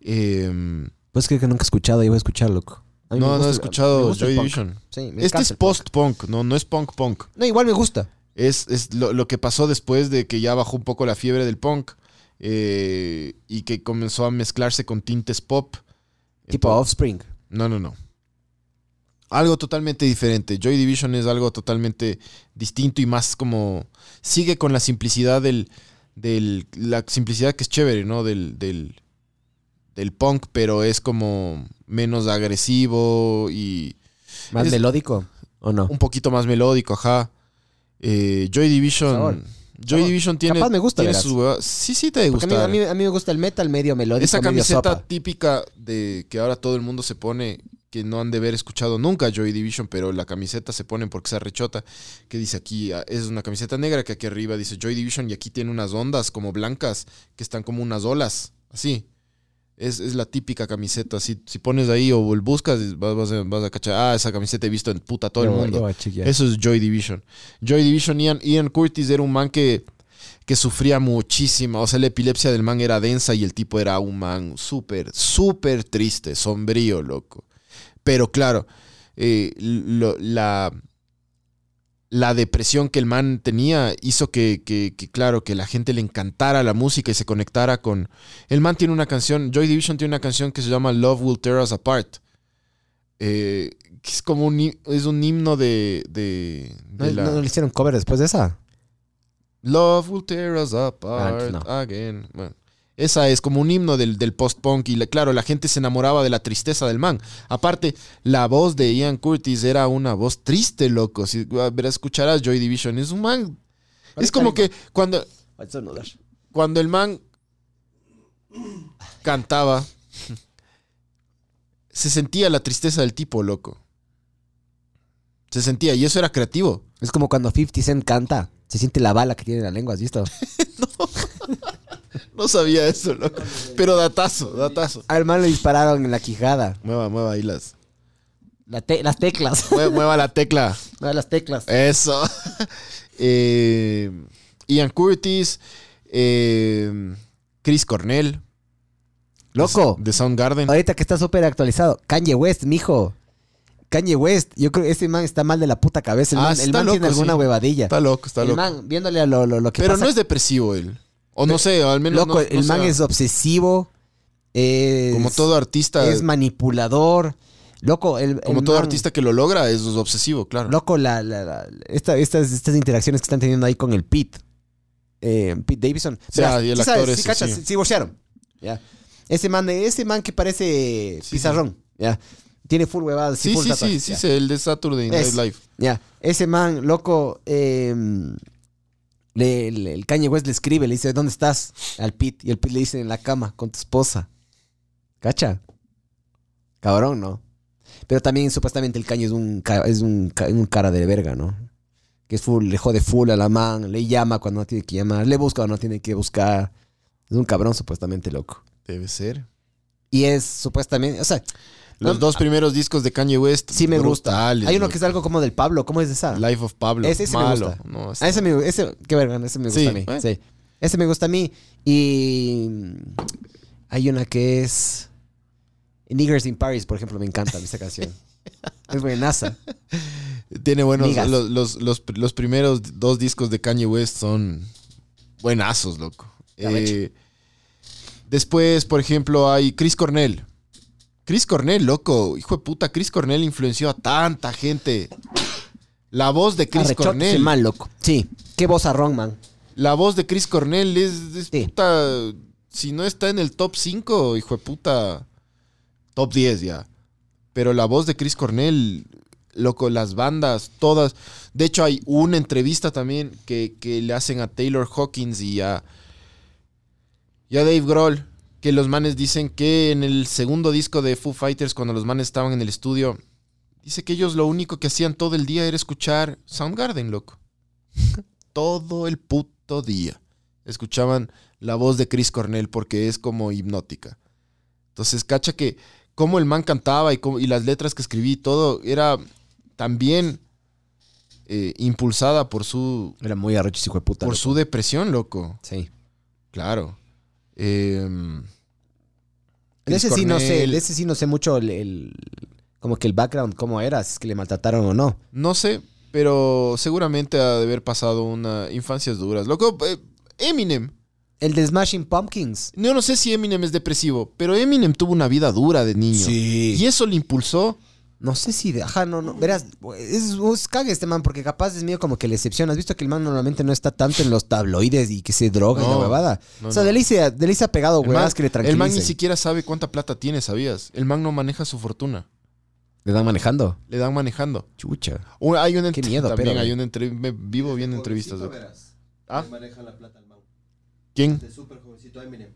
Em, Pues creo que nunca he escuchado voy a escuchar, loco. A mí me no, no he escuchado Joy. Division. Sí, me Este es post-punk, no, no es punk-punk. No, igual me gusta. Es, es lo, lo que pasó después de que ya bajó un poco la fiebre del punk eh, y que comenzó a mezclarse con tintes pop. Tipo Entonces- Offspring. No, no, no. Algo totalmente diferente. Joy Division es algo totalmente distinto y más como. Sigue con la simplicidad del. del la simplicidad que es chévere, ¿no? Del, del, del punk, pero es como menos agresivo y Más Es- melódico. ¿O no? un poquito más melódico, ajá. Eh, Joy Division. Joy. Division tiene. Capaz me gusta, tiene Sí, sí, te Porque a mí, a, mí, me gusta el metal medio melódico, Esa camiseta típica de que ahora todo el mundo se pone, que no han de haber escuchado nunca Joy Division, pero la camiseta se ponen porque se rechota, que dice aquí, ah, es una camiseta negra que aquí arriba dice Joy Division y aquí tiene unas ondas como blancas que están como unas olas, así. Es, es la típica camiseta, así, si pones ahí o buscas, vas, vas a, vas a cachar, ah, esa camiseta he visto en puta todo el mundo. Eso es Joy Division. Joy Division, Ian, Ian Curtis era un man que, que sufría muchísimo. O sea, la epilepsia del man era densa y el tipo era un man súper, súper triste, sombrío, loco. Pero claro, eh, lo- la, la depresión que el man tenía hizo que, que- que, claro, que la gente le encantara la música y se conectara con... El man tiene una canción, Joy Division tiene una canción que se llama Love Will Tear Us Apart. Eh, que es como un, es un himno de... de, ¿No, la- no le hicieron cover después de esa? Love will tear us apart no. again. Bueno, esa es como un himno del, del post-punk. Y la- claro, la gente se enamoraba de la tristeza del man. Aparte, la voz de Ian Curtis era una voz triste, loco. Si ah, verás, escucharás Joy Division. Es un man. Es como que cuando, cuando el man cantaba, se sentía la tristeza del tipo, loco. Se sentía, y eso era creativo. Es como cuando 50 Cent canta. Se siente la bala que tiene en la lengua, ¿has visto? No sabía eso, loco. Pero datazo, datazo. Al man le dispararon en la quijada. Mueva, mueva ahí las. La te- las teclas. Mueva, mueva la tecla. No, las teclas. Eso. Eh, Ian Curtis. eh, Chris Cornell. Loco. De Soundgarden. Ahorita que está súper actualizado. Kanye West, mijo. Kanye West. Yo creo que ese man está mal de la puta cabeza. El Ah, man, está el man tiene loco, alguna sí. huevadilla. Está loco, está el loco. man, viéndole a lo, lo, lo que Pero pasa. no es depresivo él. O no sé, o al menos. Loco, no- el no man es obsesivo. es- Como todo artista. Es manipulador. Loco, el, como el todo man- artista que lo logra, es obsesivo, claro. Loco, la, la- la- esta- estas, estas interacciones que están teniendo ahí con el Pete. Eh, Pete Davidson. sea, y el actor sabes, ese, sí, cachas, sí. se divorciaron. Ya. Ese man, ese man que parece Sí, pizarrón. Ya. Tiene full huevadas. Sí, full sí, sí, sí, el de Saturday Night Es. Live. Ya. Ese man, loco, eh, le- le- el Kanye West le escribe, le dice, ¿dónde estás? Al Pete. Y el Pete le dice, en la cama, con tu esposa. ¿Cacha? Cabrón, ¿no? Pero también supuestamente el Kanye es un, es un, un cara de verga, ¿no? Que es full, le jode full a la man, le llama cuando no tiene que llamar, le busca cuando no tiene que buscar. Es un cabrón supuestamente loco. Debe ser. Y es supuestamente, o sea, Los No, dos primeros discos de Kanye West. sí me gusta. Hay uno que es algo como del Pablo, ¿cómo es esa? Life of Pablo. Ese- ese me gusta. No, Ah, ese me ese, qué verga, ese me gusta Sí, a mí. Sí. Ese me gusta a mí. Y mm, hay una que es Niggers in Paris, por ejemplo, me encanta esa canción. es buenaza. Tiene buenos. Los, los, los, los primeros dos discos de Kanye West son buenazos, loco. Eh, después, por ejemplo, hay Chris Cornell. Chris Cornell, loco. Hijo de puta, Chris Cornell influenció a tanta gente. La voz de Chris Arrechote, Cornell. mal, loco. Sí. Qué voz arrón, man. La voz de Chris Cornell es, es Sí. puta. Si no está en el top 5, hijo de puta. Top 10 ya. Pero la voz de Chris Cornell, loco, las bandas, todas. De hecho, hay una entrevista también que, que le hacen a Taylor Hawkins y a, y a Dave Grohl. Que los manes dicen que en el segundo disco de Foo Fighters, cuando los manes estaban en el estudio, dice que ellos lo único que hacían todo el día era escuchar Soundgarden, loco todo el puto día. Escuchaban la voz de Chris Cornell porque es como hipnótica. Entonces, cacha que cómo el man cantaba y, cómo- y las letras que escribí y todo era también eh, impulsada por su, Era muy arrecho, hijo de puta. por loco. su depresión, loco. Sí. Claro. Em, De ese Chris sí no sé, ese sí no sé mucho el, el- como que el background, cómo era, si es que le maltrataron o no. no sé, pero seguramente ha de haber pasado una infancias duras. Loco, eh, Eminem. El de Smashing Pumpkins. Yo no sé si Eminem es depresivo, pero Eminem tuvo una vida dura de niño. Sí. Y eso le impulsó. No sé si, de- ajá, no, no, verás, es, es cague este man, porque capaz es mío como que la excepción. ¿Has visto que el man normalmente no está tanto en los tabloides y que se droga y la huevada? no, o sea, no. de ley se, de ley se ha pegado El huevadas que le el tranquilicen. man ni siquiera sabe cuánta plata tiene, ¿sabías? El man no maneja su fortuna. Le dan manejando. Le dan manejando. Chucha. Un- hay una Qué miedo, también pero, hay güey. una entre- me vivo viendo entrevistas. Verás. ¿Ah? Le manejan la plata al man. ¿Quién? De súper jovencito Eminem.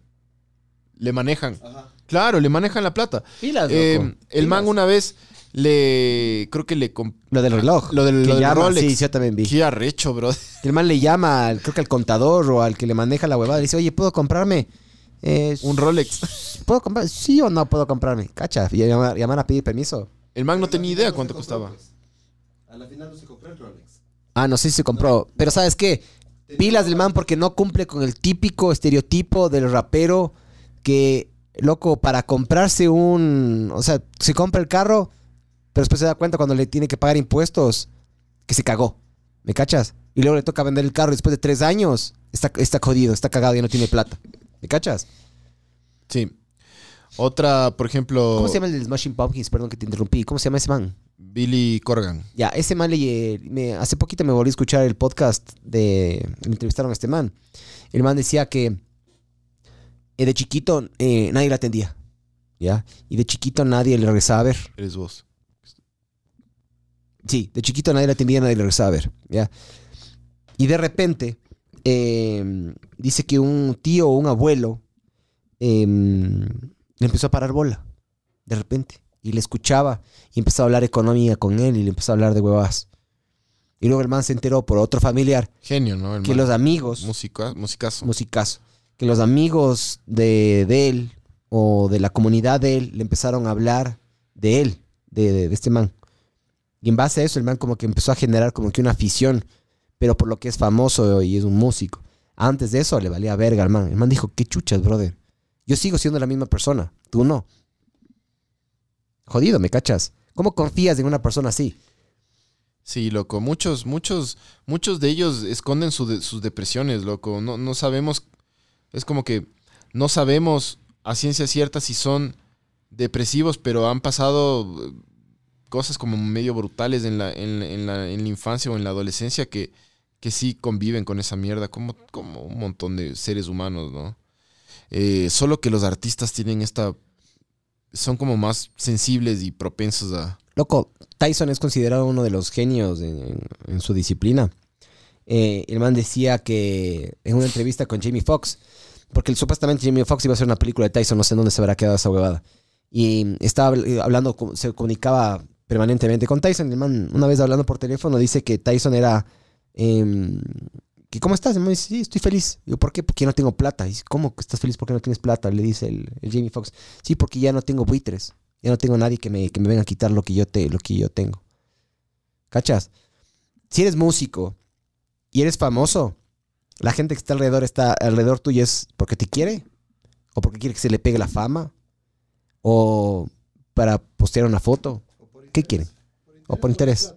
Le manejan. Ajá. Claro, le manejan la plata. Pilas, Eh, loco. el man una vez le. Creo que le. Lo del reloj. Lo del, que lo del llama, Rolex. Sí, sí, yo también vi. Qué arrecho, bro. El man le llama, al- creo que al contador o al que le maneja la huevada. Le dice, oye, ¿puedo comprarme eh, Un Rolex. ¿Puedo comprar? ¿Sí o no puedo comprarme? Cacha. Y llamar, llamar a pedir permiso. El man no Pero tenía idea cuánto costaba. A la final no se compró el Rolex. Ah, no sé si se compró. Pero ¿sabes qué? Pilas del man porque no cumple con el típico estereotipo del rapero que, loco, para comprarse un... O sea, se compra el carro, pero después se da cuenta cuando le tiene que pagar impuestos que se cagó. ¿Me cachas? Y luego le toca vender el carro y después de tres años. Está, está jodido, está cagado, ya no tiene plata. ¿Me cachas? Sí. Otra, por ejemplo. ¿Cómo se llama el Smashing Pumpkins? Perdón que te interrumpí. ¿Cómo se llama ese man? Billy Corgan. Ya, ese man le, me- hace poquito me volví a escuchar el podcast de. Me entrevistaron a este man. El man decía que eh, de chiquito eh, nadie le atendía. ¿Ya? Y de chiquito nadie le regresaba a ver. Eres vos. Sí, de chiquito nadie le atendía, nadie le regresaba a ver. ¿Ya? Y de repente eh, dice que un tío o un abuelo eh, le empezó a parar bola. De repente. Y le escuchaba y empezó a hablar economía con él y le empezó a hablar de huevas. Y luego el man se enteró por otro familiar Genio, ¿no? El que man. los amigos, Música, musicazo. musicazo, que los amigos de, de él o de la comunidad de él le empezaron a hablar de él, de, de- de este man. Y en base a eso el man como que empezó a generar como que una afición, pero por lo que es famoso y es un músico. Antes de eso le valía verga al man. El man dijo, qué chuchas, brother. Yo sigo siendo la misma persona, tú no. Jodido, ¿me cachas? ¿Cómo confías en una persona así? Sí, loco. Muchos, muchos, muchos de ellos esconden su de- sus depresiones, loco. No, no sabemos. Es como que no sabemos a ciencia cierta si son depresivos, pero han pasado cosas como medio brutales en la, en, en la, en la infancia o en la adolescencia que, que sí conviven con esa mierda, como, como un montón de seres humanos, ¿no? Eh, solo que los artistas tienen esta. son como más sensibles y propensos a. Loco, Tyson es considerado uno de los genios en, en su disciplina. eh, el man decía que en una entrevista con Jamie Foxx, porque supuestamente Jamie Foxx iba a hacer una película de Tyson, no sé dónde se habrá quedado esa huevada. Y estaba habl- hablando, se comunicaba permanentemente con Tyson. El man, una vez hablando por teléfono, dice que Tyson era. em, que ¿Cómo estás? El man dice, sí, estoy feliz. Digo, ¿por qué? Porque no tengo plata. Dice, ¿cómo estás feliz porque no tienes plata? Le dice el, el Jamie Foxx. Sí, porque ya no tengo buitres. Ya no tengo nadie que me, que me venga a quitar lo que yo, te, lo que yo tengo. ¿Cachas? Si eres músico y eres famoso, la gente que está alrededor está alrededor tuyo es porque te quiere o porque quiere que se le pegue la fama o para postear una foto. ¿Qué quieren? O por interés.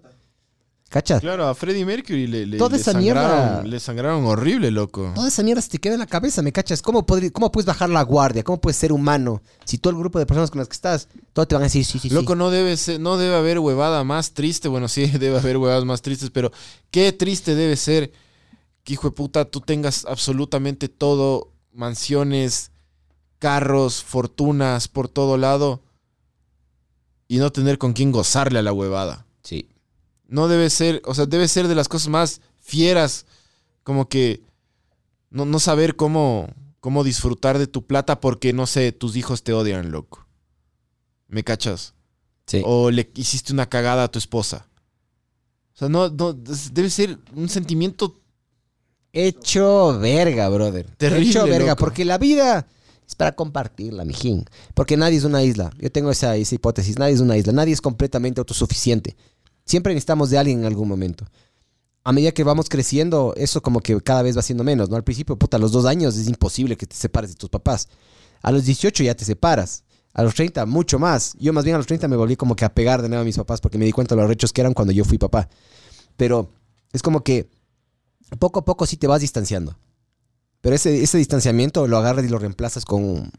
¿Cachas? Claro, a Freddie Mercury le, le, Toda le esa sangraron, mierda. le sangraron horrible, loco. Toda esa mierda se te queda en la cabeza, ¿me cachas? ¿Cómo, podri- ¿Cómo puedes bajar la guardia? ¿Cómo puedes ser humano? Si todo el grupo de personas con las que estás, todos te van a decir sí, sí, sí. Loco, no debe ser, no debe haber huevada más triste. Bueno, sí, debe haber huevadas más tristes, pero qué triste debe ser que, hijo de puta, tú tengas absolutamente todo, mansiones, carros, fortunas por todo lado y no tener con quién gozarle a la huevada. Sí. No debe ser, o sea, debe ser de las cosas más fieras, como que no, no saber cómo, cómo disfrutar de tu plata porque, no sé, tus hijos te odian, loco. ¿Me cachas? Sí. O le hiciste una cagada a tu esposa. O sea, no, no, debe ser un sentimiento Hecho verga, brother. Terrible, Hecho verga, loco. porque la vida es para compartirla, mijín. Porque nadie es una isla. Yo tengo esa, hipótesis. Nadie es una isla. Nadie es completamente autosuficiente. Siempre necesitamos de alguien en algún momento. A medida que vamos creciendo, eso como que cada vez va siendo menos, ¿no? Al principio, puta, a los dos años es imposible que te separes de tus papás. A los 18 ya te separas. A los 30, mucho más. Yo más bien a los 30 me volví como que a pegar de nuevo a mis papás porque me di cuenta de los rechos que eran cuando yo fui papá. Pero es como que poco a poco sí te vas distanciando. Pero ese, ese distanciamiento lo agarras y lo reemplazas con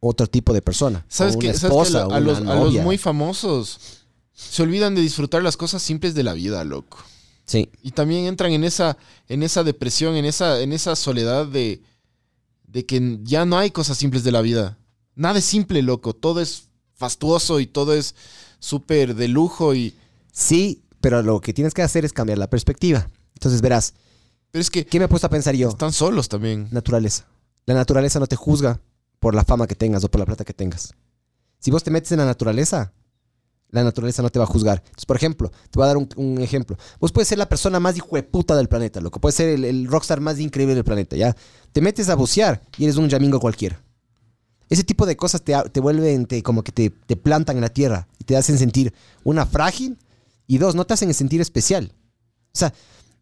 otro tipo de persona. ¿Sabes esposa, A, los, a los novia. muy famosos se olvidan de disfrutar las cosas simples de la vida, loco. Sí, Y también entran en esa, en esa depresión, en esa, en esa soledad de, de que ya no hay cosas simples de la vida. Nada es simple, loco. Todo es fastuoso y todo es súper de lujo. Y... sí, pero lo que tienes que hacer es cambiar la perspectiva. Entonces verás, Pero es que ¿qué me he puesto a pensar yo? están solos también. Naturaleza. La naturaleza no te juzga por la fama que tengas o por la plata que tengas. Si vos te metes en la naturaleza, la naturaleza no te va a juzgar. Entonces, por ejemplo, te voy a dar un, un ejemplo. Vos puedes ser la persona más hijo de puta del planeta, loco. Puedes ser el, el rockstar más increíble del planeta, ¿ya? Te metes a bucear y eres un yamingo cualquiera. Ese tipo de cosas te, te vuelven, te- como que te, te plantan en la tierra y te hacen sentir, una, frágil y dos, no te hacen sentir especial. O sea,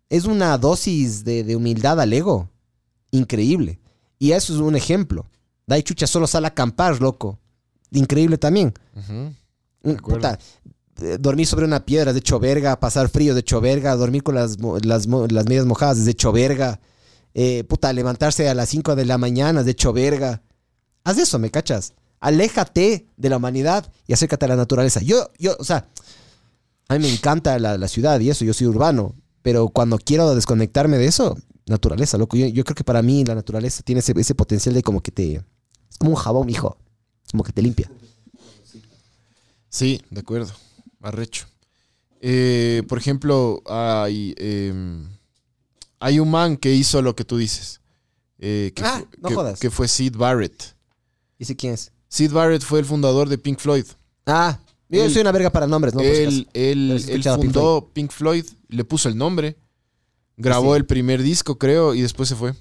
es una dosis de, de humildad al ego increíble. Y eso es un ejemplo. Dai chucha solo sale a acampar, loco. Increíble también. Acuerdo. puta, eh, dormir sobre una piedra es de hecho verga, pasar frío es de hecho verga, dormir con las, las, las medias mojadas es de hecho verga. Eh, puta, levantarse a las 5 de la mañana es de hecho verga. Haz eso, ¿me cachas? Aléjate de la humanidad y acércate a la naturaleza. Yo, yo, o sea, a mí me encanta la, la ciudad y eso, yo soy urbano, pero cuando quiero desconectarme de eso, naturaleza, loco. Yo, yo creo que para mí la naturaleza tiene ese, ese potencial de como que te... Es como un jabón, hijo. Como que te limpia. Sí, de acuerdo. Arrecho. Eh, por ejemplo, hay, em, hay un man que hizo lo que tú dices. eh, que, Ah, fue, no que- jodas. que fue Sid Barrett. ¿Dice quién es? Sid Barrett fue el fundador de Pink Floyd. Ah, yo Él- soy una verga para nombres, ¿no? Por si él, Pink fundó Pink Floyd, le puso el nombre, grabó Sí. el primer disco, creo, y después se fue.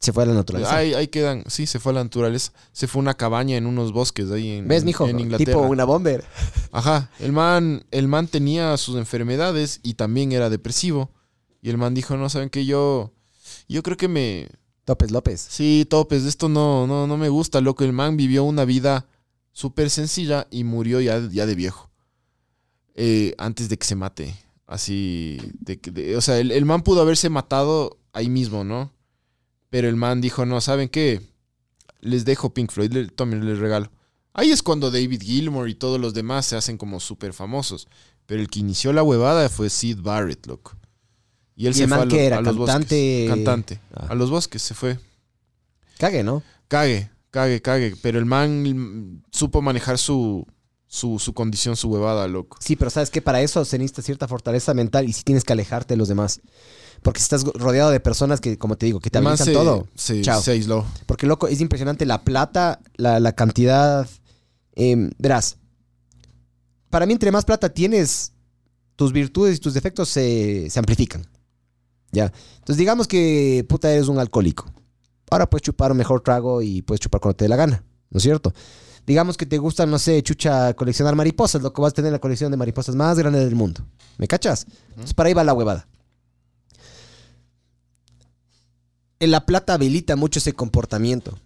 Se fue a la naturaleza. Ahí, ahí quedan, sí, se fue a la naturaleza. Se fue a una cabaña en unos bosques ahí en, ¿Ves, mijo? en Inglaterra. Tipo una bomber. Ajá, el man, el man tenía sus enfermedades y también era depresivo. Y el man dijo, no, ¿saben qué? Yo, yo creo que me... López López. Sí, topes, esto no, no, no me gusta, loco. El man vivió una vida súper sencilla y murió ya, ya de viejo. Eh, antes de que se mate. Así, de, que- de- o sea, el, el man pudo haberse matado ahí mismo, ¿no? Pero el man dijo, no, ¿saben qué? Les dejo Pink Floyd, le- tomen, les regalo. Ahí es cuando David Gilmour y todos los demás se hacen como súper famosos. Pero el que inició la huevada fue Sid Barrett, loco. Y él ¿Y se el fue man a, lo- era? a los ¿Cantante? bosques. Cantante. Ah. A los bosques se fue. Cague, ¿no? Cague, cague, cague. Pero el man supo manejar su, su, su condición, su huevada, loco. Sí, pero ¿sabes qué? Para eso se necesita cierta fortaleza mental y sí tienes que alejarte de los demás. Porque estás rodeado de personas que, como te digo, que te man habilitan se, todo. Chao. se aisló. Porque, loco, es impresionante la plata, la, la cantidad. Em, verás, para mí, entre más plata tienes, tus virtudes y tus defectos se, se amplifican. Ya. Entonces, digamos que puta eres un alcohólico. Ahora puedes chupar un mejor trago y puedes chupar cuando te dé la gana, ¿no es cierto? Digamos que te gusta, no sé, chucha, coleccionar mariposas, lo que vas a tener la colección de mariposas más grande del mundo. ¿Me cachas? Entonces, para ahí va la huevada. En la plata habilita mucho ese comportamiento.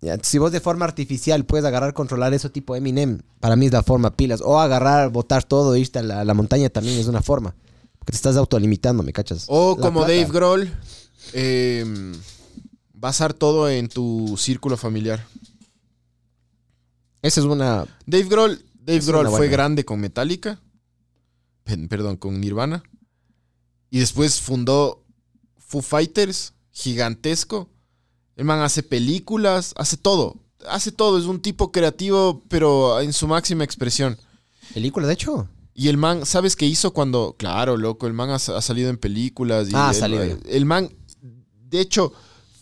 Ya, si vos de forma artificial puedes agarrar, controlar eso tipo Eminem, para mí es la forma pilas. O agarrar, botar todo, irte a la, a la montaña también es una forma. Porque te estás autolimitando, ¿me cachas? O La como plata. Dave Grohl, eh, basar todo en tu círculo familiar. Esa es una... Dave Grohl, Dave Grohl fue buena. grande con Metallica, perdón, con Nirvana, y después fundó Foo Fighters, gigantesco. El man hace películas, hace todo, hace todo, es un tipo creativo, pero en su máxima expresión. ¿Película, de hecho? Y el man, ¿sabes qué hizo cuando? Claro, loco, el man ha, ha salido en películas. Y Ah, ha el, salido ya. el man, de hecho,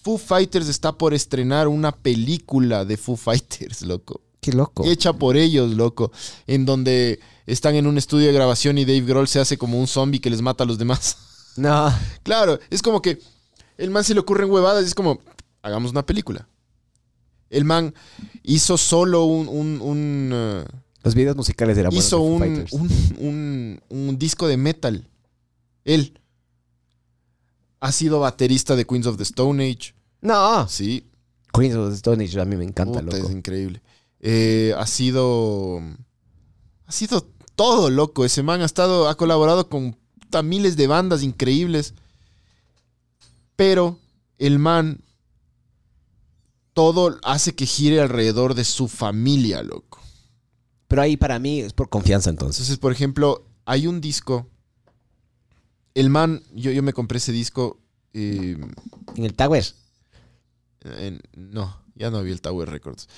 Foo Fighters está por estrenar una película de Foo Fighters, loco. Qué loco. Hecha por ellos, loco. En donde están en un estudio de grabación y Dave Grohl se hace como un zombie que les mata a los demás. No. claro, es como que el man se le ocurren huevadas y es como, hagamos una película. El man hizo solo un, un- un, uh, Los videos musicales eran hizo un, un, un- un disco de metal. Él. Ha sido baterista de Queens of the Stone Age. No. Sí. Queens of the Stone Age a mí me encanta, Puta, loco. es increíble. Eh, ha sido. Ha sido todo, loco. Ese man ha estado. Ha colaborado con miles de bandas increíbles. Pero el man. Todo hace que gire alrededor de su familia, loco. Pero ahí para mí es por confianza entonces. Entonces, por ejemplo, hay un disco. El man, yo, yo me compré ese disco. eh, En el Tower. en- no, ya no había el Tower Records.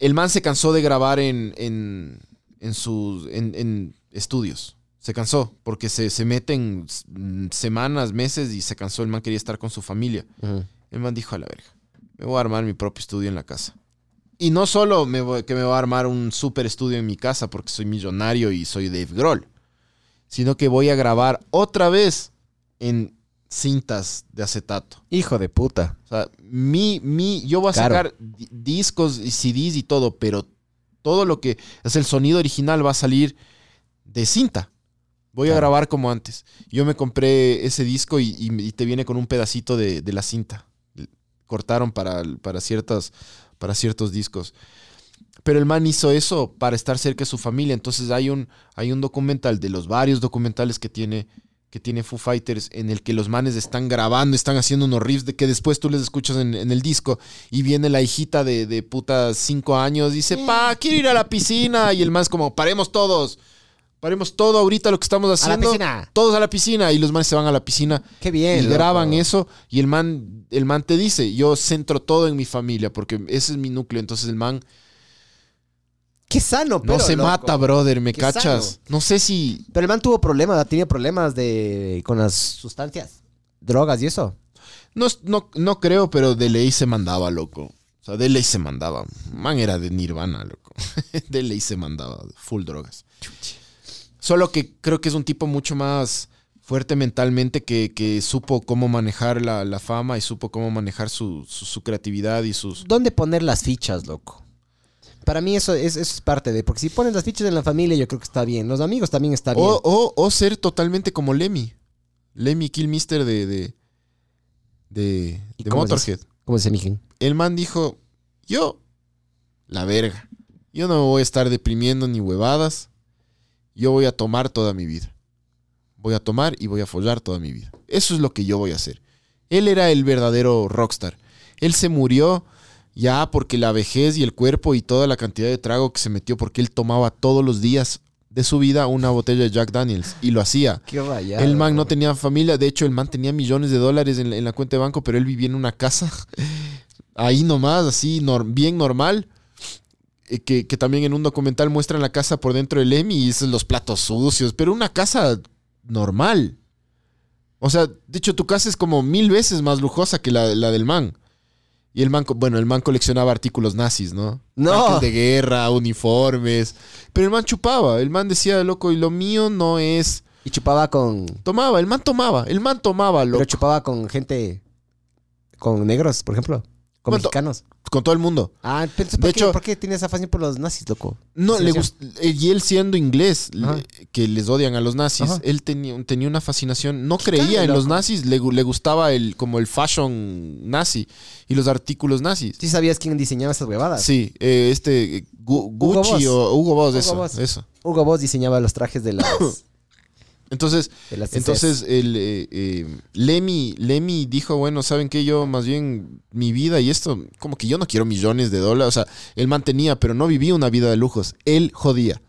El man se cansó de grabar en, en, en sus en, en estudios. Se cansó porque se, se meten mm, semanas, meses y se cansó. El man quería estar con su familia. El man dijo a la verga. Me voy a armar mi propio estudio en la casa. Y no solo me voy- que me voy a armar un super estudio en mi casa porque soy millonario y soy Dave Grohl, sino que voy a grabar otra vez en cintas de acetato. Hijo de puta. O sea, mi, mi, yo voy a sacar di- discos y CDs y todo, pero todo lo que es el sonido original va a salir de cinta. Voy a grabar como antes. Yo me compré ese disco y, y- y te viene con un pedacito de, de la cinta. Cortaron para, para, ciertas, para ciertos discos. Pero el man hizo eso para estar cerca de su familia. Entonces hay un, hay un documental de los varios documentales que tiene, que tiene Foo Fighters en el que los manes están grabando, están haciendo unos riffs de que después tú les escuchas en, en el disco y viene la hijita de, de puta cinco años, dice, pa, quiero ir a la piscina. Y el man es como, paremos todos. Paremos todo ahorita lo que estamos A la haciendo. piscina. Todos a la piscina. Y los manes se van a la piscina Qué bien. y loco. graban eso y el man, el man te dice, yo centro todo en mi familia porque ese es mi núcleo. Entonces el man Qué sano, no pero, se loco. mata, brother, ¿me Qué cachas? sano. No sé si... Pero el man tuvo problemas, tenido problemas de con las sustancias, drogas y eso. No, no, no creo, pero de ley se mandaba, loco. O sea, de ley se mandaba. Man era de Nirvana, loco. de ley se mandaba, full drogas. Solo que creo que es un tipo mucho más fuerte mentalmente que, que supo cómo manejar la, la fama y supo cómo manejar su, su, su creatividad y sus... ¿Dónde poner las fichas, loco? Para mí eso es, eso es parte de... Porque si pones las fichas en la familia yo creo que está bien. Los amigos también está bien. O, o, o ser totalmente como Lemmy. Lemmy Killmister de, de, de, ¿Y de cómo Motorhead. ¿Cómo se mijen? el man dijo, yo, la verga, yo no me voy a estar deprimiendo ni huevadas, yo voy a tomar toda mi vida. Voy a tomar y voy a follar toda mi vida. Eso es lo que yo voy a hacer. Él era el verdadero rockstar. Él se murió ya porque la vejez y el cuerpo y toda la cantidad de trago que se metió porque él tomaba todos los días de su vida una botella de Jack Daniels y lo hacía. Qué rayado. El man no tenía familia, de hecho el man tenía millones de dólares en, la- en la cuenta de banco, pero él vivía en una casa ahí nomás, así, nor- bien normal. eh, Que, que también en un documental muestran la casa por dentro del Emmy y los platos sucios, pero una casa normal. O sea, de hecho, tu casa es como mil veces más lujosa que la, la del man. Y el man, bueno, el man coleccionaba artículos nazis, ¿no? No. De guerra, uniformes. Pero el man chupaba. El man decía, loco, y lo mío no es. Y chupaba con. Tomaba, el man tomaba. El man tomaba, loco. Pero chupaba con gente. Con negros, por ejemplo. Con mexicanos. Con todo el mundo. Ah, pensé, De ¿por, hecho- qué, ¿por qué tiene esa fascinación por los nazis, loco? No, le gust- y él siendo inglés, le- que les odian a los nazis, Ajá. él tenía, tenía una fascinación. No creía en los nazis, le, le gustaba el, como el fashion nazi y los artículos nazis. ¿Sí sabías quién diseñaba esas huevadas? Sí, eh, este eh, Gu- Gucci o Hugo Boss, Hugo eso, Boss. eso. Hugo Boss diseñaba los trajes de las. Entonces, entonces el eh, eh, Lemmy, Lemmy dijo, bueno, ¿saben qué? Yo más bien mi vida y esto, como que yo no quiero millones de dólares. O sea, él mantenía, pero no vivía una vida de lujos. Él jodía.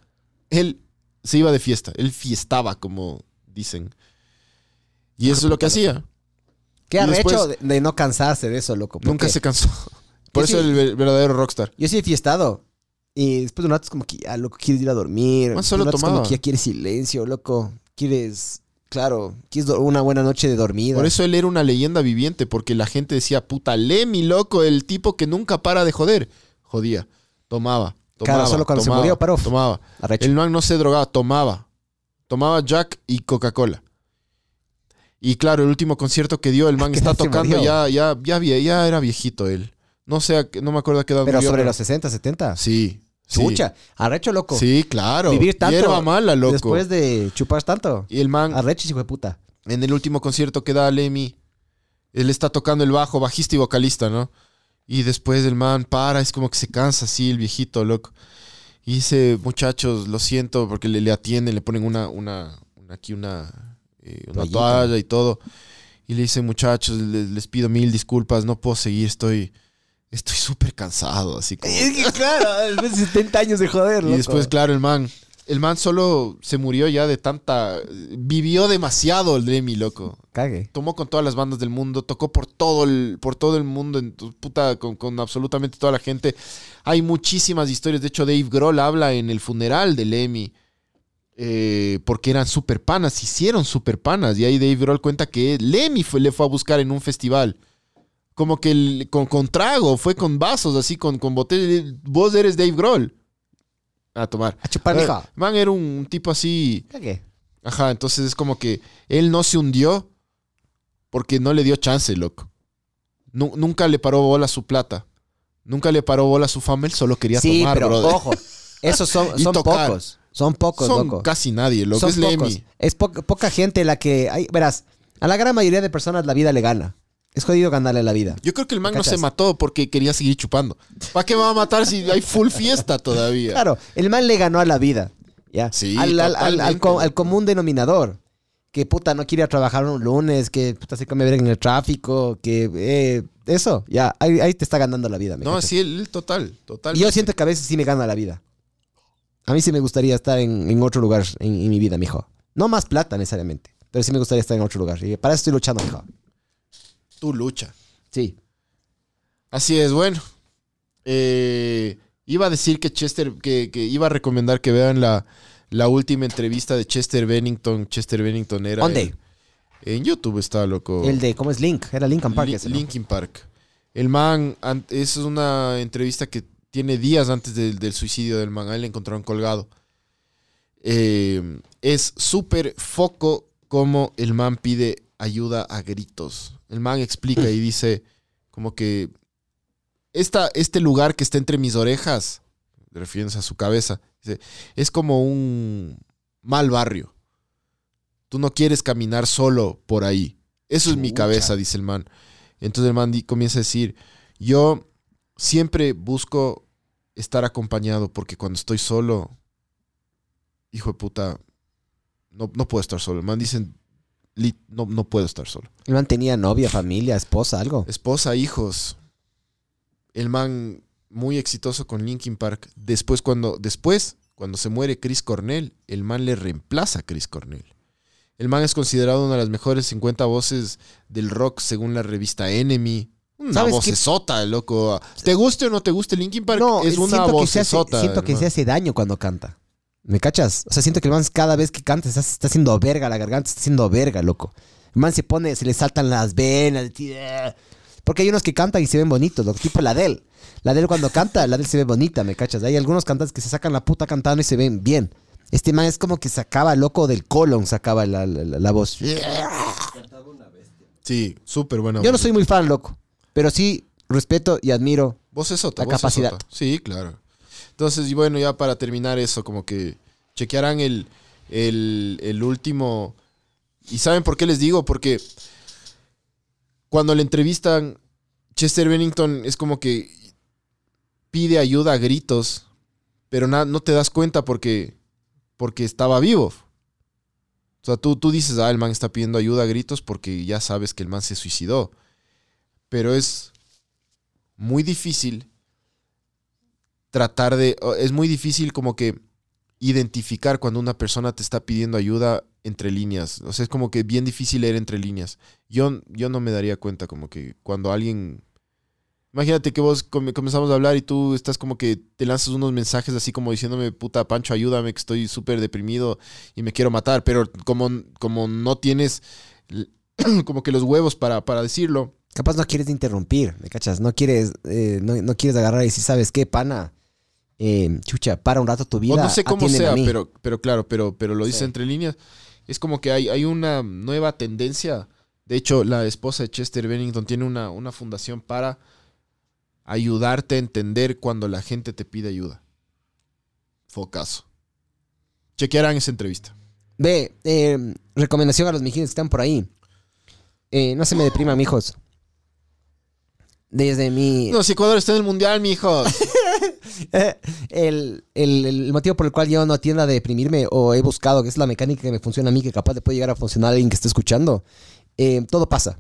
Él se iba de fiesta. Él fiestaba, como dicen. Y eso es lo que hacía. Qué arrecho después- de, de no cansarse de eso, loco. Nunca se cansó. Por Yo eso el ver- verdadero rockstar. Yo sí he fiestado. Y después de un rato es como que ya, loco, quieres ir a dormir. Después solo de un rato es tomaba. como que ya quieres silencio, loco. Quieres, claro, quieres una buena noche de dormida. Por eso él era una leyenda viviente, porque la gente decía, puta, Lemmy, loco, el tipo que nunca para de joder. Jodía. Tomaba. Claro, Tomaba, solo cuando se tomaba, murió paró. Tomaba. Arrecho. El man no se drogaba, tomaba. Tomaba Jack y Coca-Cola. Y claro, el último concierto que dio, el man ¿Qué está se tocando, ya, ya, ya, ya era viejito él. No sé, no me acuerdo a qué edad Pero murió, sobre los 60, 70. Sí. Sí. Chucha, arrecho, loco. Sí, claro. Vivir tanto Hierba mala, loco. Después de chupar tanto. Y el man, Arrecho, hijo de puta. en el último concierto que da Lemmy, él está tocando el bajo, bajista y vocalista, ¿no? Y después el man para, es como que se cansa así, el viejito, loco. Y dice, muchachos, lo siento, porque le, le atienden, le ponen una, una, una- aquí una, eh, una toalla y todo. Y le dice, muchachos, les, les pido mil disculpas, no puedo seguir, estoy, estoy súper cansado, así como... Es que claro, después de 70 años de joder, Y loco. después, claro, el man. El man solo se murió ya de tanta. Vivió demasiado el Lemmy, loco. Cague. Tomó con todas las bandas del mundo, tocó por todo el, por todo el mundo, en tu puta, con, con absolutamente toda la gente. Hay muchísimas historias. De hecho, Dave Grohl habla en el funeral de Lemmy. eh, porque eran super panas, hicieron super panas. Y ahí Dave Grohl cuenta que Lemmy fue, le fue a buscar en un festival. Como que el- con, con trago, fue con vasos, así, con, con botellas. Vos eres Dave Grohl. A tomar. A chupar, mijo. Man era un tipo así. Cague. Ajá, entonces es como que él no se hundió porque no le dio chance, loco. Nu- nunca le paró bola a su plata. Nunca le paró bola a su fama, él solo quería Sí, tomar, pero brother. ojo. Esos son, son pocos. Son pocos, Son loco. casi nadie, lo que son es pocos. Es po- poca gente la que. Hay, verás, a la gran mayoría de personas la vida le gana. Es jodido ganarle la vida. Yo creo que el man no se mató porque quería seguir chupando. ¿Para qué me va a matar si hay full fiesta todavía? Claro, el man le ganó a la vida. ¿ya? Sí, al, al- al- al común denominador. Que puta no quiere ir a trabajar un lunes, que puta se come ver en el tráfico, que eh, eso, ya, ahí, ahí te está ganando la vida. ¿me No, sí, él total, total. Y yo siento que a veces sí me gana la vida. A mí sí me gustaría estar en, en otro lugar en, en mi vida, mijo. No más plata necesariamente, pero sí me gustaría estar en otro lugar. Y para eso estoy luchando, mijo. Tu lucha. Sí. Así es, bueno. Eh, iba a decir que Chester, que, que iba a recomendar que vean la, la última entrevista de Chester Bennington. Chester Bennington era. ¿Dónde? el- en YouTube está, loco. El de, ¿cómo es Link? Era Linkin Park Li- ese, ¿no? Linkin Park. El man, es una entrevista que tiene días antes del, del suicidio del man. A él le encontraron colgado. Eh, es súper foco como el man pide ayuda a gritos. El man explica y dice como que esta, este lugar que está entre mis orejas, refiriéndose a su cabeza, dice, es como un mal barrio. Tú no quieres caminar solo por ahí. Eso es mi cabeza, dice el man. Entonces el man comienza a decir, yo siempre busco estar acompañado porque cuando estoy solo, hijo de puta, no, no puedo estar solo. El man dice, "Li- no, no puedo estar solo. El man tenía novia, familia, esposa, algo. Esposa, hijos. El man muy exitoso con Linkin Park. Después cuando, después, cuando se muere Chris Cornell, el man le reemplaza a Chris Cornell. El man es considerado una de las mejores 50 voces del rock según la revista Enemy. Una vocesota, loco. ¿Te guste o no te guste Linkin Park? No, es una se hace, vocesota. siento que se hace daño cuando canta. ¿Me cachas? O sea, siento que el man cada vez que canta está, está haciendo verga la garganta, está haciendo verga, loco. El man se pone, se le saltan las venas. eh. Porque hay unos que cantan y se ven bonitos, lo tipo la Adele. La Adele cuando canta, la Adele se ve bonita, ¿me cachas? Hay algunos cantantes que se sacan la puta cantando y se ven bien. Este man es como que sacaba loco del colon, sacaba la, la- la- la voz. Sí, súper buena. Yo no soy muy fan, loco. Pero sí respeto y admiro. Vos es sota, La vos es capacidad. Sí, claro. Entonces, y bueno, ya para terminar eso, como que chequearán el, el, último. ¿Y saben por qué les digo? Porque cuando le entrevistan, Chester Bennington es como que pide ayuda a gritos, pero no te das cuenta porque, porque estaba vivo. O sea, tú, tú dices, ah, el man está pidiendo ayuda a gritos porque ya sabes que el man se suicidó. Pero es muy difícil tratar de... Es muy difícil como que identificar cuando una persona te está pidiendo ayuda entre líneas. O sea, es como que bien difícil leer entre líneas. Yo, yo no me daría cuenta como que cuando alguien... Imagínate que vos come- comenzamos a hablar y tú estás como que te lanzas unos mensajes así como diciéndome, puta Pancho, ayúdame, que estoy súper deprimido y me quiero matar, pero como, como no tienes como que los huevos para, para decirlo, Capaz no quieres interrumpir, ¿me cachas? No quieres, eh, no, no quieres agarrar y decir, ¿sabes qué, pana? Eh, chucha, para un rato tu vida. O no sé cómo sea, pero, pero claro, pero, pero lo dice Sí. entre líneas. Es como que hay, hay una nueva tendencia. De hecho, la esposa de Chester Bennington tiene una, una fundación para ayudarte a entender cuando la gente te pide ayuda. Focazo. Chequearán esa entrevista. Ve, eh, recomendación a los mijines que están por ahí. Eh, no se me depriman, mijos. Desde mi... No, si Ecuador está en el mundial, mijos. el, el- el motivo por el cual yo no tiendo a deprimirme o he buscado, que es la mecánica que me funciona a mí, que capaz le puede llegar a funcionar a alguien que esté escuchando, eh, todo pasa.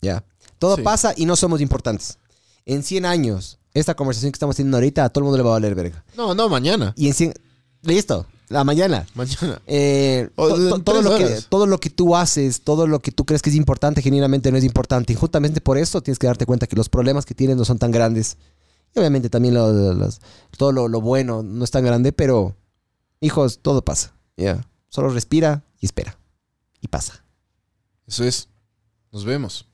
¿Ya? Todo Sí. pasa y no somos importantes. En 100 años, esta conversación que estamos teniendo ahorita, a todo el mundo le va a valer verga. No, no, mañana. Y en 100... Listo, la mañana. Mañana. Eh, to- todo, lo que, todo lo que tú haces, todo lo que tú crees que es importante, genuinamente no es importante. Y justamente por eso tienes que darte cuenta que los problemas que tienes no son tan grandes. Y obviamente también los- todo lo, lo bueno no es tan grande, pero hijos, todo pasa. Ya. Solo respira y espera. Y pasa. Eso es. Nos vemos.